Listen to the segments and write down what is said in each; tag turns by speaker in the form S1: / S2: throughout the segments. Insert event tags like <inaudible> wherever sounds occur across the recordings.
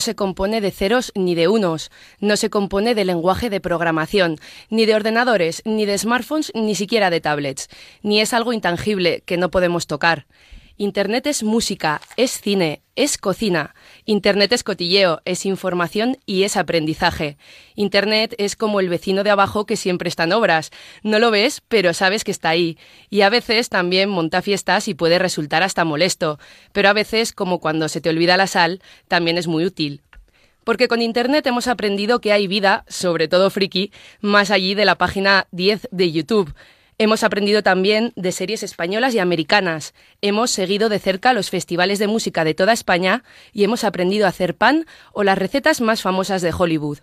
S1: se compone de ceros ni de unos, no se compone de lenguaje de programación, ni de ordenadores, ni de smartphones, ni siquiera de tablets, ni es algo intangible que no podemos tocar. Internet es música, es cine, es cocina. Internet es cotilleo, es información y es aprendizaje. Internet es como el vecino de abajo que siempre está en obras. No lo ves, pero sabes que está ahí. Y a veces también monta fiestas y puede resultar hasta molesto. Pero a veces, como cuando se te olvida la sal, también es muy útil. Porque con Internet hemos aprendido que hay vida, sobre todo friki, más allí de la página 10 de YouTube. Hemos aprendido también de series españolas y americanas. Hemos seguido de cerca los festivales de música de toda España y hemos aprendido a hacer pan o las recetas más famosas de Hollywood.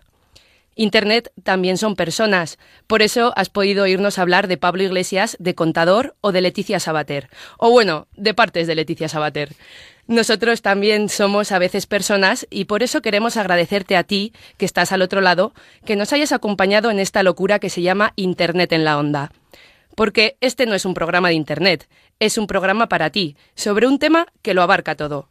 S1: Internet también son personas. Por eso has podido oírnos hablar de Pablo Iglesias, de Contador o de Leticia Sabater. O bueno, de partes de Leticia Sabater. Nosotros también somos a veces personas y por eso queremos agradecerte a ti, que estás al otro lado, que nos hayas acompañado en esta locura que se llama Internet en la onda porque este no es un programa de Internet, es un programa para ti, sobre un tema que lo abarca todo.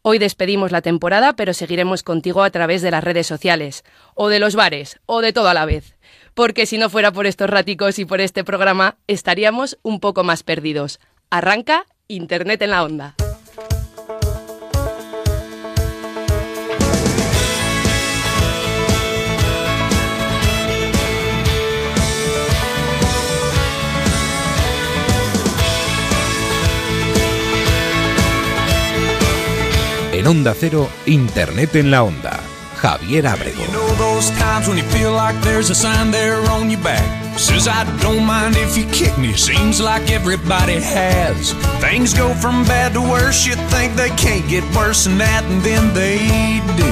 S1: Hoy despedimos la temporada, pero seguiremos contigo a través de las redes sociales, o de los bares, o de todo a la vez. Porque si no fuera por estos ráticos y por este programa, estaríamos un poco más perdidos. Arranca Internet en la onda.
S2: En Onda Cero, Internet en la Onda. Javier Abrego.
S3: Says I don't mind if you kick me. Seems like everybody has. Things go from bad to worse. You think they can't get worse than that, and then they do.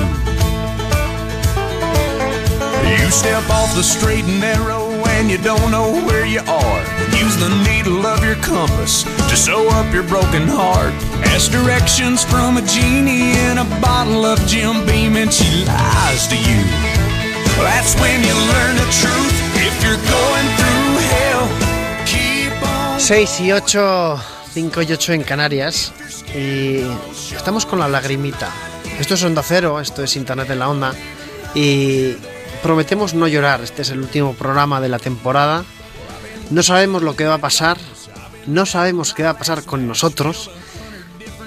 S3: You step off the straight and narrow and you don't know where you are. Use the needle of your compass to sew up your broken heart. Ask directions from a genie in a bottle of Jim Beam and she lies to you. That's when you learn the truth. If you're going through hell, keep on.
S4: 6 y 8, 5 y 8 en Canarias. Y estamos con la lagrimita. Esto es Onda Cero, esto es Internet en la Onda. Y prometemos no llorar. Este es el último programa de la temporada. No sabemos lo que va a pasar. No sabemos qué va a pasar con nosotros.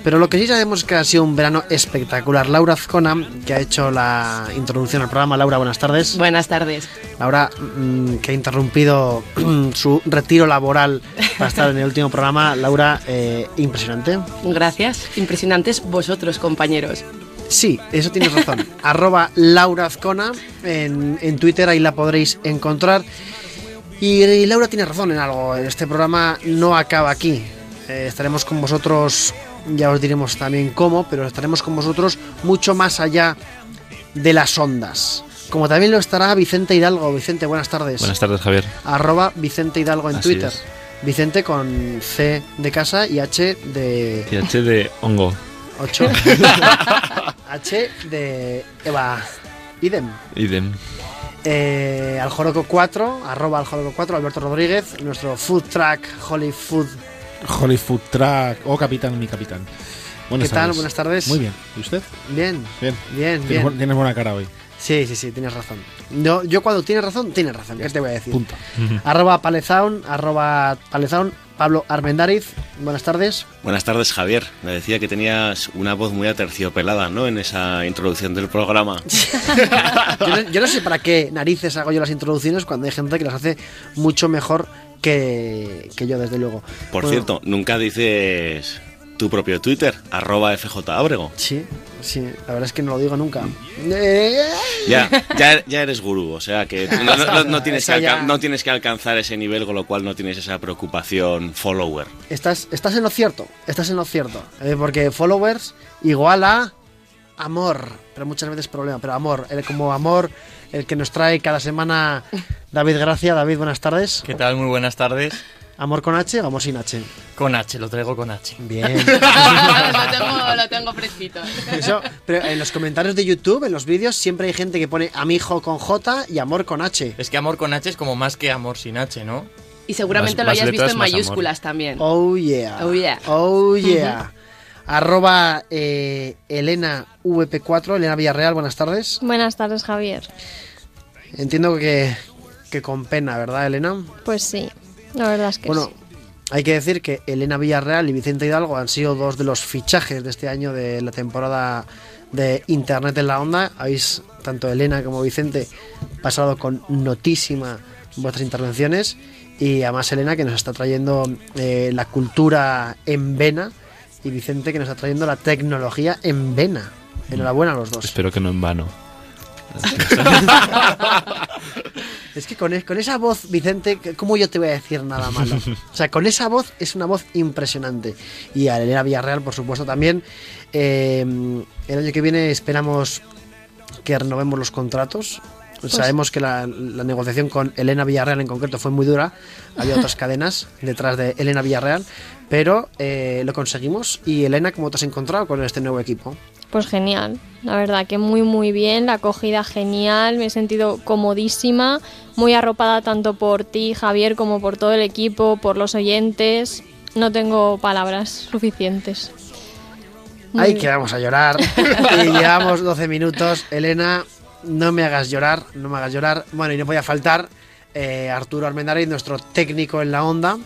S4: Pero lo que sí sabemos es que ha sido un verano espectacular. Laura Azcona, que ha hecho la introducción al programa. Laura, buenas tardes.
S1: Buenas tardes.
S4: Laura, mm, que ha interrumpido su retiro laboral para estar en el último programa. Laura, eh, impresionante.
S1: Gracias. Impresionantes vosotros, compañeros.
S4: Sí, eso tienes razón. <laughs> Arroba Laura Azcona en, en Twitter, ahí la podréis encontrar. Y, Laura tiene razón en algo. Este programa no acaba aquí. Eh, estaremos con vosotros, ya os diremos también cómo, pero estaremos con vosotros mucho más allá de las ondas. Como también lo estará Vicente Hidalgo. Vicente, buenas tardes.
S5: Buenas tardes, Javier.
S4: Arroba Vicente Hidalgo en
S5: Así
S4: Twitter.
S5: es.
S4: Vicente con C de casa y H de
S5: Y H de hongo.
S4: 8. <laughs> H de Eva. Idem.
S5: Idem.
S4: Eh, Aljoroco 4, arroba Aljoroco 4, Alberto Rodríguez, nuestro food truck Holy Food.
S6: Holy Food Truck o Capitán, mi capitán. Buenas
S4: ¿Qué tal? Buenas tardes.
S6: Muy bien. ¿Y usted?
S4: Bien,
S6: Bien.
S4: bien.
S6: tienes buena cara hoy.
S4: Sí, sí, sí, tienes razón. Yo, yo cuando tienes razón, tienes razón. ¿Qué te voy a decir?
S6: Punto.
S4: Arroba Palezaun, arroba Palezaun, Pablo Armendariz. Buenas tardes.
S7: Buenas tardes, Javier. Me decía que tenías una voz muy aterciopelada, ¿no? En esa introducción del programa. <laughs>
S4: Yo no, yo no sé para qué narices hago yo las introducciones cuando hay gente que las hace mucho mejor que, que yo, desde luego.
S7: Por
S4: Bueno,
S7: cierto, nunca dices tu propio Twitter, arroba FJ Ábrego.
S4: Sí, sí, la verdad es que no lo digo nunca. <laughs>
S7: Ya, ya, ya eres gurú, o sea que no, no- no- no tienes <laughs> que no tienes que alcanzar ese nivel, con lo cual no tienes esa preocupación follower.
S4: Estás, estás en lo cierto, estás en lo cierto. eh, porque followers igual a amor, pero muchas veces problema, pero amor, el, como amor, el que nos trae cada semana David Gracia. David, buenas tardes.
S8: ¿Qué tal? Muy buenas tardes.
S4: ¿Amor con H o amor sin H?
S8: Con H, lo traigo con H.
S4: Bien. <laughs>
S1: lo, tengo, lo tengo fresquito.
S4: Eso, pero en los comentarios de YouTube, en los vídeos, siempre hay gente que pone amigo con J y amor con H.
S8: Es que amor con H es como más que amor sin H, ¿no?
S1: Y seguramente
S5: Más-
S1: lo
S5: más
S1: hayas visto
S5: letras,
S1: en
S5: más
S1: mayúsculas también.
S4: Oh yeah.
S1: Oh, yeah.
S4: Oh yeah. Arroba eh, Elena VP4, Elena Villarreal, buenas tardes.
S9: Buenas tardes, Javier.
S4: Entiendo que, que con pena, ¿verdad, Elena?
S9: Pues sí, la verdad es que
S4: Bueno,
S9: sí.
S4: hay que decir que Elena Villarreal y Vicente Hidalgo han sido dos de los fichajes de este año de la temporada de Internet en la Onda. Habéis, tanto Elena como Vicente, pasado con notísima vuestras intervenciones. Y además Elena que nos está trayendo eh, la cultura en vena y Vicente que nos está trayendo la tecnología en vena. Enhorabuena a los dos.
S10: Espero que no en vano. <laughs>
S4: Es que con, es- con esa voz, Vicente, ¿cómo yo te voy a decir nada malo? O sea, con esa voz es una voz impresionante. Y a Elena Villarreal, por supuesto, también. Eh, el año que viene esperamos que renovemos los contratos. Sabemos que la, la negociación con Elena Villarreal en concreto fue muy dura. Había <laughs> otras cadenas detrás de Elena Villarreal. Pero eh, lo conseguimos. Y Elena, ¿cómo te has encontrado con este nuevo equipo?
S9: Pues genial, la verdad que muy muy bien, la acogida genial, me he sentido comodísima, muy arropada tanto por ti, Javier, como por todo el equipo, por los oyentes. No tengo palabras suficientes. Muy
S4: Ay,
S9: bien.
S4: que vamos a llorar. <laughs> y llevamos 12 minutos. Elena, no me hagas llorar, no me hagas llorar. Bueno, y no podía faltar eh, Arturo Armendariz, nuestro técnico en la onda,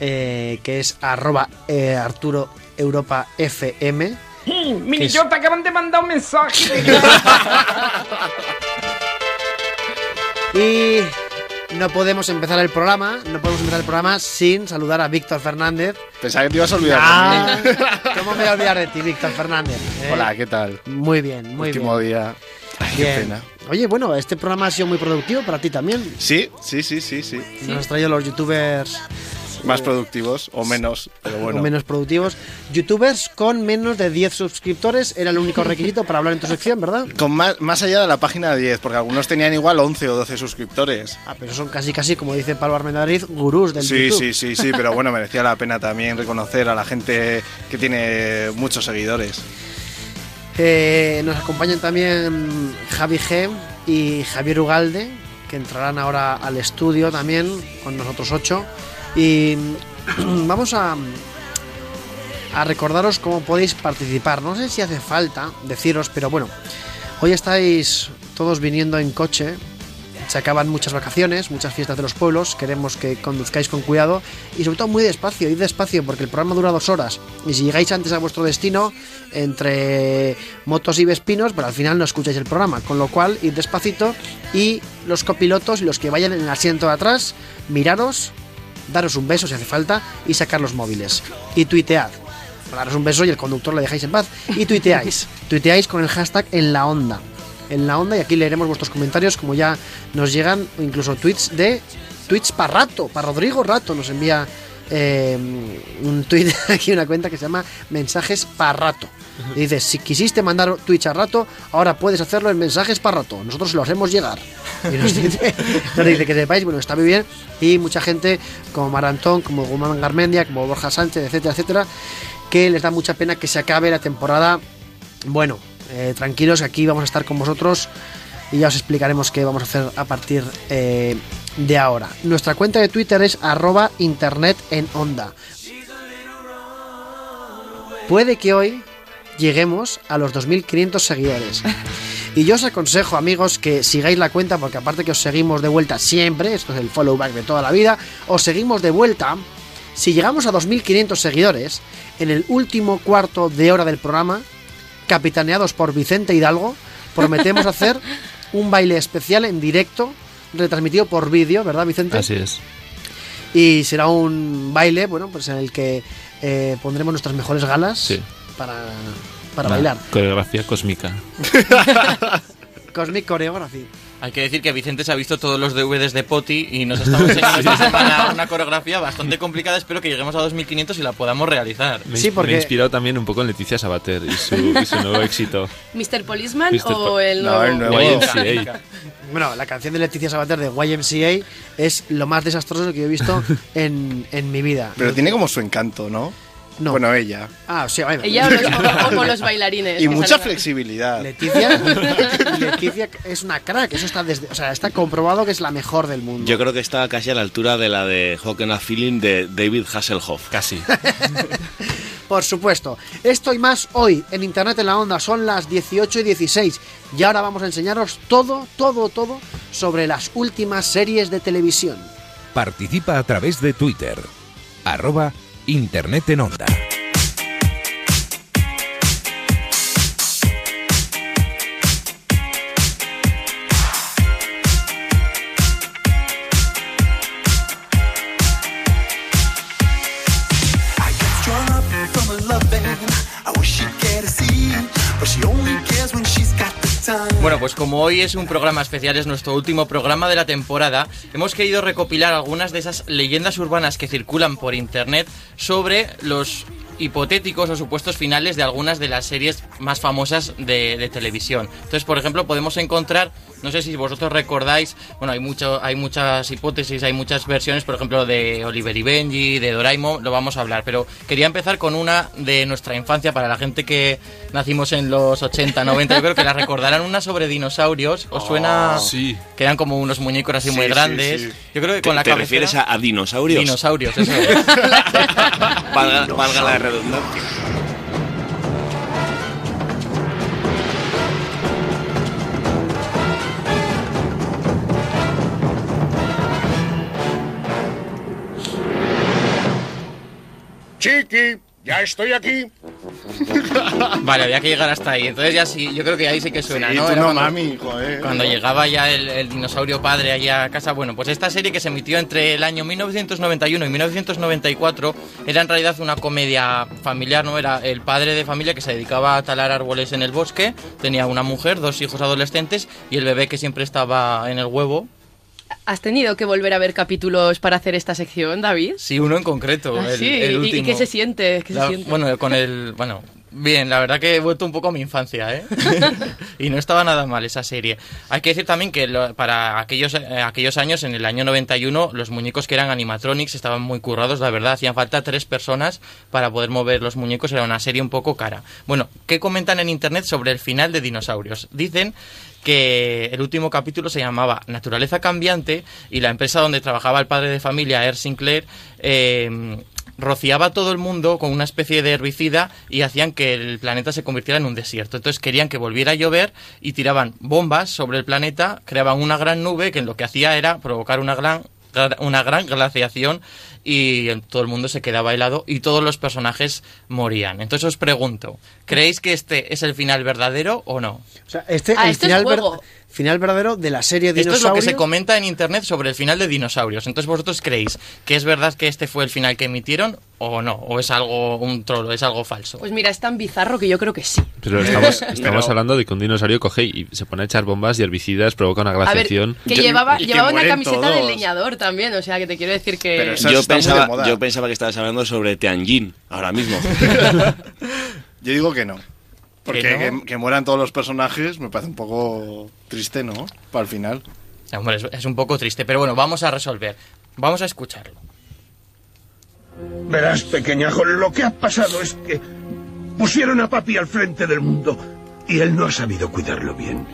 S4: eh, que es arroba eh, Arturo Europa FM.
S11: Mini
S4: es-
S11: yo te acaban de mandar un mensaje. <laughs>
S4: Y no podemos empezar el programa, no podemos empezar el programa sin saludar a Víctor Fernández.
S12: Pensaba que te ibas a olvidar
S4: Ah,
S12: de mí.
S4: ¿Cómo me voy a olvidar de ti, Víctor Fernández? eh?
S12: Hola, ¿qué tal?
S4: Muy bien, muy
S12: Último
S4: bien.
S12: día. Ay, qué pena.
S4: Oye, bueno, este programa ha sido muy productivo para ti también.
S12: Sí, sí, sí, sí, sí.
S4: Nos has traído los youtubers
S12: Más productivos o menos, pero bueno.
S4: o menos productivos. Youtubers con menos de 10 suscriptores era el único requisito para hablar en tu sección, ¿verdad?
S12: Con más, más allá de la página 10, porque algunos tenían igual 11 o 12 suscriptores.
S4: Ah, pero son casi, casi, como dice Pablo Armendariz, gurús del
S12: Sí,
S4: YouTube.
S12: sí, sí, sí, pero bueno, merecía la pena también reconocer a la gente que tiene muchos seguidores.
S4: Eh, nos acompañan también Javi G y Javier Ugalde, que entrarán ahora al estudio también con nosotros ocho. Y <clears throat> vamos a, a recordaros cómo podéis participar. No sé si hace falta deciros, pero bueno, hoy estáis todos viniendo en coche. Se acaban muchas vacaciones, muchas fiestas de los pueblos. Queremos que conduzcáis con cuidado y sobre todo muy despacio, id despacio porque el programa dura dos horas. Y si llegáis antes a vuestro destino, entre motos y vespinos, pero al final no escucháis el programa. Con lo cual, id despacito y los copilotos y los que vayan en el asiento de atrás, miraros, daros un beso si hace falta y sacar los móviles. Y tuitead. Daros un beso y el conductor le dejáis en paz. Y tuiteáis. <laughs> tuiteáis con el hashtag en la onda. En la onda y aquí leeremos vuestros comentarios como ya nos llegan incluso tweets de tweets para rato, para Rodrigo Rato nos envía eh, un tweet <laughs> aquí una cuenta que se llama mensajes para rato. Y dice, si quisiste mandar tweets a rato, ahora puedes hacerlo en mensajes para rato. Nosotros lo hacemos llegar. Y nos <laughs> dice, nos dice que sepáis, bueno, está muy bien. Y mucha gente como Marantón, como Guzmán Garmendia, como Borja Sánchez, etcétera, etcétera, que les da mucha pena que se acabe la temporada. Bueno, eh, tranquilos, que aquí vamos a estar con vosotros y ya os explicaremos qué vamos a hacer a partir eh, de ahora. Nuestra cuenta de Twitter es arroba internet en onda. Puede que hoy lleguemos a los 2.500 seguidores. <laughs> Y yo os aconsejo, amigos, que sigáis la cuenta, porque aparte que os seguimos de vuelta siempre, esto es el follow back de toda la vida, os seguimos de vuelta. Si llegamos a 2.500 seguidores, en el último cuarto de hora del programa, capitaneados por Vicente Hidalgo, prometemos <laughs> hacer un baile especial en directo, retransmitido por vídeo, ¿verdad, Vicente?
S10: Así es.
S4: Y será un baile, bueno, pues en el que eh, pondremos nuestras mejores galas
S10: Sí.
S4: para, para
S10: Una
S4: bailar.
S10: Coreografía cósmica. <laughs>
S4: Cosmic Choreography.
S8: Hay que decir que Vicente se ha visto todos los DVDs de Poti y nos está enseñando esta semana una coreografía bastante complicada. Espero que lleguemos a 2500 y la podamos realizar.
S10: Me,
S4: Sí, porque-
S10: me he inspirado también un poco en Leticia Sabater y su, y su nuevo éxito.
S1: ¿Mr. Policeman o
S10: Po-
S1: el
S12: No,
S1: nuevo?
S12: el nuevo.
S10: YMCA.
S4: Bueno, la canción de Leticia Sabater de YMCA es lo más desastroso que yo he visto <laughs> en, en mi vida.
S12: Pero tiene como su encanto, ¿no?
S4: No.
S12: Bueno, ella.
S4: Ah, sí, bueno.
S1: Ella o los, o- o los <laughs> bailarines.
S12: Y mucha
S1: salen-
S12: flexibilidad.
S4: Leticia, <laughs> Leticia es una crack, eso está desde, o sea, está comprobado que es la mejor del mundo.
S7: Yo creo que está casi a la altura de la de Hocken a Feeling de David Hasselhoff.
S10: Casi. <laughs>
S4: Por supuesto. Esto y más hoy en Internet en la Onda. Son las 18 y 16. Y ahora vamos a enseñaros todo, todo, todo sobre las últimas series de televisión.
S2: Participa a través de Twitter. Arroba Internet en Onda.
S8: Bueno, pues como hoy es un programa especial, es nuestro último programa de la temporada, hemos querido recopilar algunas de esas leyendas urbanas que circulan por internet sobre los hipotéticos o supuestos finales de algunas de las series más famosas de, de televisión. Entonces, por ejemplo, podemos encontrar, no sé si vosotros recordáis, bueno, hay mucho, hay muchas hipótesis, hay muchas versiones, por ejemplo, de Oliver y Benji, de Doraemon, lo vamos a hablar, pero quería empezar con una de nuestra infancia para la gente que nacimos en los 80, 90, yo creo que la recordarán una sobre dinosaurios, ¿os suena?
S7: sí.
S8: Que eran como unos muñecos así
S7: Sí,
S8: muy
S7: sí,
S8: grandes.
S7: sí.
S8: Yo creo que
S7: ¿Te,
S8: con la
S7: te
S8: cabecera-
S7: refieres a, a dinosaurios?
S8: Dinosaurios, eso es. <laughs>
S7: valga, valga la have
S13: left. Cheeky! Ya estoy aquí. <laughs>
S8: Vale, había que llegar hasta ahí. Entonces ya sí, yo creo que ahí sí que suena,
S13: Sí,
S8: ¿no?
S13: tú no,
S8: cuando-
S13: mami, joder.
S8: Cuando llegaba ya el, el dinosaurio padre allá a casa, bueno, pues esta serie que se emitió entre el año 1991 y 1994 era en realidad una comedia familiar, ¿no? Era el padre de familia que se dedicaba a talar árboles en el bosque, tenía una mujer, dos hijos adolescentes y el bebé que siempre estaba en el huevo.
S1: ¿Has tenido que volver a ver capítulos para hacer esta sección, David?
S8: Sí, uno en concreto,
S1: Ah,
S8: el,
S1: sí,
S8: el
S1: ¿y-
S8: último.
S1: ¿Y qué se siente? ¿Qué se siente?
S8: Bueno, con el. Bueno, bien, la verdad que he vuelto un poco a mi infancia, ¿eh? <laughs> y no estaba nada mal esa serie. Hay que decir también que lo- para aquellos, eh, aquellos años, en el año 91, los muñecos que eran animatronics estaban muy currados, la verdad. Hacían falta tres personas para poder mover los muñecos. Era una serie un poco cara. Bueno, ¿qué comentan en internet sobre el final de Dinosaurios? Dicen que el último capítulo se llamaba Naturaleza Cambiante y la empresa donde trabajaba el padre de familia, Air Sinclair, eh, rociaba a todo el mundo con una especie de herbicida y hacían que el planeta se convirtiera en un desierto. Entonces querían que volviera a llover y tiraban bombas sobre el planeta, creaban una gran nube que lo que hacía era provocar una gran una gran glaciación y todo el mundo se quedaba helado y todos los personajes morían. Entonces os pregunto, ¿creéis que este es el final verdadero o no?
S4: O sea, este
S1: Ah,
S4: el
S1: es
S4: final, ver-
S1: juego.
S4: final verdadero de la serie
S8: Esto es lo
S4: Dinosaurios.
S8: que se comenta en internet sobre el final de Dinosaurios. Entonces, ¿vosotros creéis que es verdad que este fue el final que emitieron o no? ¿O es algo un trolo, es algo falso?
S1: Pues mira, es tan bizarro que yo creo que sí.
S14: Pero estamos, <laughs> estamos
S8: Pero-
S14: hablando de que un dinosaurio coge y se pone a echar bombas y herbicidas, provoca una
S1: A ver,
S14: glaciación.
S1: que
S7: Yo-
S1: llevaba,
S7: que
S1: llevaba una camiseta de leñador también, o sea, que te quiero decir que...
S15: Pero
S7: Yo pensaba,
S15: moda.
S7: yo pensaba que estabas hablando sobre Tianjin ahora mismo. <laughs>
S15: Yo digo que no. Porque
S8: ¿Que no?
S15: que, que mueran todos los personajes me parece un poco triste, ¿no? Para el final.
S8: Hombre, es, es un poco triste, pero bueno, vamos a resolver. Vamos a escucharlo.
S13: Verás, pequeñajo, lo que ha pasado es que pusieron a papi al frente del mundo y él no ha sabido cuidarlo bien.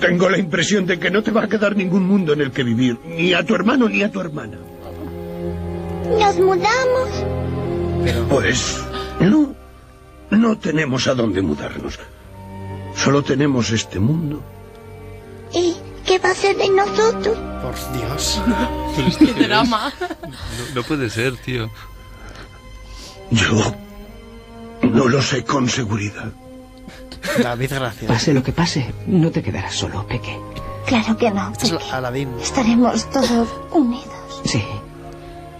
S13: Tengo la impresión de que no te va a quedar ningún mundo en el que vivir, ni a tu hermano ni a tu hermana.
S16: Nos mudamos.
S13: Pues no, no tenemos a dónde mudarnos. Solo tenemos este mundo.
S16: ¿Y qué va a ser de nosotros?
S4: Por Dios. <laughs>
S1: Qué drama.
S14: No, no puede ser, tío.
S13: Yo no lo sé con seguridad.
S4: David, gracias.
S17: Pase lo que pase, no te quedarás solo, Peque.
S16: Claro que no.
S4: Es Aladín.
S16: Estaremos todos unidos.
S17: Sí.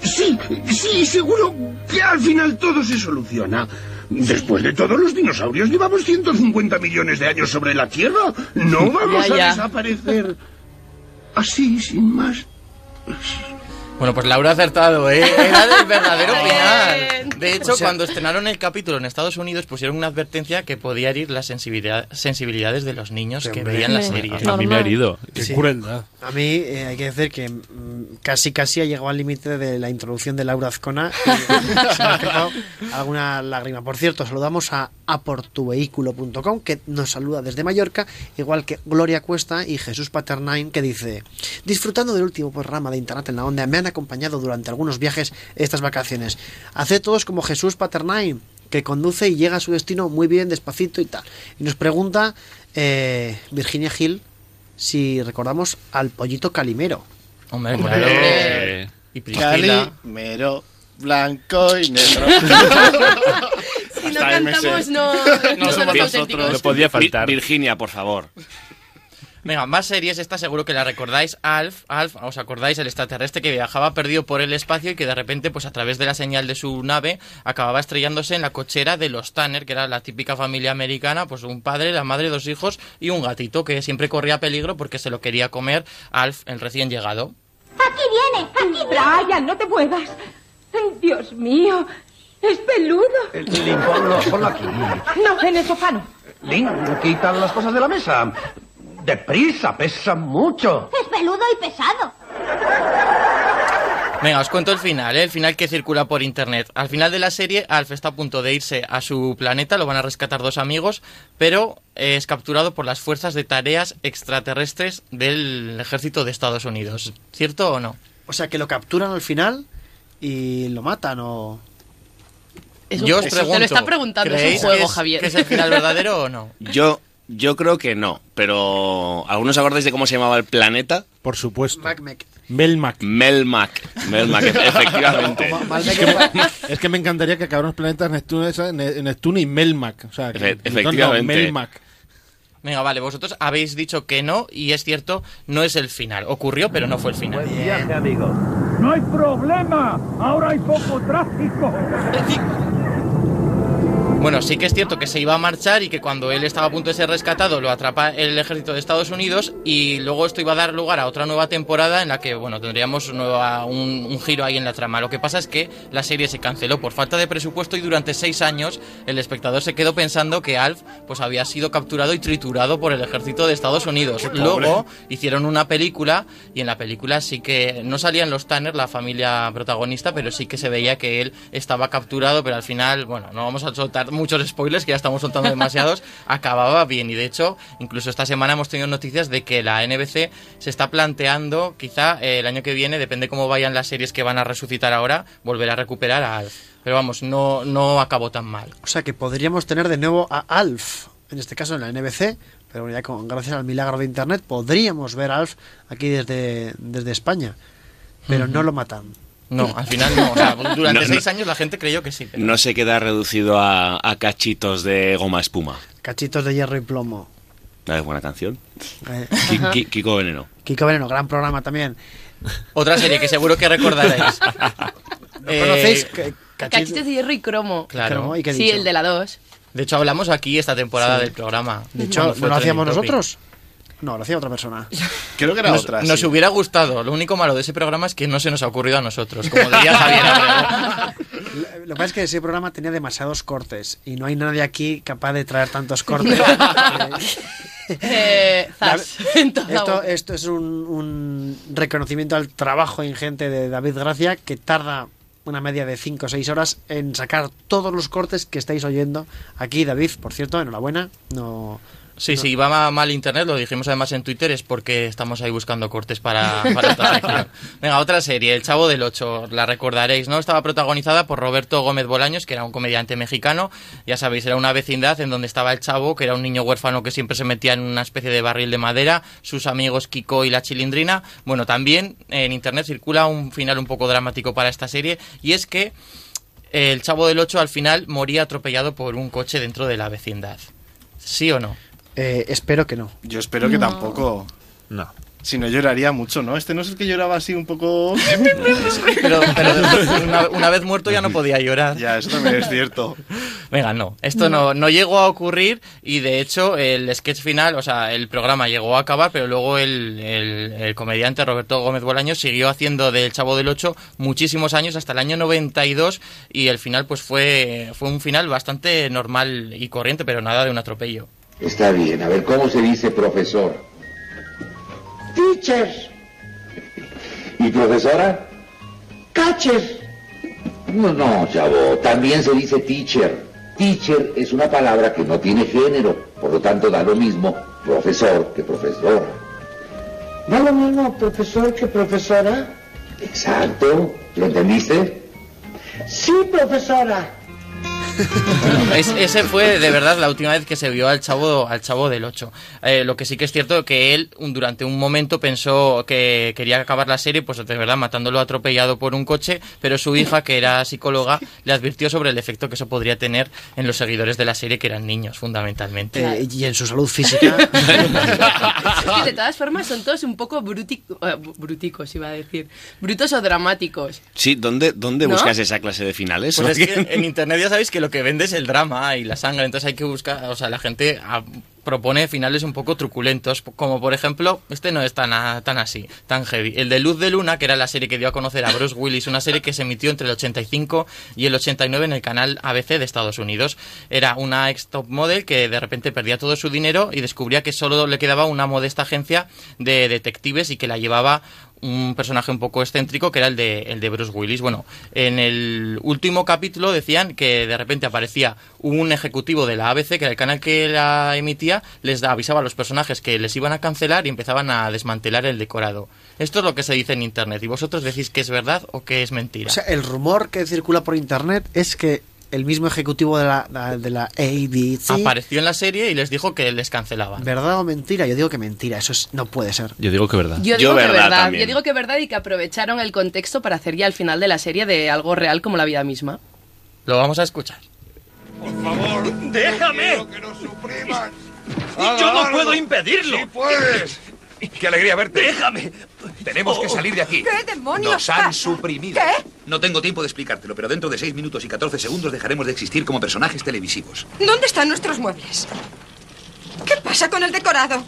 S13: Sí, sí, seguro que al final todo se soluciona. Después de todo, los dinosaurios llevamos 150 millones de años sobre la Tierra. No vamos
S1: Ya, ya.
S13: a desaparecer así, sin más.
S8: Bueno, pues Laura ha acertado, ¿eh? Era el <laughs> verdadero final. De hecho,
S4: O sea-
S8: cuando estrenaron el capítulo en Estados Unidos pusieron una advertencia que podía herir las sensibilidad- sensibilidades de los niños que veían la serie.
S14: A mí me ha herido.
S6: Qué
S4: Sí.
S6: crueldad.
S4: A mí eh, hay que decir que mm, casi casi ha llegado al límite de la introducción de Laura Azcona <laughs> y se me ha escapado alguna lágrima. Por cierto, saludamos a aportuvehículo.com que nos saluda desde Mallorca, igual que Gloria Cuesta y Jesús Paternain que dice disfrutando del último programa de Internet en la onda, me han acompañado durante algunos viajes estas vacaciones. Haced todos como Jesús Paternay, que conduce y llega a su destino muy bien, despacito y tal. Y nos pregunta eh, Virginia Hill si recordamos al pollito calimero.
S8: Hombre,
S15: Hombre.
S8: Y Priscila.
S15: Calimero, blanco y negro. <laughs>
S1: Si no
S15: Hasta
S1: cantamos, no,
S15: No somos nosotros.
S14: No podía faltar.
S7: Vir- Virginia, por favor.
S8: Venga, más series, esta seguro que la recordáis. Alf, Alf, ¿os acordáis? El extraterrestre que viajaba perdido por el espacio y que de repente, pues a través de la señal de su nave, acababa estrellándose en la cochera de los Tanner, que era la típica familia americana, pues un padre, la madre, dos hijos y un gatito que siempre corría peligro porque se lo quería comer Alf, el recién llegado.
S16: Aquí viene, aquí
S18: Brian, no te muevas. Dios mío, es peludo.
S19: Lin, ponlo, ponlo aquí.
S18: No, en el sofá no.
S19: Lin, quita las cosas de la mesa. Deprisa, pesa mucho.
S16: Es peludo y pesado.
S8: Venga, os cuento el final, ¿eh? el final que circula por internet. Al final de la serie, Alf está a punto de irse a su planeta, lo van a rescatar dos amigos, pero eh, es capturado por las fuerzas de tareas extraterrestres del ejército de Estados Unidos. ¿Cierto o no?
S4: O sea, que lo capturan al final y lo matan o...
S8: Yo os pregunto,
S1: Te lo está preguntando, es un
S8: ¿creéis
S1: juego,
S8: que es,
S1: Javier.
S8: que es el final verdadero o no?
S7: Yo, yo creo que no, pero ¿algunos acordáis de cómo se llamaba el planeta?
S6: Por supuesto.
S4: Macmec.
S6: Melmac.
S7: Melmac. Melmac, <laughs> efectivamente.
S6: Es que, me, es que me encantaría que acabaran los planetas Neptuno, Neptuno y Melmac. O sea, que,
S7: Efe-
S6: no, no,
S7: efectivamente.
S6: Melmac.
S8: Venga, vale, vosotros habéis dicho que no y es cierto, no es el final. Ocurrió, pero no fue el final.
S19: Viaje, amigo.
S18: No hay problema. Ahora hay poco tráfico.
S8: Bueno, sí que es cierto que se iba a marchar y que cuando él estaba a punto de ser rescatado lo atrapa el ejército de Estados Unidos y luego esto iba a dar lugar a otra nueva temporada en la que, bueno, tendríamos nueva- un, un giro ahí en la trama. Lo que pasa es que la serie se canceló por falta de presupuesto y durante seis años el espectador se quedó pensando que Alf pues había sido capturado y triturado por el ejército de Estados Unidos. Luego hicieron una película y en la película sí que no salían los Tanner, la familia protagonista, pero sí que se veía que él estaba capturado, pero al final, bueno, no vamos a soltar muchos spoilers, que ya estamos soltando demasiados, <laughs> acababa bien y de hecho, incluso esta semana hemos tenido noticias de que la NBC se está planteando, quizá eh, el año que viene, depende cómo vayan las series que van a resucitar ahora, volver a recuperar a Alf. Pero vamos, no, no acabó tan mal.
S4: O sea, que podríamos tener de nuevo a Alf, en este caso en la NBC, pero ya con, gracias al milagro de Internet podríamos ver a Alf aquí desde, desde España. Pero no lo matan.
S8: No, <laughs> al final no. O sea, durante
S7: No,
S8: seis
S7: no.
S8: años la gente creyó que sí. pero-
S7: No se queda reducido a, a cachitos de goma espuma.
S4: Cachitos de hierro y plomo.
S7: Ah, Es buena canción.
S4: Eh,
S7: Ki- Ki- Kiko Veneno.
S4: Kiko Veneno, gran programa también.
S8: Otra serie que seguro que recordaréis. <laughs>
S4: ¿Lo
S8: Eh,
S4: conocéis? Cachis-
S1: Cachitos de hierro y cromo.
S8: Claro.
S4: Cromo, ¿y qué he
S1: Sí,
S4: dicho?
S1: el de la 2.
S8: De hecho, hablamos aquí esta temporada
S4: Sí.
S8: del programa.
S4: De hecho, ¿no lo hacíamos nosotros? No, lo hacía otra persona. <laughs>
S15: Creo que era
S8: Nos,
S15: otra.
S8: nos
S15: sí.
S8: hubiera gustado. Lo único malo de ese programa es que no se nos ha ocurrido a nosotros, como diría Javier. <laughs>
S4: Lo que pasa es que ese programa tenía demasiados cortes y no hay nadie aquí capaz de traer tantos <laughs> cortes.
S1: Eh, zas. En toda
S4: esto, esto es un, un reconocimiento al trabajo ingente de David Gracia que tarda una media de 5 o 6 horas en sacar todos los cortes que estáis oyendo aquí. David, por cierto, enhorabuena. No,
S8: Sí, sí, va ma- mal internet, lo dijimos además en Twitter, es porque estamos ahí buscando cortes para, para esta <laughs> sección. Venga, otra serie, El Chavo del Ocho, la recordaréis, ¿no? Estaba protagonizada por Roberto Gómez Bolaños, que era un comediante mexicano, ya sabéis, era una vecindad en donde estaba el Chavo, que era un niño huérfano que siempre se metía en una especie de barril de madera, sus amigos Kiko y la Chilindrina. Bueno, también en internet circula un final un poco dramático para esta serie, y es que el Chavo del Ocho al final moría atropellado por un coche dentro de la vecindad. ¿Sí o no?
S4: Eh, espero que no.
S15: Yo espero que
S1: No.
S15: tampoco.
S6: No.
S15: Si no lloraría mucho, ¿no? Este no es el que lloraba así un poco. <laughs>
S8: Pero, pero una, una vez muerto ya no podía llorar.
S15: ya, eso también es cierto.
S8: Venga, no. Esto no, no llegó a ocurrir y de hecho el sketch final, o sea, el programa llegó a acabar, pero luego el, el- el comediante Roberto Gómez Bolaños siguió haciendo del Chavo del Ocho muchísimos años, hasta el año 92 y el final pues fue, fue un final bastante normal y corriente, pero nada de un atropello.
S20: Está bien, a ver, ¿cómo se dice profesor?
S16: Teacher.
S20: ¿Y profesora?
S16: Catcher.
S20: No, no, chavo, también se dice teacher. Teacher es una palabra que no tiene género, por lo tanto da lo mismo profesor que profesora.
S16: ¿Da lo mismo profesor que profesora?
S20: Exacto. ¿Lo entendiste?
S17: Sí, profesora.
S8: Es- ese fue de verdad la última vez que se vio al chavo al chavo del 8. Eh, lo que sí que es cierto que él durante un momento pensó que quería acabar la serie, pues de verdad matándolo atropellado por un coche, pero su hija, que era psicóloga, le advirtió sobre el efecto que eso podría tener en los seguidores de la serie, que eran niños fundamentalmente.
S4: Eh, y en su salud física. <laughs>
S1: Es que de todas formas son todos un poco brutic- eh, bruticos, iba a decir. Brutos o dramáticos.
S7: Sí, ¿dónde, dónde
S1: ¿No?
S7: buscas esa clase de finales?
S8: Pues es que en internet ya sabéis que lo que vende es el drama y la sangre, entonces hay que buscar, o sea, la gente ah, propone finales un poco truculentos, como por ejemplo, este no es tan, tan así, tan heavy. El de Luz de Luna, que era la serie que dio a conocer a Bruce Willis, una serie que se emitió entre el 85 y el 89 en el canal ABC de Estados Unidos. Era una ex top model que de repente perdía todo su dinero y descubría que solo le quedaba una modesta agencia de detectives y que la llevaba un personaje un poco excéntrico que era el de, el de Bruce Willis. Bueno, en el último capítulo decían que de repente aparecía un ejecutivo de la ABC, que era el canal que la emitía, les da- avisaba a los personajes que les iban a cancelar y empezaban a desmantelar el decorado. Esto es lo que se dice en internet. ¿Y vosotros decís que es verdad o que es mentira?
S4: O sea, el rumor que circula por internet es que el mismo ejecutivo de la, de la ABC.
S8: Apareció en la serie y les dijo que les cancelaban.
S4: ¿Verdad o mentira? Yo digo que mentira, eso es- no puede ser.
S14: Yo digo que verdad.
S1: Yo digo que verdad. Yo digo que verdad y que aprovecharon el contexto para hacer ya el final de la serie de algo real como la vida misma.
S8: Lo vamos a escuchar. <laughs>
S21: ¡Déjame! ¡Yo no puedo impedirlo!
S22: ¡Sí puedes! ¡Qué alegría verte!
S21: ¡Déjame!
S22: Tenemos que salir de aquí.
S23: ¿Qué demonios
S22: Nos han
S23: pasa?
S22: suprimido.
S23: ¿Qué?
S22: No tengo tiempo de explicártelo, pero dentro de 6 minutos y 14 segundos dejaremos de existir como personajes televisivos.
S23: ¿Dónde están nuestros muebles? ¿Qué pasa con el decorado?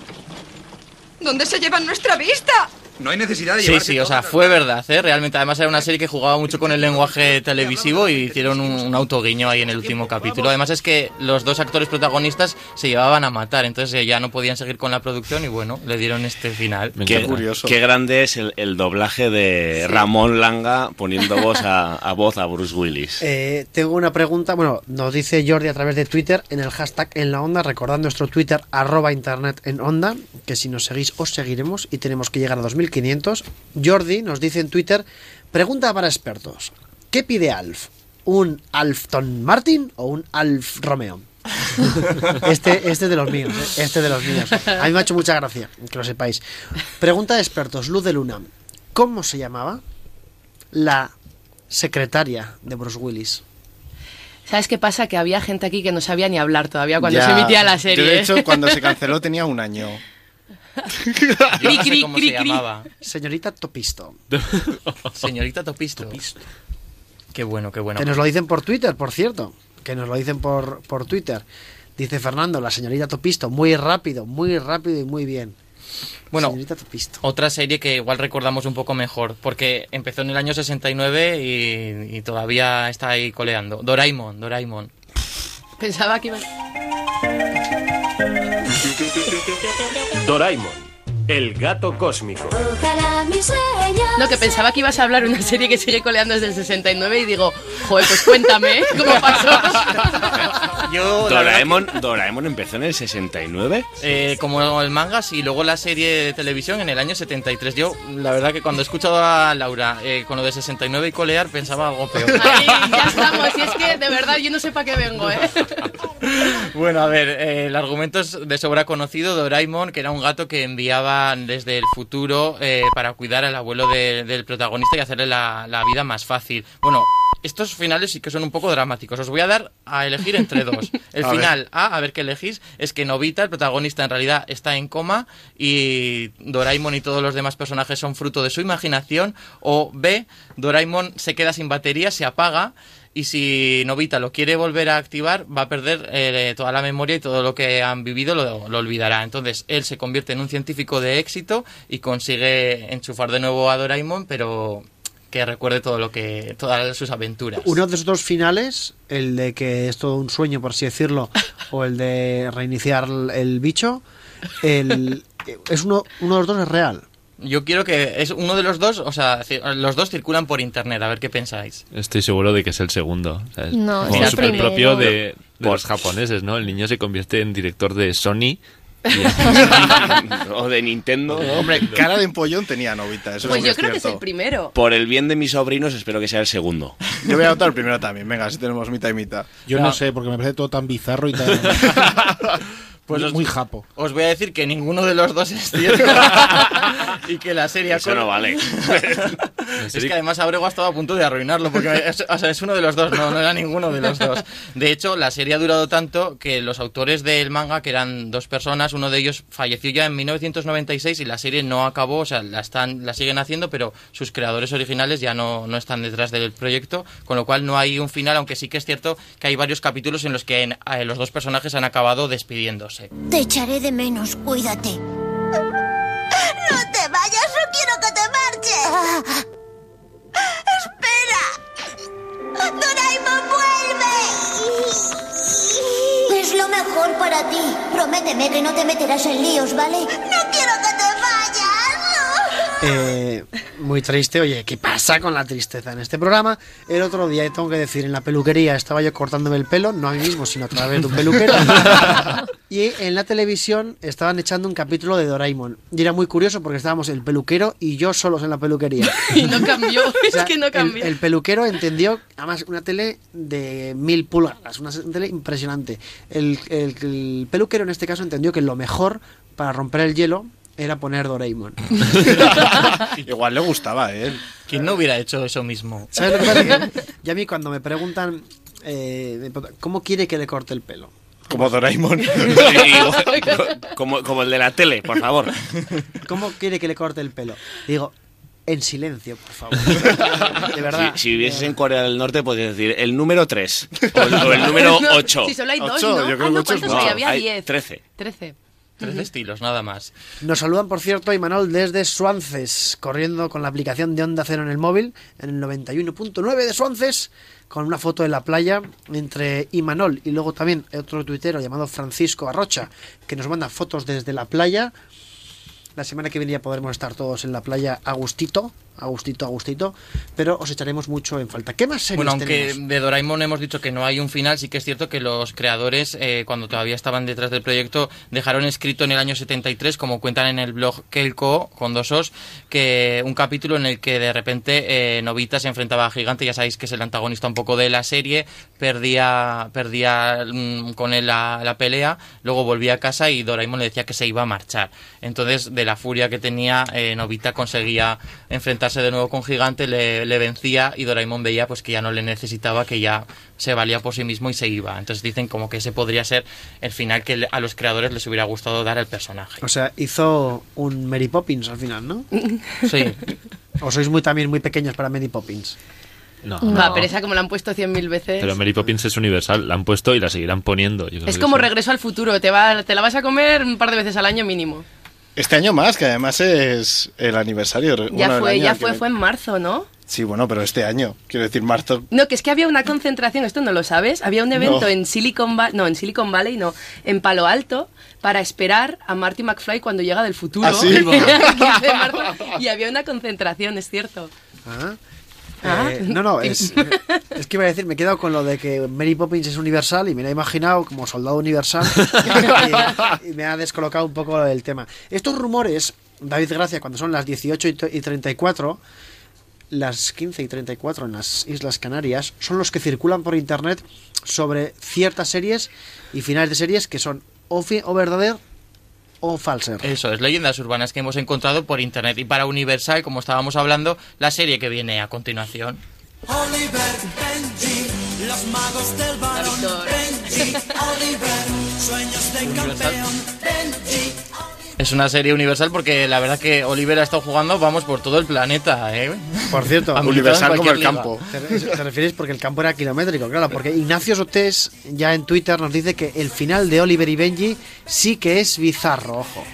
S23: ¿Dónde se llevan nuestra vista?
S22: No hay necesidad de
S8: Sí, sí, o sea, fue verdad, ¿eh? Realmente, además era una serie que jugaba mucho con el lenguaje televisivo y hicieron un, un autoguiño ahí en el último capítulo. Además es que los dos actores protagonistas se llevaban a matar, entonces eh, ya no podían seguir con la producción y bueno, le dieron este final.
S7: Qué, qué grande es el, el doblaje de Ramón Langa poniendo voz a, a voz a Bruce Willis.
S4: Eh, tengo una pregunta, bueno, nos dice Jordi a través de Twitter en el hashtag en la onda, recordad nuestro Twitter arroba internet en onda, que si nos seguís os seguiremos y tenemos que llegar a 2500. Jordi nos dice en Twitter, pregunta para expertos, ¿qué pide Alf? ¿Un Alfton Martin o un Alf Romeo? <laughs> Este, este es de los míos, ¿eh? este es de los míos. A mí me ha hecho mucha gracia, que lo sepáis. Pregunta de expertos, Luz de Luna. ¿Cómo se llamaba la secretaria de Bruce Willis?
S1: ¿Sabes qué pasa? Que había gente aquí que no sabía ni hablar todavía cuando
S12: Ya.
S1: se emitía la serie.
S12: Yo, de hecho, cuando se <laughs> canceló tenía un año. <laughs>
S8: Yo no sé
S1: Cri,
S8: cómo
S1: cri,
S8: se
S1: cri.
S8: llamaba.
S4: Señorita Topisto. <laughs>
S8: Señorita Topisto. Qué bueno, qué bueno.
S4: Que nos lo dicen por Twitter, por cierto. Que nos lo dicen por, por Twitter. Dice Fernando, la señorita Topisto, muy rápido, muy rápido y muy bien.
S8: Bueno,
S4: Señorita Topisto.
S8: otra serie que igual recordamos un poco mejor, porque empezó en el año 69 y, y todavía está ahí coleando. Doraemon, Doraemon.
S1: Pensaba que iba...
S24: ドラえもん。El gato cósmico.
S1: No, que pensaba que ibas a hablar de una serie que sigue coleando desde el 69 y digo, joder, pues cuéntame, ¿eh? ¿cómo pasó? <laughs>
S8: Yo,
S7: Doraemon, Doraemon empezó en el 69.
S8: Eh, como el manga y luego la serie de televisión en el año 73. Yo, la verdad que cuando he escuchado a Laura eh, con lo de 69 y colear pensaba algo peor. <laughs>
S1: Ahí, ya estamos, y es que de verdad yo no sé para qué vengo, ¿eh? <laughs>
S8: Bueno, a ver, eh, el argumento es de sobra conocido. Doraemon, que era un gato que desde el futuro eh, para cuidar al abuelo de- del protagonista y hacerle la, la vida más fácil. Bueno, estos finales sí que son un poco dramáticos. Os voy a dar a elegir entre dos. <laughs> El
S12: A ver.
S8: final A, a ver qué elegís, es que Novita, el protagonista, en realidad está en coma y Doraemon y todos los demás personajes son fruto de su imaginación. O B, Doraemon se queda sin batería, se apaga y si Novita lo quiere volver a activar, va a perder eh, toda la memoria y todo lo que han vivido lo, lo olvidará. Entonces él se convierte en un científico de éxito y consigue enchufar de nuevo a Doraemon, pero que recuerde todo lo que todas sus aventuras.
S4: Uno de esos dos finales, el de que es todo un sueño, por así decirlo, <laughs> o el de reiniciar el, el bicho, el, es uno, uno de los dos es real.
S8: Yo quiero que es uno de los dos, o sea, los dos circulan por internet, a ver qué pensáis.
S14: Estoy seguro de que es el segundo. O sea, es
S8: No,
S14: como
S8: es el
S14: súper
S8: primero.
S14: propio de, de los japoneses, ¿no? El niño se convierte en director de Sony <laughs>
S7: o de Nintendo. ¿no?
S12: Hombre, cara de empollón tenía Novita, eso
S1: Pues yo creo que es el primero.
S7: Por el bien de mis sobrinos, espero que sea el segundo.
S12: Yo voy a votar el primero también, venga, si tenemos mitad y mitad.
S6: Yo no sé, porque me parece todo tan bizarro y tan. <laughs>
S8: Pues
S6: muy,
S8: os-
S6: muy japo.
S8: Os voy a decir que ninguno de los dos es cierto. <laughs> y que la serie...
S7: Eso no vale. <laughs>
S8: es que además Abrego ha estado a punto de arruinarlo, porque es, o sea, es uno de los dos, no, no era ninguno de los dos. De hecho, la serie ha durado tanto que los autores del manga, que eran dos personas, uno de ellos falleció ya en 1996 y la serie no acabó, o sea, la, están, la siguen haciendo, pero sus creadores originales ya no, no están detrás del proyecto, con lo cual no hay un final, aunque sí que es cierto que hay varios capítulos en los que en- eh, los dos personajes han acabado despidiéndose.
S16: Te echaré de menos, cuídate. No te vayas, no quiero que te marches. ¡Espera! ¡Doraemon vuelve! Es lo mejor para ti. Prométeme que no te meterás en líos, ¿vale? No quiero que.
S4: Eh, muy triste. Oye, ¿qué pasa con la tristeza en este programa? El otro día, tengo que decir, en la peluquería estaba yo cortándome el pelo, no a mí mismo, sino a través de un peluquero. <laughs> y en la televisión estaban echando un capítulo de Doraemon. Y era muy curioso porque estábamos el peluquero y yo solos en la peluquería. <laughs>
S1: Y no cambió, <laughs>
S4: O sea,
S1: es que no
S4: el-
S1: cambió.
S4: El, peluquero entendió, además, una tele de mil pulgadas, una tele impresionante. El, el- el peluquero en este caso entendió que lo mejor para romper el hielo era poner Doraemon. <laughs>
S12: Igual le gustaba a él.
S8: ¿Quién no hubiera hecho eso mismo?
S4: ¿Sabes lo que pasa? <laughs> Y a mí cuando me preguntan eh, cómo quiere que le corte el pelo.
S12: Como Doraemon. <laughs>
S7: como, como el de la tele, por favor.
S4: ¿Cómo quiere que le corte el pelo? Digo, en silencio, por favor. De verdad.
S7: Si, si vivieses en Corea del Norte, podrías decir el número 3 o el, o el número
S1: No,
S7: 8.
S1: Si solo hay dos,
S12: Ocho,
S1: ¿no?
S12: yo creo
S1: Ah, no,
S12: que ocho es
S1: ¿cuántos
S12: más.
S1: hay? Había
S7: Hay
S1: 10.
S7: 13.
S1: 13.
S8: Trece estilos, nada más.
S4: Nos saludan, por cierto, Imanol desde Suances, corriendo con la aplicación de Onda Cero en el móvil, en el 91.9 de Suances, con una foto de la playa entre Imanol y luego también otro tuitero llamado Francisco Arrocha, que nos manda fotos desde la playa. La semana que viene ya podremos estar todos en la playa Agustito, Agustito, Agustito, pero os echaremos mucho en falta. ¿Qué más series
S8: Bueno, aunque
S4: tenemos?
S8: de Doraemon hemos dicho que no hay un final, sí que es cierto que los creadores, eh, cuando todavía estaban detrás del proyecto, dejaron escrito en el año 73, como cuentan en el blog Kelko, con dos os, que un capítulo en el que de repente eh, Novita se enfrentaba a Gigante, ya sabéis que es el antagonista un poco de la serie, perdía, perdía mm, con él la, la pelea, luego volvía a casa y Doraemon le decía que se iba a marchar. Entonces, de la furia que tenía, eh, Novita conseguía enfrentarse de nuevo con Gigante, le, le vencía y Doraemon veía pues que ya no le necesitaba, que ya se valía por sí mismo y se iba. Entonces dicen como que ese podría ser el final que a los creadores les hubiera gustado dar al personaje.
S4: O sea, hizo un Mary Poppins al final, ¿no? <laughs>
S8: Sí.
S4: ¿O sois muy también muy pequeños para Mary Poppins?
S14: No.
S1: Va, pero esa como la han puesto cien mil veces.
S14: Pero Mary Poppins es universal, la han puesto y la seguirán poniendo. Yo
S1: Es como regreso al futuro, te, va, te la vas a comer un par de veces al año mínimo.
S12: Este año más, que además es el aniversario.
S1: Ya
S12: bueno,
S1: fue, ya
S12: que
S1: fue,
S12: me-
S1: fue en marzo, ¿no?
S12: Sí, bueno, pero este año. Quiero decir, marzo.
S1: No, que es que había una concentración, esto no lo sabes, había un evento
S12: No.
S1: en Silicon Valley, no, en Silicon Valley, no, en Palo Alto, para esperar a Marty McFly cuando llega del futuro.
S12: ¿Ah, sí? <laughs>
S1: el 15 de marzo, y había una concentración, es cierto.
S4: Ah.
S1: Ah.
S4: Eh, no, no, es, <laughs> es que iba a decir, me he quedado con lo de que Mary Poppins es universal y me la he imaginado como soldado universal <laughs> y, y me ha descolocado un poco el tema. Estos rumores, David Gracia, cuando son las 18 y t- y 34, las 15 y 34 en las Islas Canarias, son los que circulan por internet sobre ciertas series y finales de series que son o, o verdadero o falser.
S8: Eso es, leyendas urbanas que hemos encontrado por internet. Y para Universal, como estábamos hablando, la serie que viene a continuación.
S11: Oliver, Benji, los magos del balón. Benji, Oliver, sueños de campeón. Benji.
S8: Es una serie universal porque la verdad que Oliver ha estado jugando, vamos, por todo el planeta, ¿eh?
S4: Por cierto,
S8: Habilitado en cualquier liga.
S4: ¿Te, te refieres porque el campo era kilométrico? Claro, porque Ignacio Sotés ya en Twitter nos dice que el final de Oliver y Benji sí que es bizarro, ojo.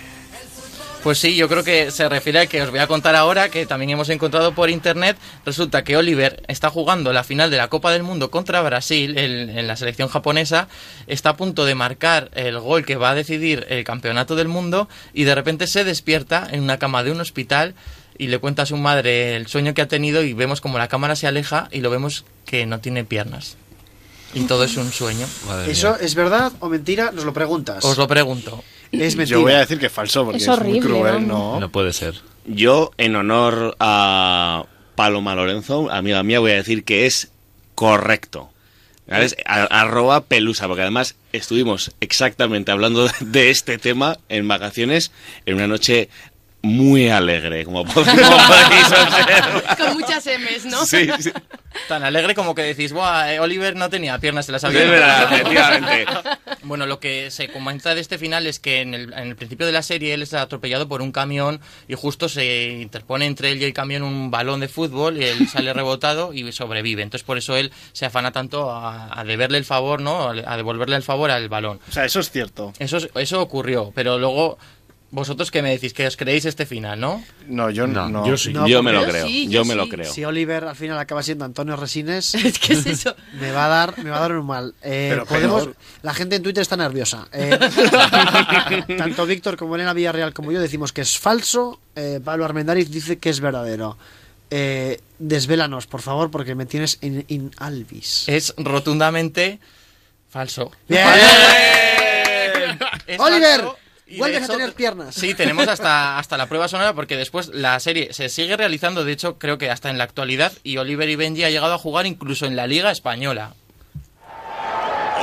S8: Pues sí, yo creo que se refiere al que os voy a contar ahora, que también hemos encontrado por internet. Resulta que Oliver está jugando la final de la Copa del Mundo contra Brasil el- en la selección japonesa, está a punto de marcar el gol que va a decidir el campeonato del mundo y de repente se despierta en una cama de un hospital y le cuenta a su madre el sueño que ha tenido y vemos como la cámara se aleja y lo vemos que no tiene piernas. Y todo es un sueño.
S4: ¿Eso es verdad o mentira? Nos lo preguntas.
S8: Os lo pregunto.
S4: Es mentira.
S12: Yo voy a decir que es falso porque
S5: Es
S12: es, muy cruel. ¿no?
S14: No puede ser.
S7: Yo, en honor a Paloma Lorenzo, amiga mía, voy a decir que es correcto. ¿Sabes? A- Arroba pelusa, porque además estuvimos exactamente hablando <laughs> de este tema en vacaciones en una noche muy alegre, como pod- como podéis observar. <laughs>
S1: Con muchas M's, ¿no?
S7: Sí, sí.
S8: Tan alegre como que decís, Buah, eh, Oliver no tenía piernas, se las había
S7: Es verdad,
S8: quitado".
S7: efectivamente. <laughs>
S8: Bueno, lo que se comenta de este final es que en el, en el principio de la serie él es atropellado por un camión y justo se interpone entre él y el camión un balón de fútbol y él <laughs> sale rebotado y sobrevive. Entonces por eso él se afana tanto a, a deberle el favor, ¿no? A devolverle el favor al balón.
S12: O sea, eso es cierto.
S8: Eso, es- eso ocurrió, pero luego vosotros qué me decís, que os creéis este final, ¿no?
S12: No, yo no.
S6: No, yo sí.
S4: No,
S7: Yo me lo creo,
S1: sí,
S7: yo
S1: yo
S7: me lo creo.
S4: Si Oliver al final acaba siendo Antonio Resines, <laughs>
S1: Es que es eso.
S4: me va a dar, me va a dar un mal. Eh,
S12: Pero
S4: podemos,
S12: peor.
S4: la gente en Twitter está nerviosa. Eh, <laughs> tanto Víctor como Elena Villarreal como yo decimos que es falso. Eh, Pablo Armendariz dice que es verdadero. Eh, desvélanos, por favor, porque me tienes en, in albis.
S8: Es rotundamente falso.
S4: Bien.
S8: Es
S4: Oliver,
S8: falso
S4: vuelves a
S8: hecho,
S4: tener piernas.
S8: Sí, tenemos hasta, <laughs> hasta la prueba sonora porque después la serie se sigue realizando, de hecho creo que hasta en la actualidad, y Oliver y Benji ha llegado a jugar incluso en la Liga Española.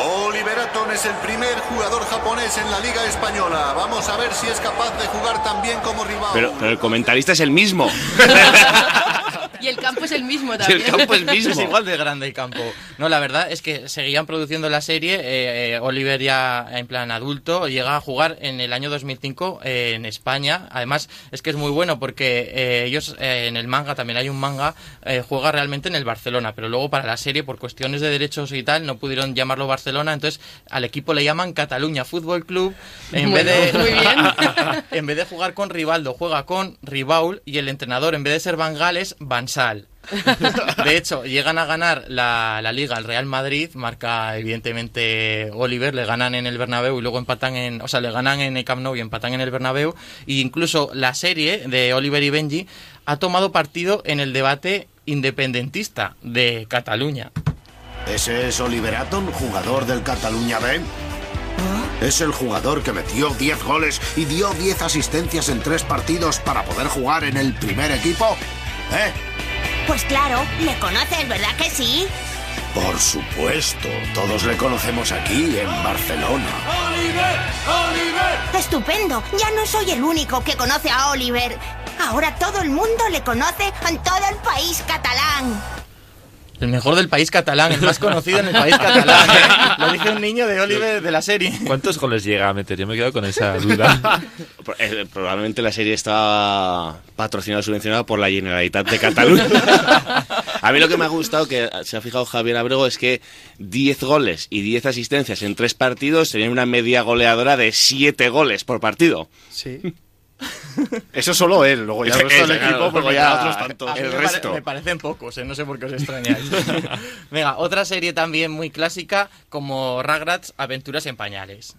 S25: Oliver Atom es el primer jugador japonés en la Liga Española. Vamos a ver si es capaz de jugar tan bien como rival.
S7: Pero, pero el comentarista es el mismo. <laughs>
S1: Y el campo es el mismo <laughs>
S7: Y
S1: también.
S7: el campo es mismo.
S8: Es igual de grande el campo. No, la verdad es que seguían produciendo la serie. eh, eh, Oliver ya en plan adulto llega a jugar en el año 2005 eh, en España. Además, es que es muy bueno porque eh, ellos eh, en el manga, también hay un manga, eh, juega realmente en el Barcelona. Pero luego para la serie, por cuestiones de derechos y tal, no pudieron llamarlo Barcelona. Entonces al equipo le llaman Cataluña Fútbol Club. En,
S1: Bueno,
S8: vez de,
S1: muy bien. <laughs>
S8: en vez de jugar con Rivaldo, juega con Ribaul. Y el entrenador, en vez de ser Van Gaal, es Van Sal. <laughs> De hecho, llegan a ganar la, la liga al Real Madrid, marca evidentemente Oliver, le ganan en el Bernabéu y luego empatan en, o sea, le ganan en el Camp Nou y empatan en el Bernabéu e incluso la serie de Oliver y Benji ha tomado partido en el debate independentista de Cataluña.
S25: ¿Ese es Oliver Atom, jugador del Cataluña B? ¿Es el jugador que metió 10 goles y dio 10 asistencias en tres partidos para poder jugar en el primer equipo? ¿Eh?
S16: Pues claro, le conoces, ¿verdad que sí?
S25: Por supuesto, todos le conocemos aquí en Barcelona.
S16: Estupendo, ya no soy el único que conoce a Oliver. Ahora todo el mundo le conoce en todo el país catalán.
S8: El mejor del país catalán, el más conocido en el país catalán. ¿eh? Lo dice un niño de Oliver de la serie.
S14: ¿Cuántos goles llega a meter? Yo me he quedado con esa duda. <laughs>
S7: Eh, Probablemente la serie está patrocinada o subvencionada por la Generalitat de Cataluña. <laughs> A mí lo que me ha gustado, que se ha fijado Javier Abrego, es que 10 goles y 10 asistencias en tres partidos serían una media goleadora de 7 goles por partido.
S4: Sí.
S12: Eso solo él, luego ya el resto del equipo, pues
S7: luego
S12: ya otros tantos.
S7: El
S8: me pare-
S7: resto.
S8: me parecen pocos, ¿eh? no sé por qué os extrañáis. <laughs> Venga, otra serie también muy clásica como Rugrats Aventuras en Pañales.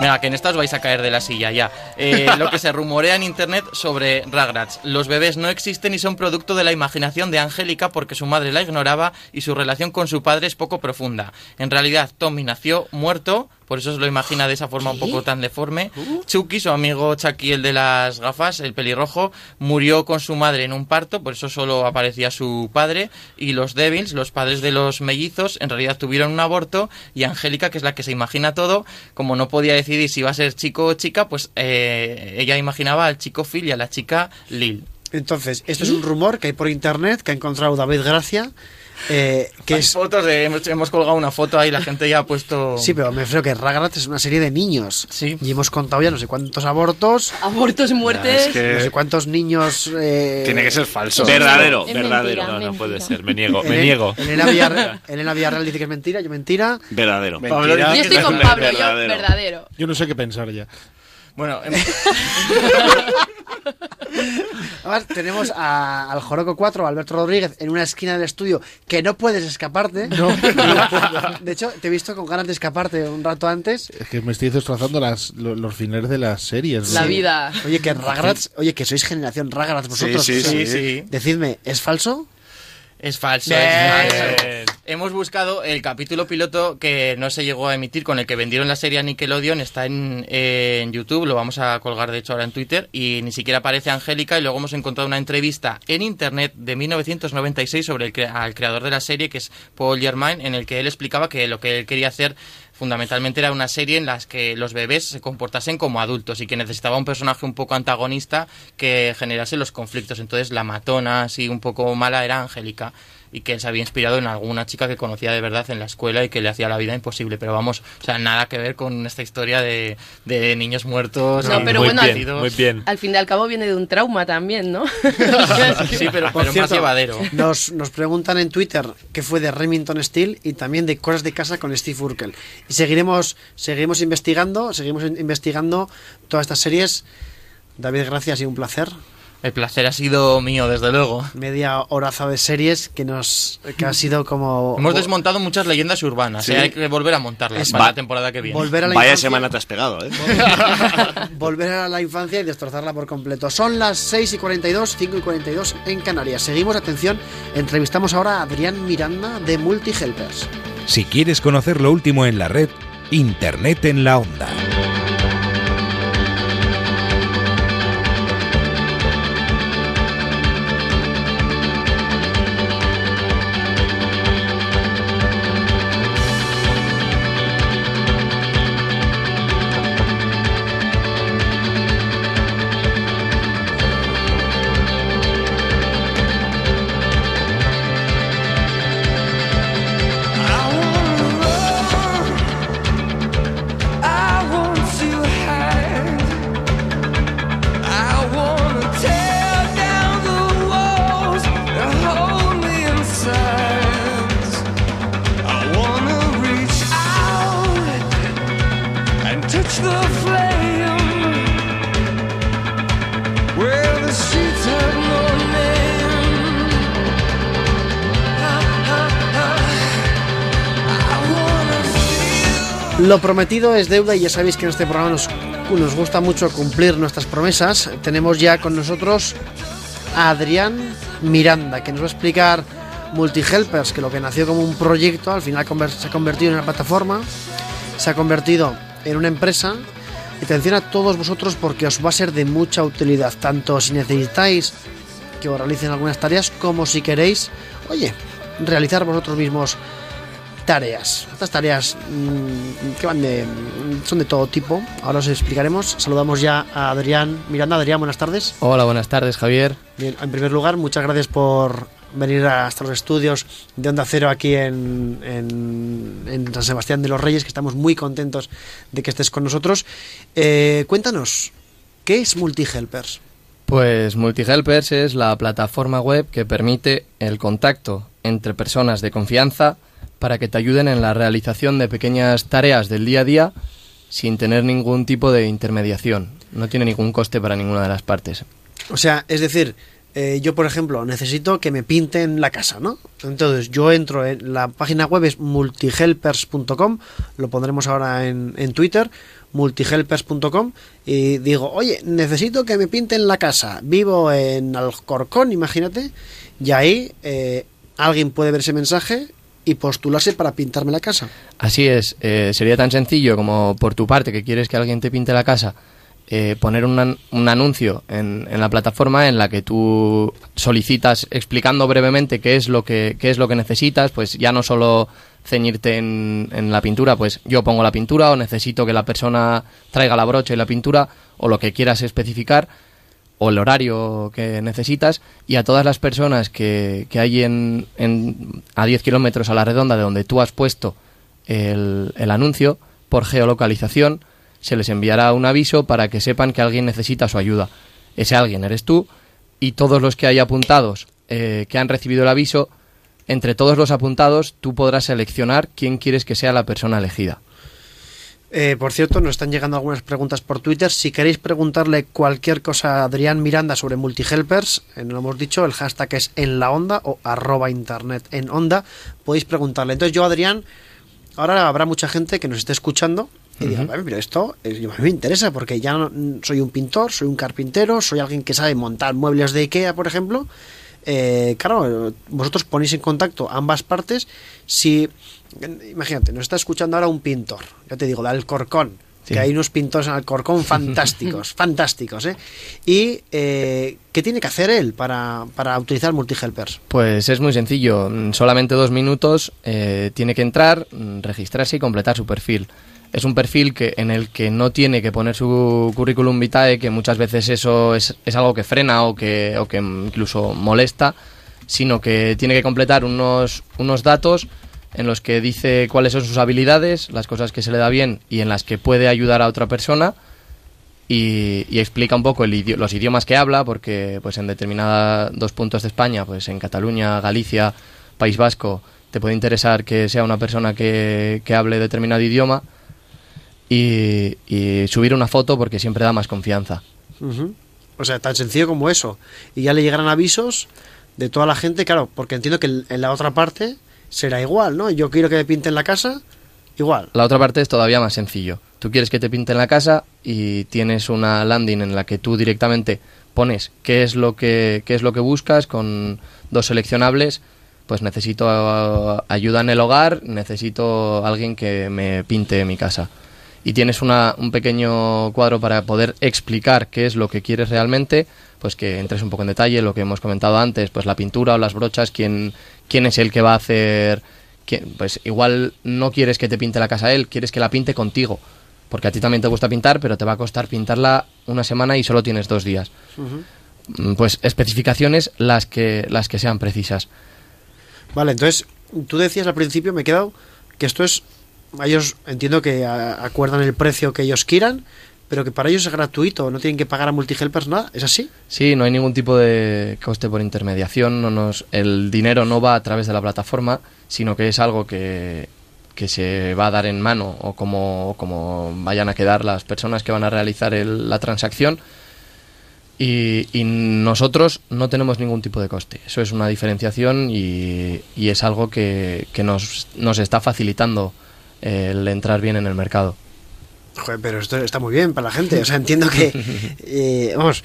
S8: Venga, que en esta os vais a caer de la silla ya. Eh, lo que se rumorea en internet sobre Rugrats. Los bebés no existen y son producto de la imaginación de Angélica porque su madre la ignoraba y su relación con su padre es poco profunda. En realidad, Tommy nació muerto, por eso se lo imagina de esa forma un poco tan deforme. Chucky, su amigo Chucky, el de las gafas, el pelirrojo, murió con su madre en un parto, por eso solo aparecía su padre. Y los Devils, los padres de los mellizos, en realidad tuvieron un aborto. Y Angélica, que es la que se imagina todo, como no podía decidir si iba a ser chico o chica, pues eh, ella imaginaba al chico Phil y a la chica Lil.
S4: Entonces, esto es un rumor que hay por internet que ha encontrado David Gracia. Eh, que
S8: Hay
S4: es.
S8: fotos de, hemos, hemos colgado una foto ahí, la gente ya ha puesto...
S4: Sí, pero me refiero que Rugrats es una serie de niños. Y hemos contado ya no sé cuántos abortos.
S1: Abortos, muertes.
S12: Es que-
S4: No sé cuántos niños. eh,
S12: Tiene que ser falso.
S7: Verdadero,
S5: Es
S7: verdadero.
S5: mentira.
S14: No, no puede ser. Me niego, me niego.
S4: Elena Villarreal, Elena Villarreal dice que es mentira, yo mentira.
S7: Verdadero.
S12: Mentira.
S1: Yo estoy con Pablo, yo
S7: Verdadero.
S1: verdadero.
S6: Yo no sé qué pensar ya.
S8: Bueno, em- <laughs>
S4: Además, tenemos a- al Joroco 4, Alberto Rodríguez, en una esquina del estudio que no puedes escaparte. <laughs> De hecho, te he visto con ganas de escaparte un rato antes.
S6: Es que me estoy destrozando las, lo- los, finales de las series.
S1: La
S6: ¿no?
S1: vida.
S4: Oye, que Ragrats, oye, que sois generación Ragrats vosotros.
S15: Sí, sí, sí,
S8: sí.
S4: Decidme, ¿es falso?
S8: Es falso,
S4: Bien.
S8: es falso. Hemos buscado el capítulo piloto que no se llegó a emitir, con el que vendieron la serie a Nickelodeon, está en, eh, en YouTube, lo vamos a colgar de hecho ahora en Twitter, y ni siquiera aparece Angélica, y luego hemos encontrado una entrevista en Internet de 1996 sobre el cre- al creador de la serie, que es Paul Germain, en el que él explicaba que lo que él quería hacer fundamentalmente era una serie en la que los bebés se comportasen como adultos y que necesitaba un personaje un poco antagonista que generase los conflictos. Entonces la matona, así un poco mala, era Angélica y que él se había inspirado en alguna chica que conocía de verdad en la escuela y que le hacía la vida imposible. Pero vamos, o sea, nada que ver con esta historia de, de niños muertos.
S1: No, pero
S14: muy
S1: bueno,
S14: bien,
S8: al-
S14: muy bien.
S1: Al fin y al cabo viene de un trauma también, ¿no? <laughs>
S8: Sí, pero,
S4: Por
S8: pero más
S4: cierto,
S8: llevadero.
S4: Nos, nos preguntan en Twitter qué fue de Remington Steel y también de Cosas de Casa con Steve Urkel. Y seguiremos, seguiremos investigando, seguimos in- investigando todas estas series. David, gracias y un placer.
S8: El placer ha sido mío, desde luego.
S4: Media horaza de series que nos que ha sido como
S8: Hemos desmontado muchas leyendas urbanas.
S15: Sí.
S8: ¿eh? Hay que volver a montarlas
S4: Es-
S8: para
S7: Va-
S8: la temporada que viene.
S4: volver a la
S7: Vaya
S4: infancia,
S7: semana te has pegado, ¿eh? <laughs>
S4: volver a la infancia y destrozarla por completo. Son las 6 y 42, 5 y 42 en Canarias. Seguimos, atención, entrevistamos ahora a Adrián Miranda de Multihelpers.
S26: Si quieres conocer lo último en la red, Internet en la onda.
S4: Lo prometido es deuda y ya sabéis que en este programa nos, nos gusta mucho cumplir nuestras promesas. Tenemos ya con nosotros a Adrián Miranda, que nos va a explicar Multihelpers, que lo que nació como un proyecto, al final se ha convertido en una plataforma, se ha convertido en una empresa. Atención a todos vosotros porque os va a ser de mucha utilidad, tanto si necesitáis que os realicen algunas tareas, como si queréis, oye, realizar vosotros mismos tareas. Estas tareas mm, que van de son de todo tipo. Ahora os explicaremos. Saludamos ya a Adrián Miranda. Adrián, buenas tardes.
S21: Hola, buenas tardes, Javier.
S4: Bien, en primer lugar, muchas gracias por venir hasta los estudios de Onda Cero aquí en, en- en San Sebastián de los Reyes, que estamos muy contentos de que estés con nosotros. Eh, cuéntanos, ¿qué es Multihelpers?
S21: Pues Multihelpers es la plataforma web que permite el contacto entre personas de confianza para que te ayuden en la realización de pequeñas tareas del día a día sin tener ningún tipo de intermediación. No tiene ningún coste para ninguna de las partes.
S4: O sea, es decir, eh, yo por ejemplo necesito que me pinten la casa, ¿no? Entonces yo entro en la página web es multihelpers.com, lo pondremos ahora en, en Twitter, multihelpers.com y digo, oye, necesito que me pinten la casa, vivo en Alcorcón, imagínate, y ahí eh, alguien puede ver ese mensaje y postularse para pintarme la casa.
S21: Así es, eh, sería tan sencillo como por tu parte que quieres que alguien te pinte la casa, eh, poner un, un anuncio en, en la plataforma en la que tú solicitas explicando brevemente qué es lo que, qué es lo que necesitas, pues ya no solo ceñirte en, en la pintura, pues yo pongo la pintura o necesito que la persona traiga la brocha y la pintura o lo que quieras especificar o el horario que necesitas y a todas las personas que, que hay en, en- a 10 kilómetros a la redonda de donde tú has puesto el, el anuncio por geolocalización se les enviará un aviso para que sepan que alguien necesita su ayuda. Ese alguien eres tú y todos los que hay apuntados eh, que han recibido el aviso, entre todos los apuntados tú podrás seleccionar quién quieres que sea la persona elegida.
S4: Eh, por cierto, nos están llegando algunas preguntas por Twitter. Si queréis preguntarle cualquier cosa a Adrián Miranda sobre multihelpers, eh, no lo hemos dicho, el hashtag es en la onda o arroba internet en onda, podéis preguntarle. Entonces yo, Adrián, ahora habrá mucha gente que nos esté escuchando y diga,
S21: Ujú.
S4: "Vale, pero esto eh, a mí me interesa porque ya no- soy un pintor, soy un carpintero, soy alguien que sabe montar muebles de Ikea, por ejemplo. Eh, claro, vosotros ponéis en contacto ambas partes. Si, imagínate, nos está escuchando ahora un pintor, ya te digo, de Alcorcón,
S21: Sí.
S4: que hay unos pintores en Alcorcón fantásticos, <laughs> fantásticos, ¿eh? Y, eh, ¿qué tiene que hacer él para, para utilizar multihelpers?
S21: Pues es muy sencillo, en solamente dos minutos eh, tiene que entrar, registrarse y completar su perfil. Es un perfil que, en el que no tiene que poner su currículum vitae, que muchas veces eso es, es algo que frena o que, o que incluso molesta, sino que tiene que completar unos, unos datos en los que dice cuáles son sus habilidades, las cosas que se le da bien y en las que puede ayudar a otra persona y, explica un poco el idi- los idiomas que habla, porque pues en determinados dos puntos de España, pues en Cataluña, Galicia, País Vasco, te puede interesar que sea una persona que, que hable determinado idioma y, y subir una foto porque siempre da más confianza.
S4: O sea, tan sencillo como eso. Y ya le llegarán avisos de toda la gente, claro, porque entiendo que en la otra parte será igual, ¿no? Yo quiero que me pinten la casa, igual.
S21: La otra parte es todavía más sencillo. Tú quieres que te pinten la casa y tienes una landing en la que tú directamente pones qué es lo que, qué es lo que buscas con dos seleccionables. Pues necesito uh, ayuda en el hogar, necesito alguien que me pinte mi casa. Y tienes una, un pequeño cuadro para poder explicar qué es lo que quieres realmente, pues que entres un poco en detalle, lo que hemos comentado antes, pues la pintura o las brochas, quién, quién es el que va a hacer pues igual no quieres que te pinte la casa él, quieres que la pinte contigo. Porque a ti también te gusta pintar, pero te va a costar pintarla una semana y solo tienes dos días. Mm, Pues especificaciones las que, las que sean precisas.
S4: Vale, entonces, tú decías al principio, me he quedado, que esto es, ellos entiendo que acuerdan el precio que ellos quieran, pero que para ellos es gratuito, no tienen que pagar a Multihelpers nada, ¿es así?
S21: Sí, no hay ningún tipo de coste por intermediación, no nos, el dinero no va a través de la plataforma, sino que es algo que, se va a dar en mano o como, vayan a quedar las personas que van a realizar el- la transacción. Y, nosotros no tenemos ningún tipo de coste. Eso es una diferenciación y, y es algo que, que nos, nos está facilitando el entrar bien en el mercado.
S4: Joder, pero esto está muy bien para la gente. O sea, entiendo que, <laughs> eh, vamos,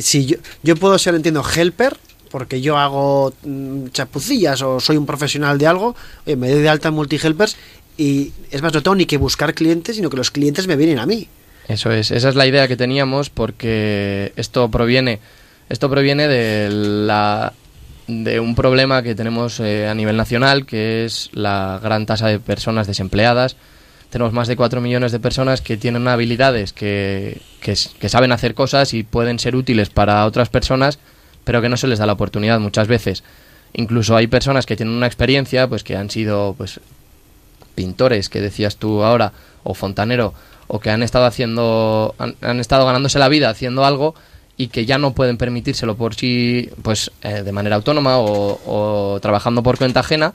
S4: si yo, yo puedo ser, entiendo, helper, porque yo hago mm, chapucillas o soy un profesional de algo, oye, me doy de alta en multihelpers y es más, no tengo ni que buscar clientes, sino que los clientes me vienen a mí.
S21: Eso es, esa es la idea que teníamos porque esto proviene, esto proviene de la de un problema que tenemos eh, a nivel nacional, que es la gran tasa de personas desempleadas. Tenemos más de 4 millones de personas que tienen habilidades que, que, saben hacer cosas y pueden ser útiles para otras personas, pero que no se les da la oportunidad muchas veces. Incluso hay personas que tienen una experiencia, pues que han sido pues pintores que decías tú ahora, o fontanero, o que han estado haciendo, han, han estado ganándose la vida haciendo algo y que ya no pueden permitírselo por sí, pues eh, de manera autónoma o, o trabajando por cuenta ajena,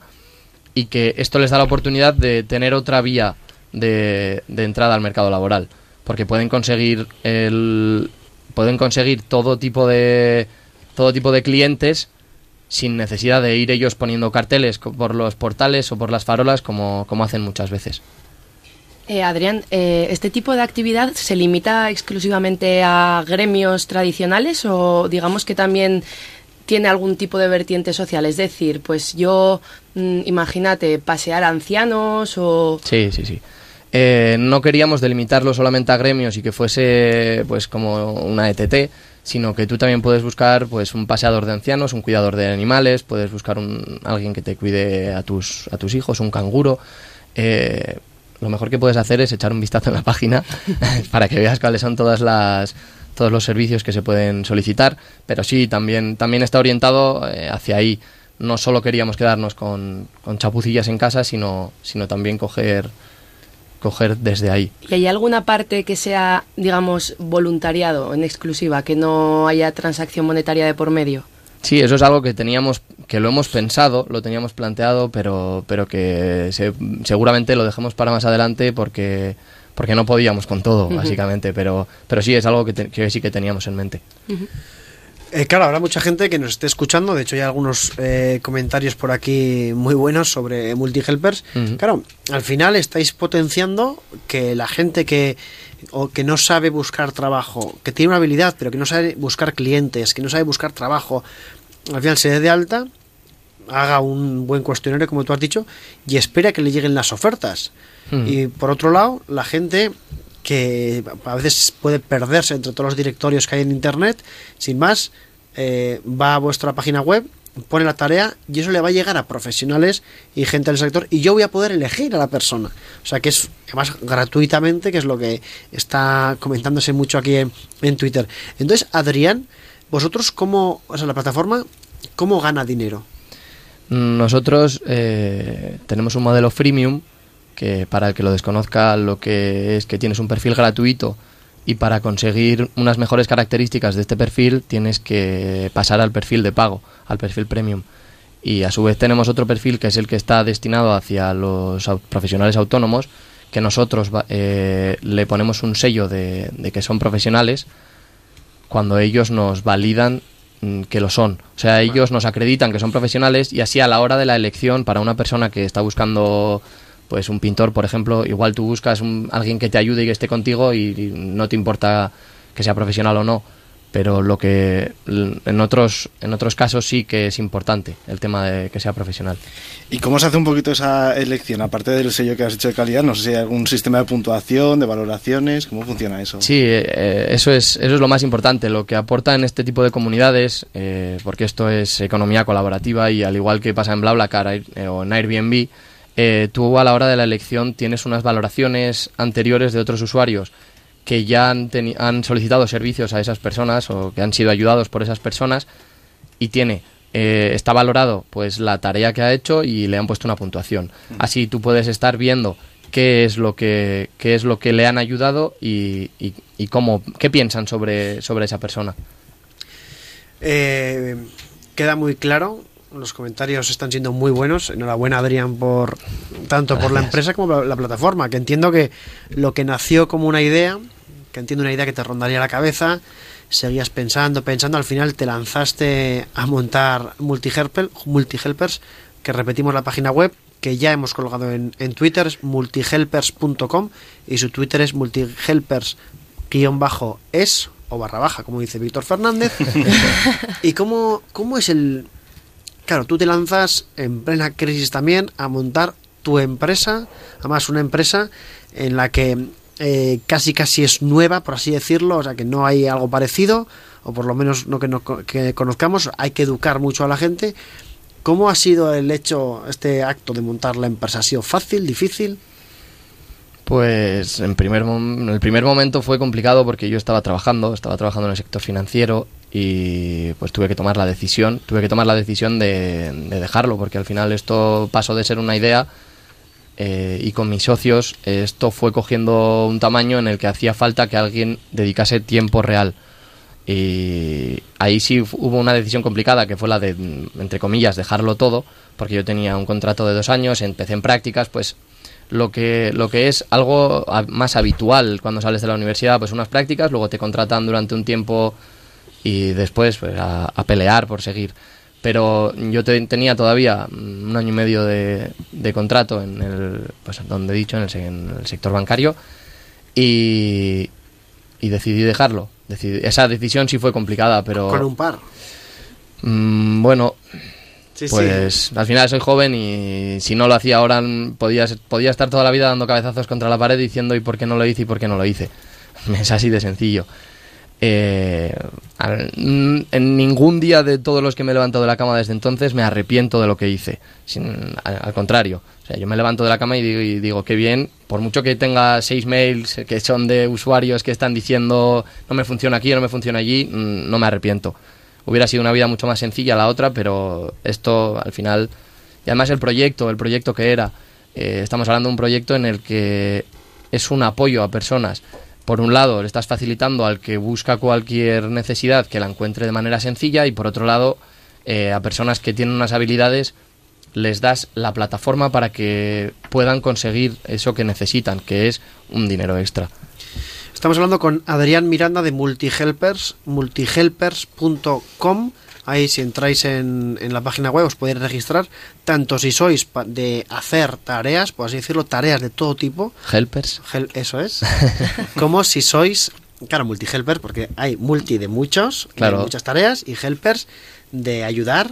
S21: y que esto les da la oportunidad de tener otra vía de, de entrada al mercado laboral, porque pueden conseguir el, pueden conseguir todo tipo de todo tipo de clientes sin necesidad de ir ellos poniendo carteles por los portales o por las farolas como, como hacen muchas veces.
S1: Eh, Adrián, eh, ¿este tipo de actividad se limita exclusivamente a gremios tradicionales o digamos que también tiene algún tipo de vertiente social? Es decir, pues yo, mm, imagínate, pasear a ancianos o...
S21: Sí, sí, sí. Eh, no queríamos delimitarlo solamente a gremios y que fuese pues como una ETT, sino que tú también puedes buscar pues un paseador de ancianos, un cuidador de animales, puedes buscar un, alguien que te cuide a tus, a tus hijos, un canguro. Eh, lo mejor que puedes hacer es echar un vistazo en la página <laughs> para que veas cuáles son todas las todos los servicios que se pueden solicitar, pero sí, también, también está orientado eh, hacia ahí. No solo queríamos quedarnos con, con chapucillas en casa, sino, sino también coger, coger desde ahí.
S1: ¿Y hay alguna parte que sea, digamos, voluntariado en exclusiva, que no haya transacción monetaria de por medio?
S21: Sí, eso es algo que teníamos, que lo hemos pensado, lo teníamos planteado, pero, pero que se- seguramente lo dejemos para más adelante porque, porque no podíamos con todo, básicamente, pero, pero sí es algo que, te- que sí que teníamos en mente.
S4: Eh, claro, habrá mucha gente que nos esté escuchando. De hecho, hay algunos eh, comentarios por aquí muy buenos sobre multihelpers.
S21: Ujú.
S4: Claro, al final estáis potenciando que la gente que, o que no sabe buscar trabajo, que tiene una habilidad, pero que no sabe buscar clientes, que no sabe buscar trabajo, al final se dé de alta, haga un buen cuestionario, como tú has dicho, y espera que le lleguen las ofertas. Y por otro lado, la gente que a veces puede perderse entre todos los directorios que hay en Internet, sin más, eh, va a vuestra página web, pone la tarea y eso le va a llegar a profesionales y gente del sector y yo voy a poder elegir a la persona. O sea que es además gratuitamente, que es lo que está comentándose mucho aquí en, Twitter. Entonces, Adrián, vosotros cómo, o sea, la plataforma, ¿cómo gana dinero?
S21: Nosotros eh, tenemos un modelo freemium que para el que lo desconozca lo que es que tienes un perfil gratuito y para conseguir unas mejores características de este perfil tienes que pasar al perfil de pago, al perfil premium. Y a su vez tenemos otro perfil que es el que está destinado hacia los profesionales autónomos, que nosotros eh, le ponemos un sello de, de que son profesionales cuando ellos nos validan mm, que lo son. O sea, ellos nos acreditan que son profesionales y así a la hora de la elección para una persona que está buscando pues un pintor, por ejemplo, igual tú buscas un, alguien que te ayude y que esté contigo y, y no te importa que sea profesional o no, pero lo que en otros en otros casos sí que es importante el tema de que sea profesional.
S12: ¿Y cómo se hace un poquito esa elección? Aparte del sello que has hecho de calidad, no sé si hay algún sistema de puntuación, de valoraciones, ¿cómo funciona eso?
S21: Sí, eh, eh, eso es eso es lo más importante. Lo que aporta en este tipo de comunidades, eh, porque esto es economía colaborativa y al igual que pasa en BlaBlaCar eh, o en Airbnb, eh, tú a la hora de la elección tienes unas valoraciones anteriores de otros usuarios que ya han, han solicitado servicios a esas personas o que han sido ayudados por esas personas y tiene eh, está valorado pues la tarea que ha hecho y le han puesto una puntuación. Así tú puedes estar viendo qué es lo que qué es lo que le han ayudado y, y, y cómo qué piensan sobre sobre esa persona.
S4: Eh, queda muy claro. Los comentarios están siendo muy buenos. Enhorabuena, Adrián, por tanto por la empresa como por la plataforma. Que entiendo que lo que nació como una idea, que entiendo una idea que te rondaría la cabeza, seguías pensando, pensando, al final te lanzaste a montar Multihelper, Multihelpers, que repetimos la página web, que ya hemos colgado en, en Twitter, es multihelpers.com y su Twitter es multihelpers-es o barra baja, como dice Víctor Fernández. <laughs> ¿Y cómo, cómo es el... Claro, tú te lanzas en plena crisis también a montar tu empresa, además una empresa en la que eh, casi casi es nueva, por así decirlo, o sea que no hay algo parecido, o por lo menos no que, no, que conozcamos, hay que educar mucho a la gente. ¿Cómo ha sido el hecho, este acto de montar la empresa? ¿Ha sido fácil, difícil?
S21: Pues en, primer el primer momento fue complicado porque yo estaba trabajando, estaba trabajando en el sector financiero y pues tuve que tomar la decisión, tuve que tomar la decisión de, de dejarlo porque al final esto pasó de ser una idea eh, y con mis socios esto fue cogiendo un tamaño en el que hacía falta que alguien dedicase tiempo real. Y ahí sí hubo una decisión complicada que fue la de, mm, entre comillas, dejarlo todo, porque yo tenía un contrato de dos años, empecé en prácticas, pues lo que, lo que es algo más habitual cuando sales de la universidad, pues unas prácticas, luego te contratan durante un tiempo y después pues, a, a pelear por seguir. Pero yo te- tenía todavía un año y medio de, de contrato en el, pues donde he dicho, en el, en el sector bancario y, y decidí dejarlo. Decidí- esa decisión sí fue complicada, pero...
S4: Con un par.
S21: Mm, bueno,
S4: Sí,
S21: pues al final soy joven y si no lo hacía ahora podía, podía estar toda la vida dando cabezazos contra la pared diciendo ¿y por qué no lo hice y por qué no lo hice? <laughs> Es así de sencillo. Eh, mm, en ningún día de todos los que me he levantado de la cama desde entonces me arrepiento de lo que hice. Al contrario, o sea, yo me levanto de la cama y digo, y digo qué bien, por mucho que tenga seis mails que son de usuarios que están diciendo no me funciona aquí, no me funciona allí, mm, no me arrepiento. Hubiera sido una vida mucho más sencilla la otra, pero esto al final... Y además el proyecto, el proyecto que era, eh, estamos hablando de un proyecto en el que es un apoyo a personas. Por un lado, le estás facilitando al que busca cualquier necesidad que la encuentre de manera sencilla y por otro lado, eh, a personas que tienen unas habilidades les das la plataforma para que puedan conseguir eso que necesitan, que es un dinero extra.
S4: Estamos hablando con Adrián Miranda de Multihelpers, multihelpers.com. Ahí si entráis en, en la página web os podéis registrar, tanto si sois de hacer tareas, por así decirlo, tareas de todo tipo,
S21: Helpers.
S4: Hel- eso es, <laughs> como si sois, claro, multihelper, porque hay multi de muchos, de
S21: Claro.
S4: muchas tareas, y helpers de ayudar,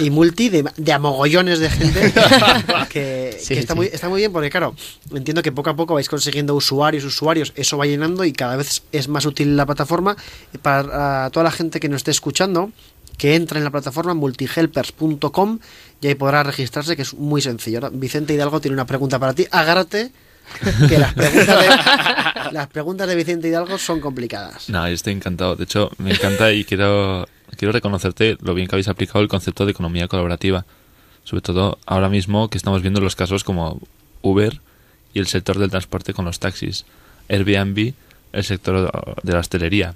S4: y multi de, de a mogollones de gente, <laughs> que,
S21: Sí,
S4: que está,
S21: sí.
S4: Muy, está muy bien, porque claro, entiendo que poco a poco vais consiguiendo usuarios, usuarios, eso va llenando y cada vez es más útil la plataforma. Para toda la gente que nos esté escuchando, que entre en la plataforma multihelpers.com y ahí podrá registrarse, que es muy sencillo. Ahora, Vicente Hidalgo tiene una pregunta para ti. Agárrate, que las preguntas de, <laughs> las preguntas de Vicente Hidalgo son complicadas.
S10: No, yo estoy encantado. De hecho, me encanta y quiero, quiero reconocerte lo bien que habéis aplicado el concepto de economía colaborativa. Sobre todo ahora mismo que estamos viendo los casos como Uber y el sector del transporte con los taxis. Airbnb, el sector de la hostelería.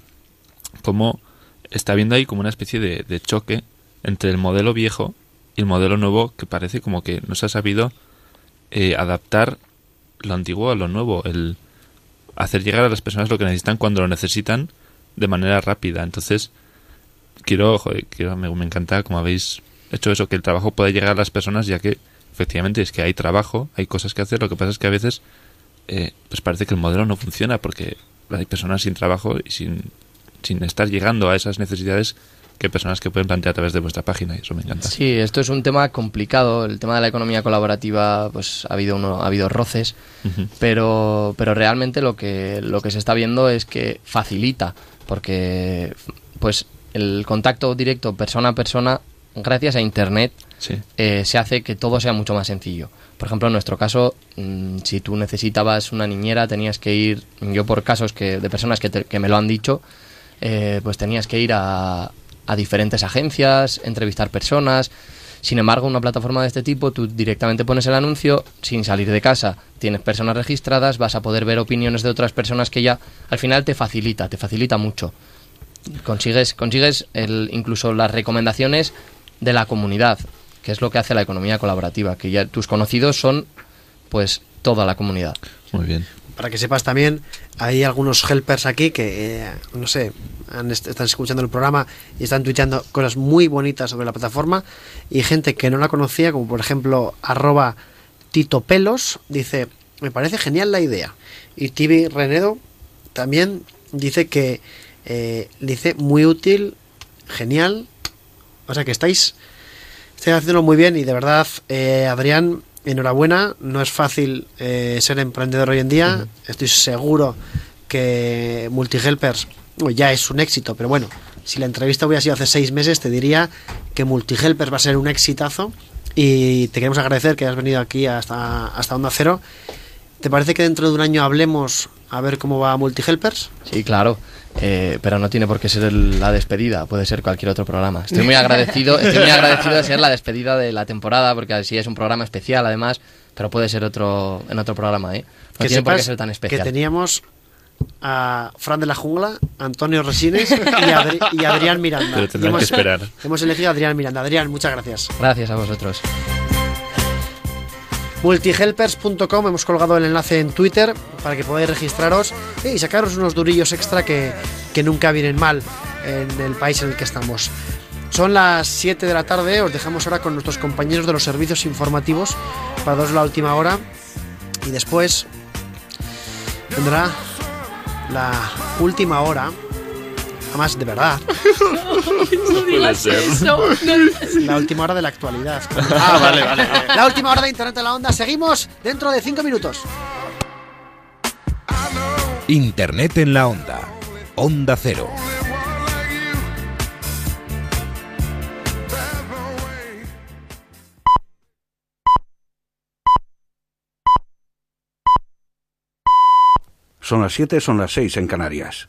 S10: Como está habiendo ahí como una especie de, de choque entre el modelo viejo y el modelo nuevo que parece como que no se ha sabido eh, adaptar lo antiguo a lo nuevo. El, hacer llegar a las personas lo que necesitan cuando lo necesitan de manera rápida. Entonces, quiero, quiero me, me encanta como habéis hecho eso, que el trabajo pueda llegar a las personas, ya que efectivamente es que hay trabajo, hay cosas que hacer. Lo que pasa es que a veces, eh, pues parece que el modelo no funciona porque hay personas sin trabajo y sin, sin estar llegando a esas necesidades que personas que pueden plantear a través de vuestra página y eso me encanta.
S21: Sí, esto es un tema complicado. El tema de la economía colaborativa, pues ha habido uno, ha habido roces, pero, pero realmente lo que, lo que se está viendo es que facilita, porque pues el contacto directo persona a persona, gracias a internet,
S10: Sí.
S21: eh, se hace que todo sea mucho más sencillo. Por ejemplo, en nuestro caso, mm, si tú necesitabas una niñera, tenías que ir, yo por casos que, de personas que, te- que me lo han dicho, eh, pues tenías que ir a, a diferentes agencias, entrevistar personas. Sin embargo, una plataforma de este tipo, tú directamente pones el anuncio sin salir de casa, tienes personas registradas, vas a poder ver opiniones de otras personas que ya al final te facilita, te facilita mucho. Consigues, consigues el, incluso las recomendaciones de la comunidad, que es lo que hace la economía colaborativa, que ya tus conocidos son pues toda la comunidad.
S10: Muy bien.
S4: Para que sepas también, hay algunos helpers aquí que, eh, no sé, están escuchando el programa y están tuiteando cosas muy bonitas sobre la plataforma y gente que no la conocía, como por ejemplo arroba Tito Pelos, dice, me parece genial la idea. Y Tibi Renedo también dice que, eh, dice, muy útil, genial. O sea que estáis, estáis haciéndolo muy bien y de verdad, eh, Adrián, enhorabuena. No es fácil eh, ser emprendedor hoy en día. Estoy seguro que Multihelpers bueno, ya es un éxito, pero bueno, si la entrevista hubiera sido hace seis meses, te diría que Multihelpers va a ser un exitazo. Y te queremos agradecer que hayas venido aquí hasta, hasta Onda Cero. ¿Te parece que dentro de un año hablemos a ver cómo va Multihelpers?
S21: Sí, claro. Eh, pero no tiene por qué ser el- la despedida, puede ser cualquier otro programa. Estoy muy agradecido, estoy muy agradecido de ser la despedida de la temporada, porque así es un programa especial además, pero puede ser otro en otro programa, ¿eh? No
S4: que
S21: tiene por qué ser tan
S4: que
S21: especial.
S4: teníamos a Fran de la Jungla, Antonio Resines y, Adri- y Adrián Miranda.
S10: Pero tendrán
S4: Y
S10: que esperar.
S4: Hemos elegido a Adrián Miranda. Adrián, muchas gracias.
S21: Gracias a vosotros.
S4: Multihelpers.com, hemos colgado el enlace en Twitter para que podáis registraros y sacaros unos durillos extra que, que nunca vienen mal en el país en el que estamos. Son las 7 de la tarde, os dejamos ahora con nuestros compañeros de los servicios informativos para daros la última hora y después vendrá la última hora, además de verdad, <laughs>
S10: puede ser.
S4: la última hora de la actualidad.
S12: Ah, vale, vale, vale.
S4: La última hora de Internet en la Onda. Seguimos dentro de 5 minutos.
S26: Internet en la onda. Onda Cero.
S27: Son las 7, son las 6 en Canarias.